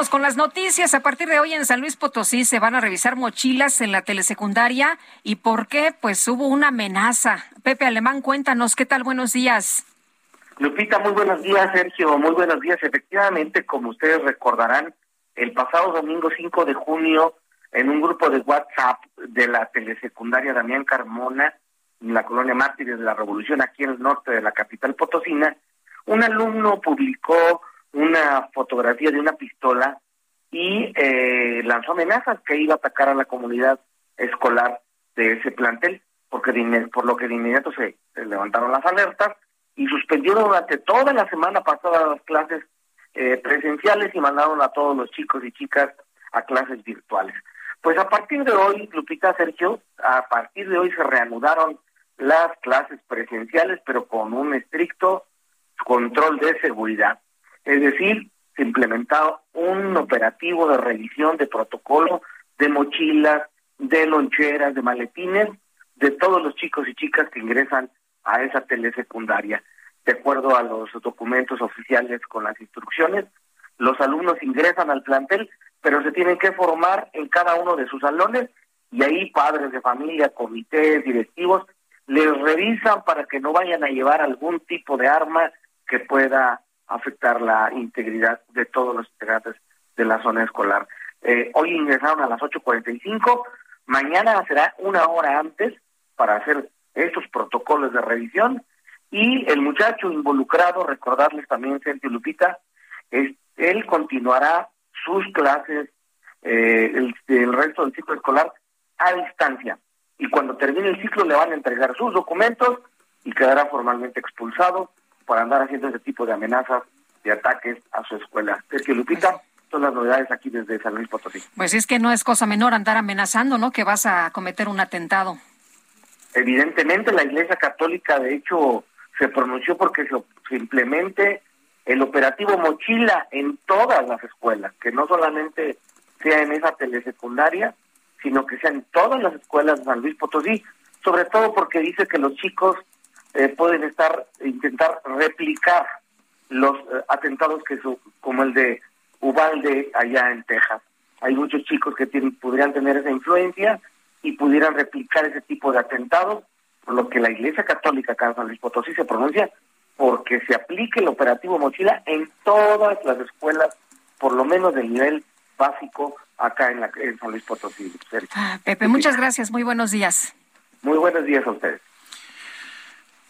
Con las noticias. A partir de hoy en San Luis Potosí se van a revisar mochilas en la telesecundaria. ¿Y por qué? Pues hubo una amenaza. Pepe Alemán, cuéntanos, ¿qué tal? Buenos días. Lupita, muy buenos días, Sergio, muy buenos días. Efectivamente, como ustedes recordarán, el pasado domingo 5 de junio, en un grupo de WhatsApp de la telesecundaria Damián Carmona, en la colonia Mártires de la Revolución, aquí en el norte de la capital potosina, un alumno publicó una fotografía de una pistola y eh, lanzó amenazas que iba a atacar a la comunidad escolar de ese plantel, porque por lo que de inmediato se, levantaron las alertas y suspendieron durante toda la semana pasada las clases eh, presenciales y mandaron a todos los chicos y chicas a clases virtuales. Pues a partir de hoy, Lupita Sergio, a partir de hoy se reanudaron las clases presenciales, pero con un estricto control de seguridad. Es decir, se implementado un operativo de revisión de protocolo de mochilas, de loncheras, de maletines, de todos los chicos y chicas que ingresan a esa telesecundaria. De acuerdo a los documentos oficiales con las instrucciones, los alumnos ingresan al plantel pero se tienen que formar en cada uno de sus salones y ahí padres de familia, comités, directivos, les revisan para que no vayan a llevar algún tipo de arma que pueda afectar la integridad de todos los integrantes de la zona escolar. Eh, hoy ingresaron a las 8.45, mañana será una hora antes para hacer estos protocolos de revisión y el muchacho involucrado, recordarles también, Sergio Lupita, es, él continuará sus clases, eh, el, el resto del ciclo escolar a distancia. Y cuando termine el ciclo le van a entregar sus documentos y quedará formalmente expulsado por andar haciendo ese tipo de amenazas, de ataques a su escuela. Sergio Lupita, son las novedades aquí desde San Luis Potosí. Pues es que no es cosa menor andar amenazando, ¿no? Que vas a cometer un atentado. Evidentemente la Iglesia Católica, de hecho, se pronunció porque se, se implemente el operativo mochila en todas las escuelas, que no solamente sea en esa telesecundaria, sino que sea en todas las escuelas de San Luis Potosí, sobre todo porque dice que los chicos eh, pueden estar intentar replicar los eh, atentados que son como el de Ubalde allá en Texas. Hay muchos chicos que tienen, podrían tener esa influencia y pudieran replicar ese tipo de atentados, por lo que la Iglesia Católica acá en San Luis Potosí se pronuncia porque se aplique el operativo mochila en todas las escuelas, por lo menos del nivel básico acá en, la, en San Luis Potosí. Ah, Pepe, muchas gracias, muy buenos días. Muy buenos días a ustedes.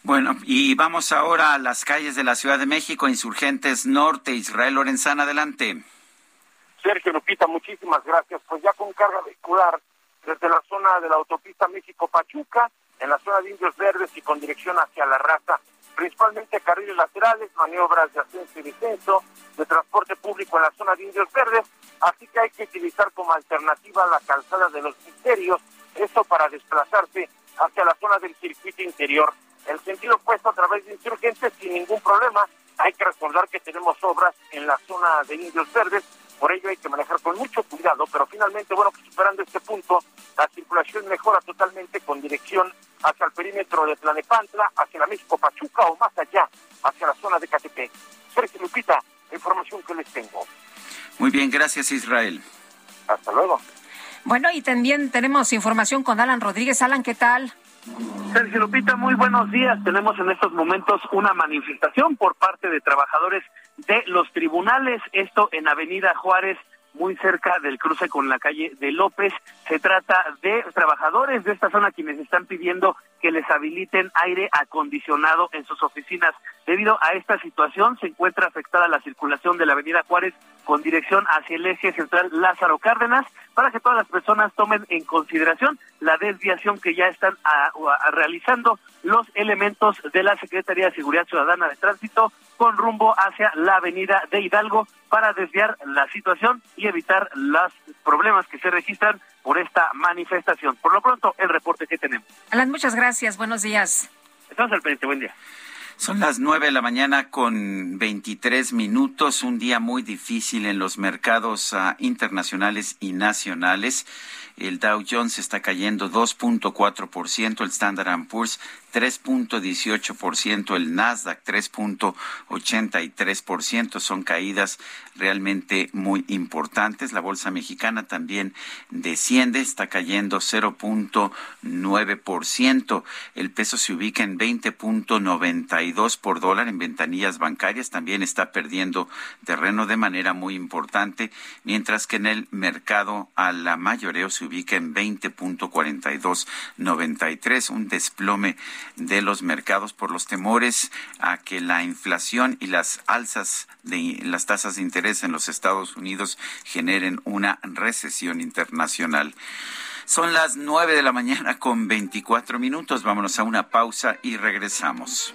Bueno, y vamos ahora a las calles de la Ciudad de México, Insurgentes Norte, Israel Lorenzana, adelante. Sergio Lupita, muchísimas gracias. Pues ya con carga vehicular desde la zona de la autopista México-Pachuca, en la zona de Indios Verdes y con dirección hacia la raza, principalmente carriles laterales, maniobras de ascenso y descenso, de transporte público en la zona de Indios Verdes, así que hay que utilizar como alternativa la calzada de los misterios, esto para desplazarse hacia la zona del circuito interior. El sentido opuesto a través de insurgentes sin ningún problema. Hay que recordar que tenemos obras en la zona de Indios Verdes, por ello hay que manejar con mucho cuidado, pero finalmente, bueno, pues superando este punto, la circulación mejora totalmente con dirección hacia el perímetro de Tlanepantla, hacia la México Pachuca o más allá, hacia la zona de Catepec. Sergio Lupita, la información que les tengo. Muy bien, gracias Israel. Hasta luego. Bueno, y también tenemos información con Alan Rodríguez. Alan, ¿qué tal? Sergio Lupita, muy buenos días. Tenemos en estos momentos una manifestación por parte de trabajadores de los tribunales, esto en Avenida Juárez, muy cerca del cruce con la calle de López. Se trata de trabajadores de esta zona quienes están pidiendo que les habiliten aire acondicionado en sus oficinas. Debido a esta situación, se encuentra afectada la circulación de la Avenida Juárez con dirección hacia el eje central Lázaro Cárdenas para que todas las personas tomen en consideración la desviación que ya están a, a, realizando los elementos de la Secretaría de Seguridad Ciudadana de Tránsito con rumbo hacia la Avenida de Hidalgo para desviar la situación y evitar los problemas que se registran por esta manifestación. Por lo pronto, el reporte que tenemos. Alan, muchas gracias. Buenos días. Estamos al pendiente. Buen día. Son las nueve de la mañana con 23 minutos, un día muy difícil en los mercados uh, internacionales y nacionales. El Dow Jones está cayendo 2.4%, el Standard Poor's 3.18%, el Nasdaq 3.83%. Son caídas realmente muy importantes. La bolsa mexicana también desciende, está cayendo 0.9%. El peso se ubica en 20.92 por dólar en ventanillas bancarias. También está perdiendo terreno de manera muy importante, mientras que en el mercado a la mayoreo se ubica en 20.4293, un desplome de los mercados por los temores a que la inflación y las alzas de las tasas de interés en los Estados Unidos generen una recesión internacional. Son las nueve de la mañana con 24 minutos. Vámonos a una pausa y regresamos.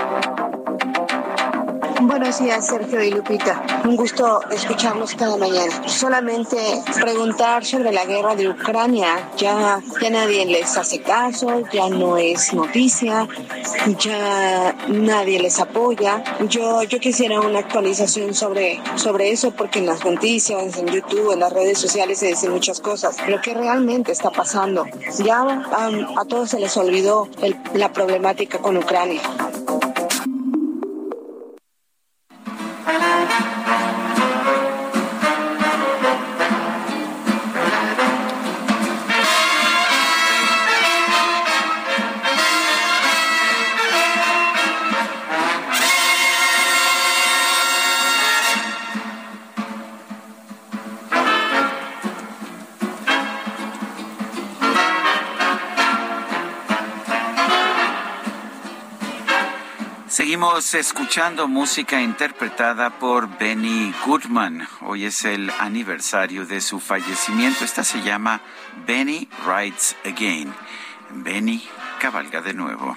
Buenos días, Sergio y Lupita. Un gusto escucharlos cada mañana. Solamente preguntar sobre la guerra de Ucrania. Ya, ya nadie les hace caso, ya no es noticia, ya nadie les apoya. Yo, yo quisiera una actualización sobre, sobre eso porque en las noticias, en YouTube, en las redes sociales se dicen muchas cosas. Lo que realmente está pasando. Ya um, a todos se les olvidó el- la problemática con Ucrania. Seguimos escuchando música interpretada por Benny Goodman. Hoy es el aniversario de su fallecimiento. Esta se llama Benny Rides Again. Benny cabalga de nuevo.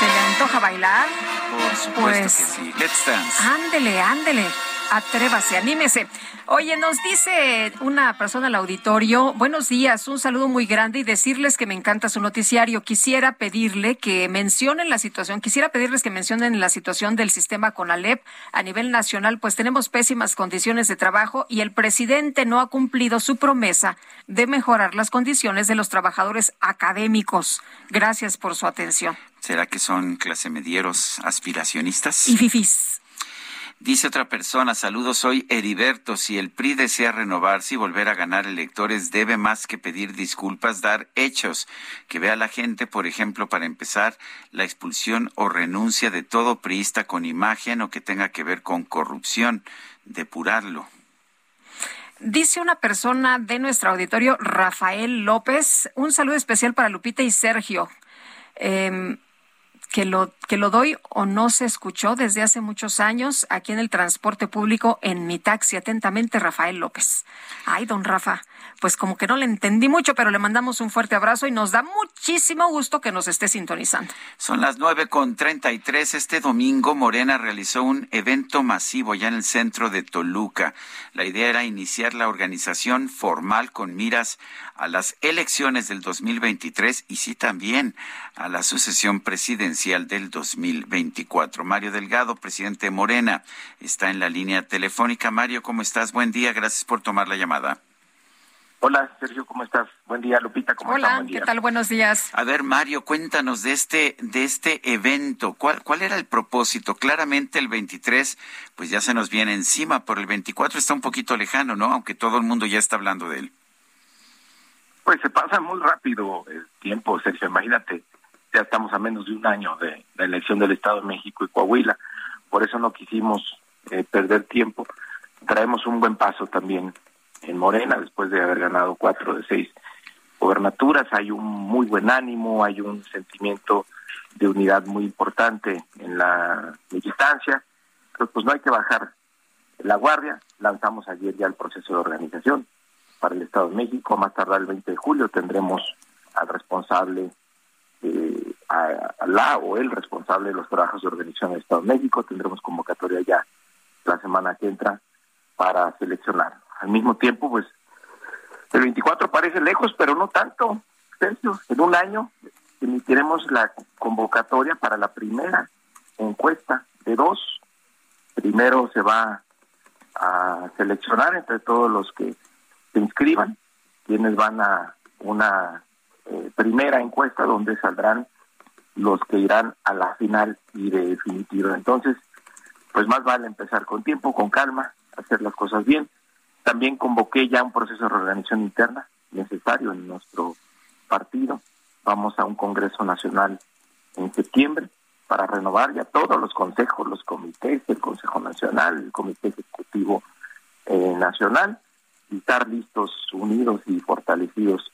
¿Se le antoja bailar? Por supuesto Pues- que sí. Let's dance. Ándele, ándele. Atrévase, anímese. Oye, nos dice una persona al auditorio, buenos días, un saludo muy grande y decirles que me encanta su noticiario. Quisiera pedirle que mencionen la situación, quisiera pedirles que mencionen la situación del sistema CONALEP a nivel nacional, pues tenemos pésimas condiciones de trabajo y el presidente no ha cumplido su promesa de mejorar las condiciones de los trabajadores académicos. Gracias por su atención. ¿Será que son clase medieros aspiracionistas? Y fifis. Dice otra persona, saludos, soy Heriberto. Si el PRI desea renovarse y volver a ganar electores, debe más que pedir disculpas, dar hechos. Que vea la gente, por ejemplo, para empezar, la expulsión o renuncia de todo priista con imagen o que tenga que ver con corrupción. Depurarlo. Dice una persona de nuestro auditorio, Rafael López, un saludo especial para Lupita y Sergio. Em, que lo, que lo doy o no se escuchó desde hace muchos años aquí en el transporte público en mi taxi. Atentamente, Rafael López. Ay, don Rafa, pues como que no le entendí mucho, pero le mandamos un fuerte abrazo y nos da muchísimo gusto que nos esté sintonizando. Son las nueve con treinta y tres. Este domingo Morena realizó un evento masivo ya en el centro de Toluca. La idea era iniciar la organización formal con miras a las elecciones del 2023 y sí también a la sucesión presidencial del 2024. Mario Delgado, presidente de Morena, está en la línea telefónica. Mario, ¿cómo estás? Buen día, gracias por tomar la llamada. Hola, Sergio, ¿cómo estás? Buen día, Lupita, ¿cómo estás? Hola, Buen día. ¿qué tal? Buenos días. A ver, Mario, cuéntanos de este, de este evento. ¿Cuál, ¿Cuál era el propósito? Claramente el 23, pues ya se nos viene encima, pero el 24 está un poquito lejano, ¿no? Aunque todo el mundo ya está hablando de él. Pues se pasa muy rápido el tiempo, Sergio. Imagínate, ya estamos a menos de un año de la elección del Estado de México y Coahuila. Por eso no quisimos eh, perder tiempo. Traemos un buen paso también en Morena, después de haber ganado cuatro de seis gobernaturas. Hay un muy buen ánimo, hay un sentimiento de unidad muy importante en la militancia. Pero pues no hay que bajar la guardia. Lanzamos ayer ya el proceso de organización para el Estado de México. Más tardar el 20 de julio tendremos al responsable, eh, a, a la o el responsable de los trabajos de organización del Estado de México. Tendremos convocatoria ya la semana que entra para seleccionar. Al mismo tiempo, pues, el 24 parece lejos, pero no tanto, Sergio. En un año emitiremos la convocatoria para la primera encuesta de dos. Primero se va a seleccionar entre todos los que se inscriban, quienes van a una eh, primera encuesta donde saldrán los que irán a la final y definitiva. Entonces, pues más vale empezar con tiempo, con calma, hacer las cosas bien. También convoqué ya un proceso de reorganización interna necesario en nuestro partido. Vamos a un Congreso Nacional en septiembre para renovar ya todos los consejos, los comités, el Consejo Nacional, el Comité Ejecutivo eh, Nacional, y estar listos, unidos y fortalecidos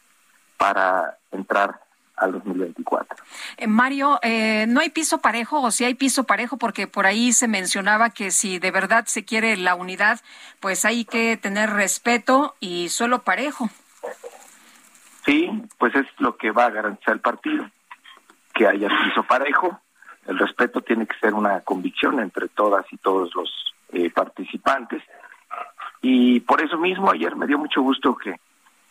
para entrar al 2024. Eh, Mario, eh, ¿no hay piso parejo o si hay piso parejo? Porque por ahí se mencionaba que si de verdad se quiere la unidad, pues hay que tener respeto y suelo parejo. Sí, pues es lo que va a garantizar el partido, que haya piso parejo. El respeto tiene que ser una convicción entre todas y todos los eh, participantes. Y por eso mismo ayer me dio mucho gusto que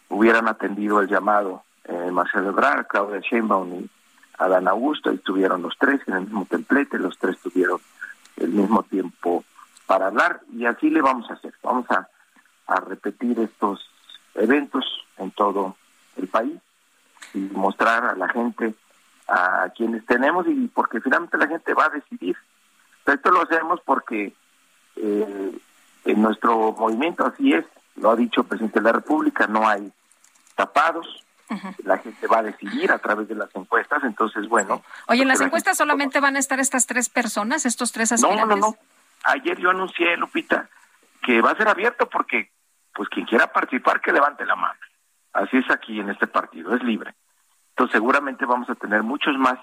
hubieran atendido el llamado eh, Marcelo Ebrard, Claudia Sheinbaum y Adán Augusto, estuvieron los tres en el mismo templete, los tres tuvieron el mismo tiempo para hablar y así le vamos a hacer. Vamos a, repetir estos eventos en todo el país y mostrar a la gente a quienes tenemos y porque finalmente la gente va a decidir. esto lo hacemos porque eh, en nuestro movimiento así es, lo ha dicho el presidente de la República, no hay tapados, la gente va a decidir a través de las encuestas, entonces bueno. Oye, ¿en las encuestas solamente van a estar estas tres personas, estos tres aspirantes? No, no, no. Ayer yo anuncié, Lupita, que va a ser abierto porque, pues quien quiera participar, que levante la mano. Así es aquí en este partido, es libre. Entonces seguramente vamos a tener muchos más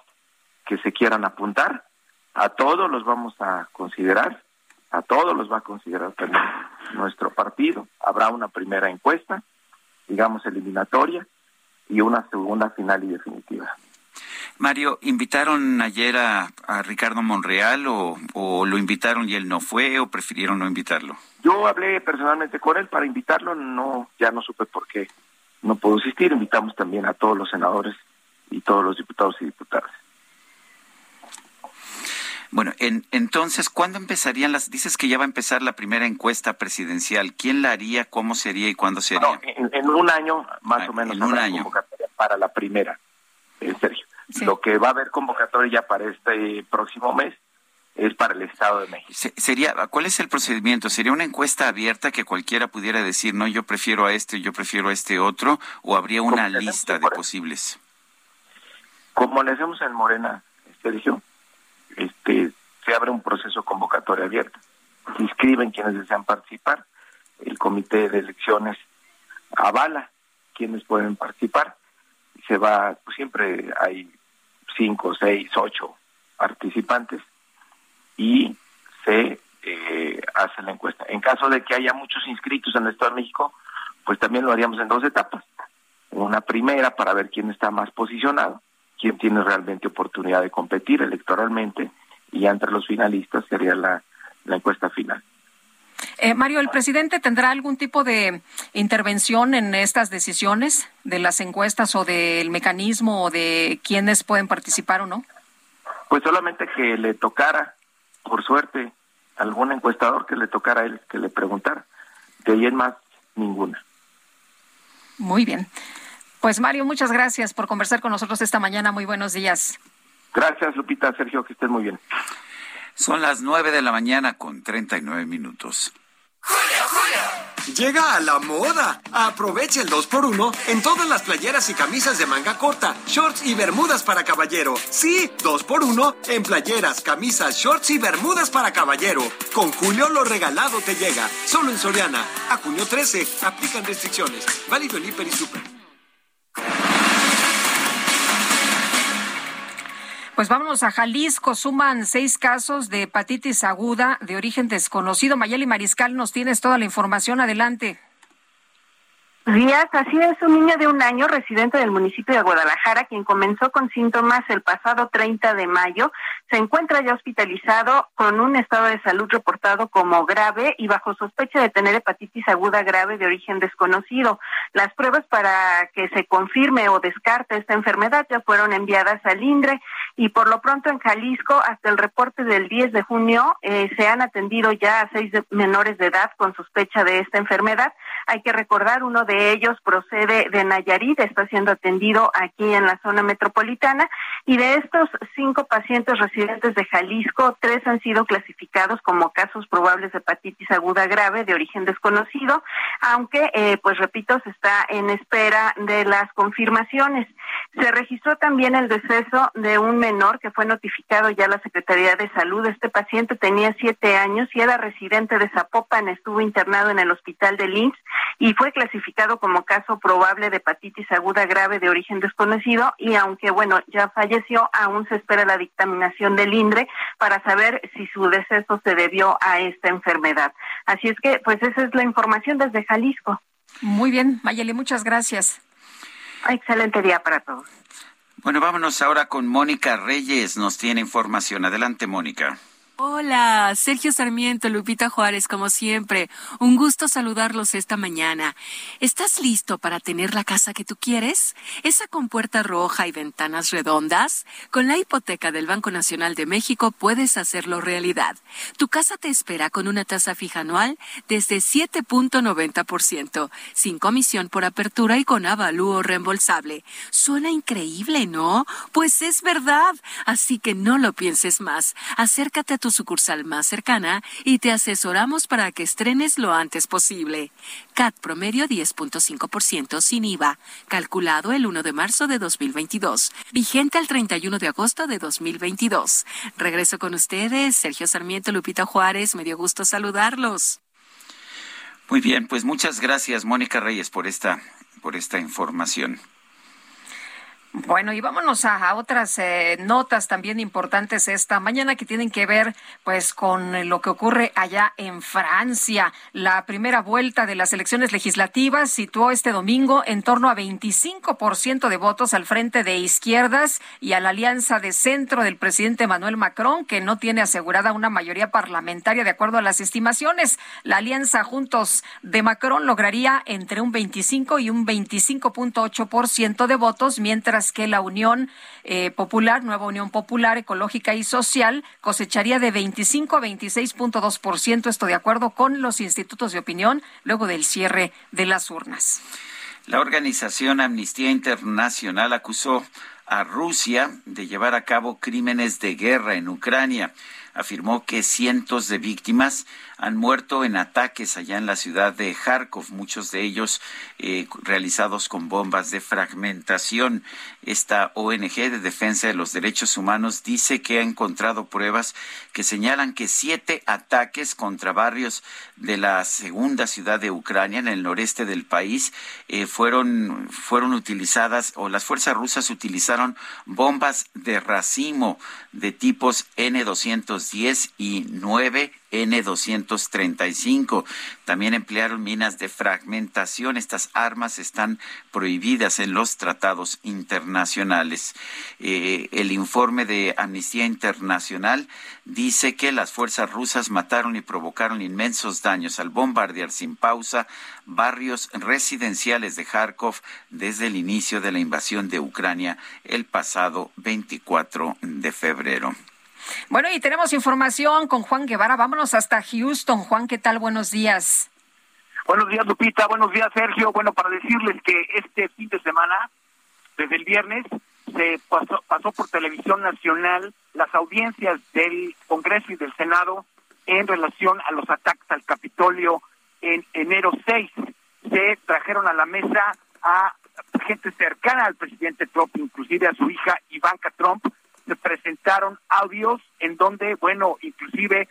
que se quieran apuntar. A todos los vamos a considerar, a todos los va a considerar también nuestro partido. Habrá una primera encuesta, digamos eliminatoria, y una segunda final y definitiva. Mario, ¿invitaron ayer a, Ricardo Monreal o, o, lo invitaron y él no fue o prefirieron no invitarlo? Yo hablé personalmente con él para invitarlo, no, ya no supe por qué no puedo asistir. Invitamos también a todos los senadores y todos los diputados y diputadas. Bueno, en, entonces, ¿cuándo empezarían las? Dices que ya va a empezar la primera encuesta presidencial. ¿Quién la haría? ¿Cómo sería y cuándo sería? en, un año, más ah, o menos, en un año. para la primera, en Sergio. Lo que va a haber convocatoria ya para este próximo mes es para el Estado de México. Sería, ¿Cuál es el procedimiento? ¿Sería una encuesta abierta que cualquiera pudiera decir, no, yo prefiero a este, yo prefiero a este otro, o habría una lista de posibles? Como le hacemos en Morena, Sergio, este, se abre un proceso convocatorio abierto. Se inscriben quienes desean participar. El comité de elecciones avala quienes pueden participar. Se va, pues siempre hay cinco, seis, ocho participantes y se eh, hace la encuesta. En caso de que haya muchos inscritos en el Estado de México, pues también lo haríamos en dos etapas. Una primera para ver quién está más posicionado quién tiene realmente oportunidad de competir electoralmente y entre los finalistas sería la, encuesta final. Eh, Mario, ¿el presidente tendrá algún tipo de intervención en estas decisiones de las encuestas o del mecanismo o de quiénes pueden participar o no? Pues solamente que le tocara, por suerte, algún encuestador que le tocara a él, que le preguntara. De ahí en más, ninguna. Muy bien. Pues Mario, muchas gracias por conversar con nosotros esta mañana. Muy buenos días. Gracias, Lupita, Sergio, que estén muy bien. Son las nueve de la mañana con treinta y nueve minutos. Llega a la moda. Aprovecha el 2x1 en todas las playeras y camisas de manga corta, shorts y bermudas para caballero. Sí, 2x1 en playeras, camisas, shorts y bermudas para caballero. Con Julio lo regalado te llega. Solo en Soriana. A junio 13. Aplican restricciones. Válido en Hiper y Super. Pues vámonos a Jalisco. Suman seis casos de hepatitis aguda de origen desconocido. Mayeli Mariscal, nos tienes toda la información. Adelante. Díaz, así es, un niño de un año residente del municipio de Guadalajara, quien comenzó con síntomas el pasado 30 de mayo, se encuentra ya hospitalizado con un estado de salud reportado como grave y bajo sospecha de tener hepatitis aguda grave de origen desconocido. Las pruebas para que se confirme o descarte esta enfermedad ya fueron enviadas al INDRE y por lo pronto en Jalisco, hasta el reporte del 10 de junio, eh, se han atendido ya a seis menores de edad con sospecha de esta enfermedad. Hay que recordar uno de de ellos procede de Nayarit, está siendo atendido aquí en la zona metropolitana y de estos cinco pacientes de Jalisco, tres han sido clasificados como casos probables de hepatitis aguda grave de origen desconocido, aunque, eh, pues repito, se está en espera de las confirmaciones. Se registró también el deceso de un menor que fue notificado ya a la Secretaría de Salud. Este paciente tenía siete años y era residente de Zapopan, estuvo internado en el hospital de Linz y fue clasificado como caso probable de hepatitis aguda grave de origen desconocido y aunque bueno, ya falleció, aún se espera la dictaminación del INDRE para saber si su deceso se debió a esta enfermedad. Así es que pues esa es la información desde Jalisco. Muy bien, Mayeli, muchas gracias. Excelente día para todos. Bueno, vámonos ahora con Mónica Reyes. Nos tiene información. Adelante, Mónica. Hola, Sergio Sarmiento, Lupita Juárez, como siempre. Un gusto saludarlos esta mañana. ¿Estás listo para tener la casa que tú quieres? ¿Esa con puerta roja y ventanas redondas? Con la hipoteca del Banco Nacional de México puedes hacerlo realidad. Tu casa te espera con una tasa fija anual desde 7.90%, sin comisión por apertura y con avalúo reembolsable. Suena increíble, ¿no? Pues es verdad. Así que no lo pienses más. Acércate a tu sucursal más cercana y te asesoramos para que estrenes lo antes posible. CAT promedio 10.5% sin IVA, calculado el 1 de marzo de 2022, vigente el 31 de agosto de 2022. Regreso con ustedes, Sergio Sarmiento, Lupita Juárez, me dio gusto saludarlos. Muy bien, pues muchas gracias, Mónica Reyes, por esta, por esta información. Bueno, y vámonos a, otras eh, notas también importantes esta mañana que tienen que ver pues con lo que ocurre allá en Francia. La primera vuelta de las elecciones legislativas situó este domingo en torno a 25% de votos al frente de izquierdas y a la alianza de centro del presidente Emmanuel Macron, que no tiene asegurada una mayoría parlamentaria de acuerdo a las estimaciones. La alianza Juntos de Macron lograría entre un 25 y un 25.8% de votos, mientras que la Unión eh, Popular, Nueva Unión Popular, Ecológica y Social, cosecharía de 25 a 26.2%, esto de acuerdo con los institutos de opinión, luego del cierre de las urnas. La organización Amnistía Internacional acusó a Rusia de llevar a cabo crímenes de guerra en Ucrania. Afirmó que cientos de víctimas han muerto en ataques allá en la ciudad de Kharkov, muchos de ellos eh, realizados con bombas de fragmentación. Esta ONG de defensa de los derechos humanos dice que ha encontrado pruebas que señalan que siete ataques contra barrios de la segunda ciudad de Ucrania, en el noreste del país, eh, fueron, fueron utilizadas o las fuerzas rusas utilizaron bombas de racimo de tipos N210 y 9 N-235. También emplearon minas de fragmentación. Estas armas están prohibidas en los tratados internacionales. Eh, el informe de Amnistía Internacional dice que las fuerzas rusas mataron y provocaron inmensos daños al bombardear sin pausa barrios residenciales de Kharkov desde el inicio de la invasión de Ucrania el pasado 24 de febrero. Bueno, y tenemos información con Juan Guevara. Vámonos hasta Houston. Juan, ¿qué tal? Buenos días. Buenos días, Lupita. Buenos días, Sergio. Bueno, para decirles que este fin de semana, desde el viernes, se pasó, pasó por televisión nacional las audiencias del Congreso y del Senado en relación a los ataques al Capitolio en enero 6. Se trajeron a la mesa a gente cercana al presidente Trump, inclusive a su hija Ivanka Trump, se presentaron audios en donde, bueno, inclusive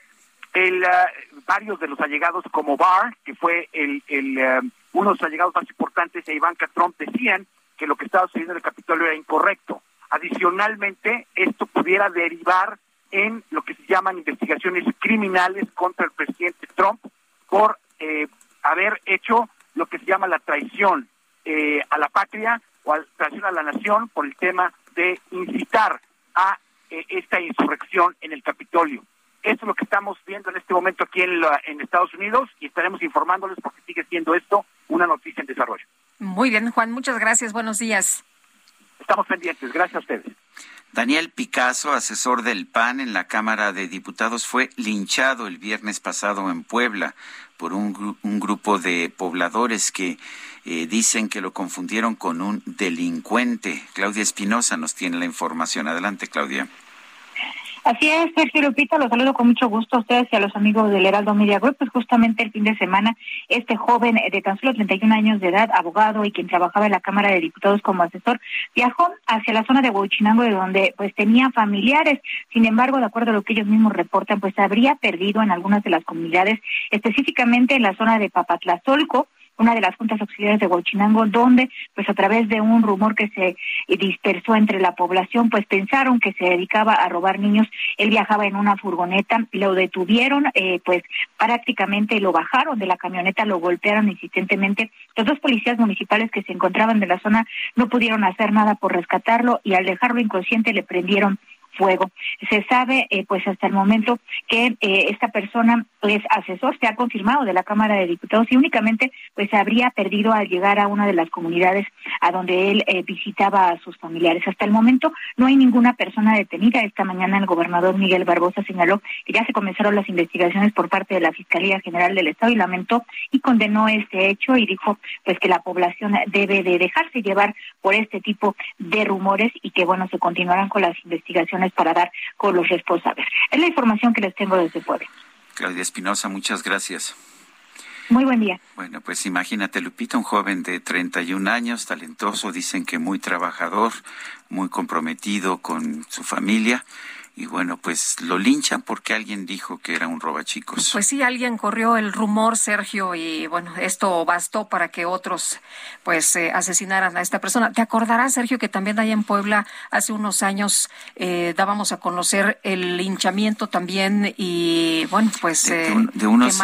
el, ah, varios de los allegados como Barr, que fue el, ah, uno de los allegados más importantes de Ivanka Trump, decían que lo que estaba sucediendo en el Capitolio era incorrecto. Adicionalmente, esto pudiera derivar en lo que se llaman investigaciones criminales contra el presidente Trump por eh, haber hecho lo que se llama la traición eh, a la patria o a traición a la nación por el tema de incitar a eh, esta insurrección en el Capitolio. Esto es lo que estamos viendo en este momento aquí en, en Estados Unidos y estaremos informándoles porque sigue siendo esto una noticia en desarrollo. Muy bien, Juan, muchas gracias. Buenos días. Estamos pendientes. Gracias a ustedes. Daniel Picasso, asesor del PAN en la Cámara de Diputados, fue linchado el viernes pasado en Puebla por un, un grupo de pobladores que eh, dicen que lo confundieron con un delincuente. Claudia Espinosa nos tiene la información. Adelante, Claudia. Así es, Sergio Lupita, los saludo con mucho gusto a ustedes y a los amigos del Heraldo Media. Pues justamente el fin de semana, este joven de tan solo 31 años de edad, abogado y quien trabajaba en la Cámara de Diputados como asesor, viajó hacia la zona de Huachinango, de donde pues tenía familiares. Sin embargo, de acuerdo a lo que ellos mismos reportan, pues habría perdido en algunas de las comunidades, específicamente en la zona de Papatlazolco, una de las juntas auxiliares de Huachinango, donde, pues a través de un rumor que se dispersó entre la población, pues pensaron que se dedicaba a robar niños. Él viajaba en una furgoneta, lo detuvieron, eh, pues prácticamente lo bajaron de la camioneta, lo golpearon insistentemente. Los dos policías municipales que se encontraban de la zona no pudieron hacer nada por rescatarlo y al dejarlo inconsciente le prendieron fuego. Se sabe, eh, pues hasta el momento, que eh, esta persona es asesor, se ha confirmado de la Cámara de Diputados y únicamente pues se habría perdido al llegar a una de las comunidades a donde él eh, visitaba a sus familiares. Hasta el momento no hay ninguna persona detenida. Esta mañana el gobernador Miguel Barbosa señaló que ya se comenzaron las investigaciones por parte de la Fiscalía General del Estado y lamentó y condenó este hecho y dijo pues que la población debe de dejarse llevar por este tipo de rumores y que bueno se continuarán con las investigaciones para dar con los responsables. Es la información que les tengo desde Puebla. Claudia Espinosa, muchas gracias. Muy buen día. Bueno, pues imagínate, Lupita, un joven de 31 años, talentoso, dicen que muy trabajador, muy comprometido con su familia y bueno, pues lo linchan porque alguien dijo que era un robachicos. Pues sí, alguien corrió el rumor, Sergio, y bueno, esto bastó para que otros pues eh, asesinaran a esta persona. ¿Te acordarás, Sergio, que también allá en Puebla hace unos años eh, dábamos a conocer el linchamiento también y bueno, pues de, eh, unos,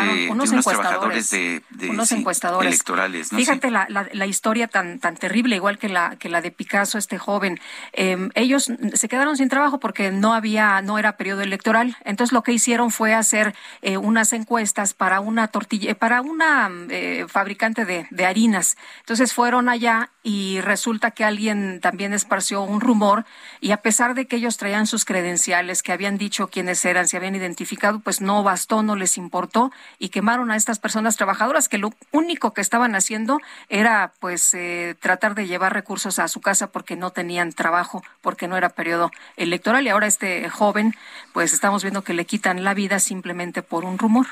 trabajadores de, unos encuestadores electorales. Fíjate la, la, historia tan tan terrible, igual que la que la de Picasso, este joven. Em, ellos se quedaron sin trabajo porque no había no era periodo electoral. Entonces lo que hicieron fue hacer eh, unas encuestas para una tortilla, para una eh, fabricante de, harinas. Entonces fueron allá y resulta que alguien también esparció un rumor y a pesar de que ellos traían sus credenciales, que habían dicho quiénes eran, se habían identificado, pues no bastó, no les importó y quemaron a estas personas trabajadoras que lo único que estaban haciendo era pues eh, tratar de llevar recursos a su casa porque no tenían trabajo, porque no era periodo electoral y ahora este joven, pues estamos viendo que le quitan la vida simplemente por un rumor.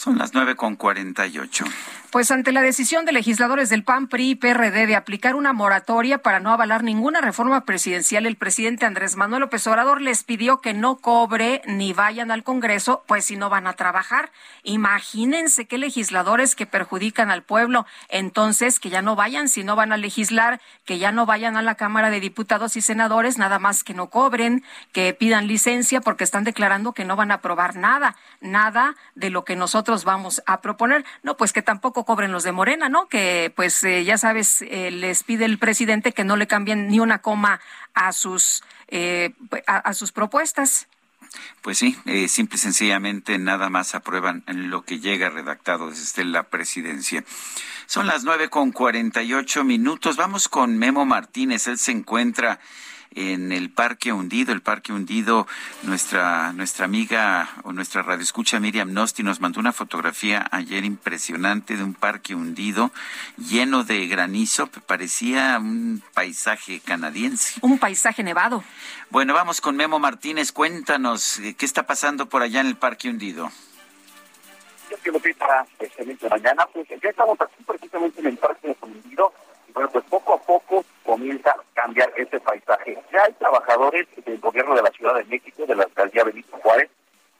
Son las nueve con cuarenta y ocho. Pues ante la decisión de legisladores del PAN, PRI y PRD de aplicar una moratoria para no avalar ninguna reforma presidencial, el presidente Andrés Manuel López Obrador les pidió que no cobre ni vayan al Congreso, pues si no van a trabajar. Imagínense qué legisladores que perjudican al pueblo. Entonces, que ya no vayan, si no van a legislar, que ya no vayan a la Cámara de Diputados y Senadores, nada más que no cobren, que pidan licencia porque están declarando que no van a aprobar nada, nada de lo que nosotros vamos a proponer. No, pues que tampoco cobren los de Morena, ¿no? Que pues eh, ya sabes, eh, les pide el presidente que no le cambien ni una coma a sus, eh, a, sus propuestas. Pues sí, simple y sencillamente nada más aprueban lo que llega redactado desde la presidencia. Son las nueve con cuarenta y ocho minutos. Vamos con Memo Martínez. Él se encuentra en el Parque Hundido. El Parque Hundido, nuestra, nuestra amiga o nuestra radioescucha Miriam Nosti nos mandó una fotografía ayer impresionante de un parque hundido lleno de granizo. Parecía un paisaje canadiense. Un paisaje nevado. Bueno, vamos con Memo Martínez. Cuéntanos, eh, ¿qué está pasando por allá en el Parque Hundido? excelente mañana. Pues ya estamos aquí precisamente en el Parque Hundido bueno, pues poco a poco comienza a cambiar ese paisaje. Ya hay trabajadores del gobierno de la Ciudad de México, de la alcaldía Benito Juárez,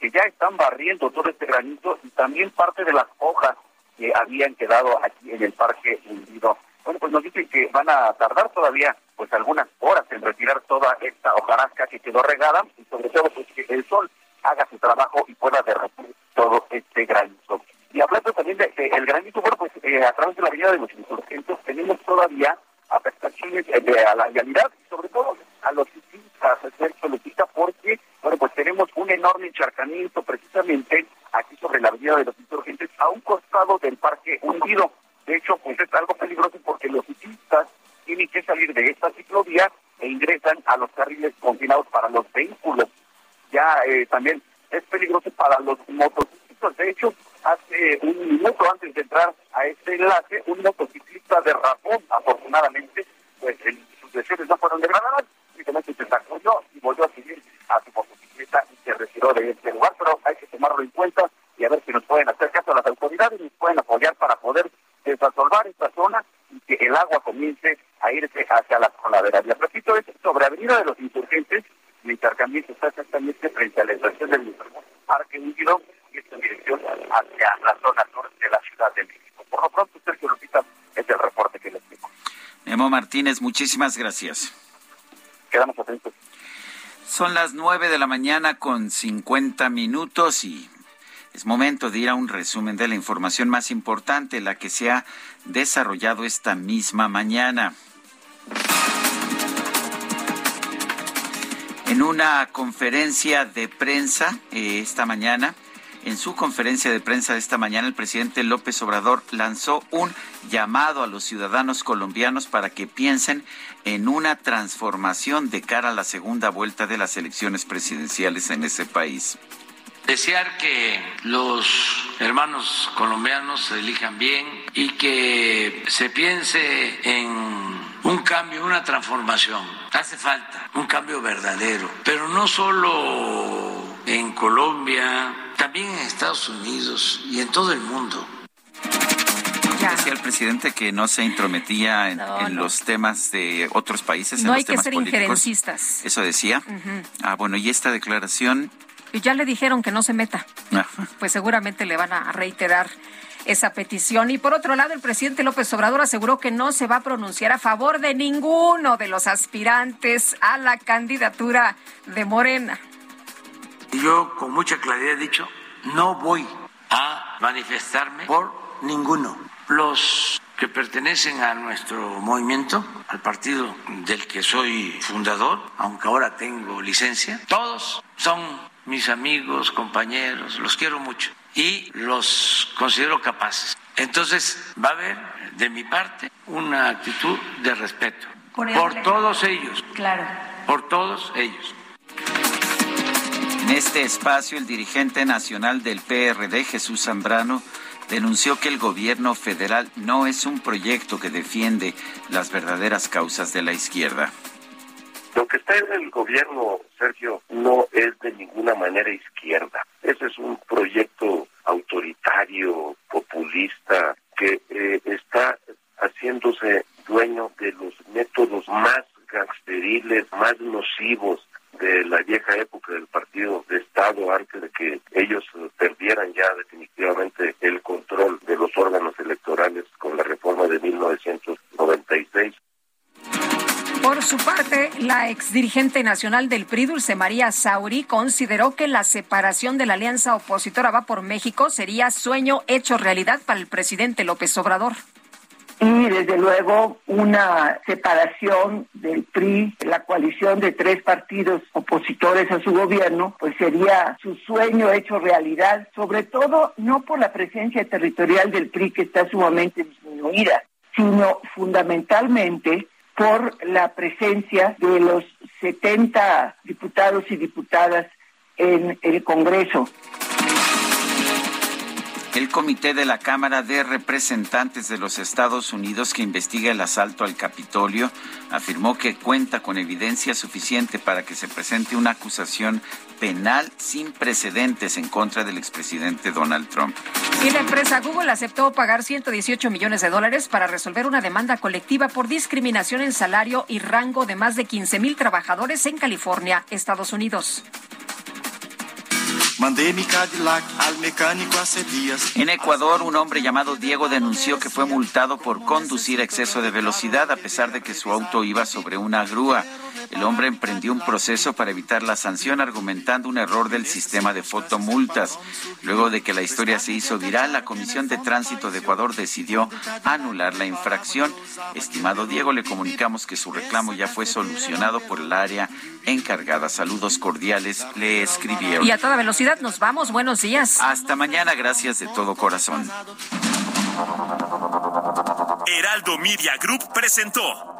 que ya están barriendo todo este granito y también parte de las hojas que habían quedado aquí en el parque hundido. Bueno, pues nos dicen que van a tardar todavía pues algunas horas en retirar toda esta hojarasca que quedó regada y sobre todo pues que el sol haga su trabajo y pueda derretir todo este granito. Y hablando también del de, el granito, bueno, pues eh, a través de la avenida de los insurgentes tenemos todavía afectaciones eh, de, a la vialidad y sobre todo a los ciclistas, Sergio Lupita, porque bueno pues tenemos un enorme encharcamiento precisamente aquí sobre la avenida de los insurgentes a un costado del parque hundido. De hecho, pues es algo peligroso porque los ciclistas tienen que salir de esta ciclovía e ingresan a los carriles confinados para los vehículos. Ya eh, también es peligroso para los motociclistas. De hecho, hace un minuto antes de entrar a este enlace, un motociclista derrapó, afortunadamente, pues sus lesiones no fueron degradadas, simplemente se sacudió y volvió a seguir a su motocicleta y se retiró de este lugar, pero hay que tomarlo en cuenta y a ver si nos pueden hacer caso a las autoridades y nos pueden apoyar para poder desasolvar esta zona y que el agua comience a irse hacia la coladera. Les repito, es sobre Avenida de los Insurgentes, el intercambiamiento está exactamente frente a la estación del Parque Unido y dirección hacia la zona norte de la Ciudad de México. Por lo pronto, Sergio Lupita, es el reporte que les tengo. Memo Martínez, muchísimas gracias. Quedamos atentos. Son las nueve de la mañana con 50 minutos y es momento de ir a un resumen de la información más importante, la que se ha desarrollado esta misma mañana. En una conferencia de prensa eh, esta mañana, en su conferencia de prensa de esta mañana, el presidente López Obrador lanzó un llamado a los ciudadanos colombianos para que piensen en una transformación de cara a la segunda vuelta de las elecciones presidenciales en ese país. Desear que los hermanos colombianos se elijan bien y que se piense en un cambio, una transformación. Hace falta un cambio verdadero, pero no solo en Colombia, también en Estados Unidos y en todo el mundo. Decía el presidente que no se intrometía en, los temas de otros países. No en hay los temas que ser políticos. injerencistas. Eso decía. Ah, bueno, y esta declaración. Y ya le dijeron que no se meta. Ah, Pues seguramente le van a reiterar esa petición. Y por otro lado, el presidente López Obrador aseguró que no se va a pronunciar a favor de ninguno de los aspirantes a la candidatura de Morena. Y yo con mucha claridad he dicho, no voy a manifestarme por ninguno. Los que pertenecen a nuestro movimiento, al partido del que soy fundador, aunque ahora tengo licencia, todos son mis amigos, compañeros, los quiero mucho y los considero capaces. Entonces va a haber de mi parte una actitud de respeto Por todos ellos, Claro. por todos ellos. En este espacio, el dirigente nacional del PRD, Jesús Zambrano, denunció que el gobierno federal no es un proyecto que defiende las verdaderas causas de la izquierda. Lo que está en el gobierno, Sergio, no es de ninguna manera izquierda. Ese es un proyecto autoritario, populista, que eh, está haciéndose dueño de los métodos más gangsteriles, más nocivos de la vieja época del partido de Estado antes de que ellos perdieran ya definitivamente el control de los órganos electorales con la reforma de 1996. Por su parte, la exdirigente nacional del PRI, Dulce María Sauri, consideró que la separación de la alianza opositora Va por México sería sueño hecho realidad para el presidente López Obrador. Y desde luego una separación del PRI, la coalición de tres partidos opositores a su gobierno, pues sería su sueño hecho realidad, sobre todo no por la presencia territorial del PRI que está sumamente disminuida, sino fundamentalmente por la presencia de los 70 diputados y diputadas en el Congreso. El comité de la Cámara de Representantes de los Estados Unidos que investiga el asalto al Capitolio afirmó que cuenta con evidencia suficiente para que se presente una acusación penal sin precedentes en contra del expresidente Donald Trump. Y la empresa Google aceptó pagar 118 millones de dólares para resolver una demanda colectiva por discriminación en salario y rango de más de 15 mil trabajadores en California, Estados Unidos. Mandei mi Cadillac al mecánico hace días. En Ecuador, un hombre llamado Diego denunció que fue multado por conducir exceso de velocidad a pesar de que su auto iba sobre una grúa. El hombre emprendió un proceso para evitar la sanción argumentando un error del sistema de fotomultas. Luego de que la historia se hizo viral, la Comisión de Tránsito de Ecuador decidió anular la infracción. Estimado Diego, le comunicamos que su reclamo ya fue solucionado por el área encargada. Saludos cordiales, le escribieron. Y a toda velocidad nos vamos. Buenos días. Hasta mañana, gracias de todo corazón. Heraldo Media Group presentó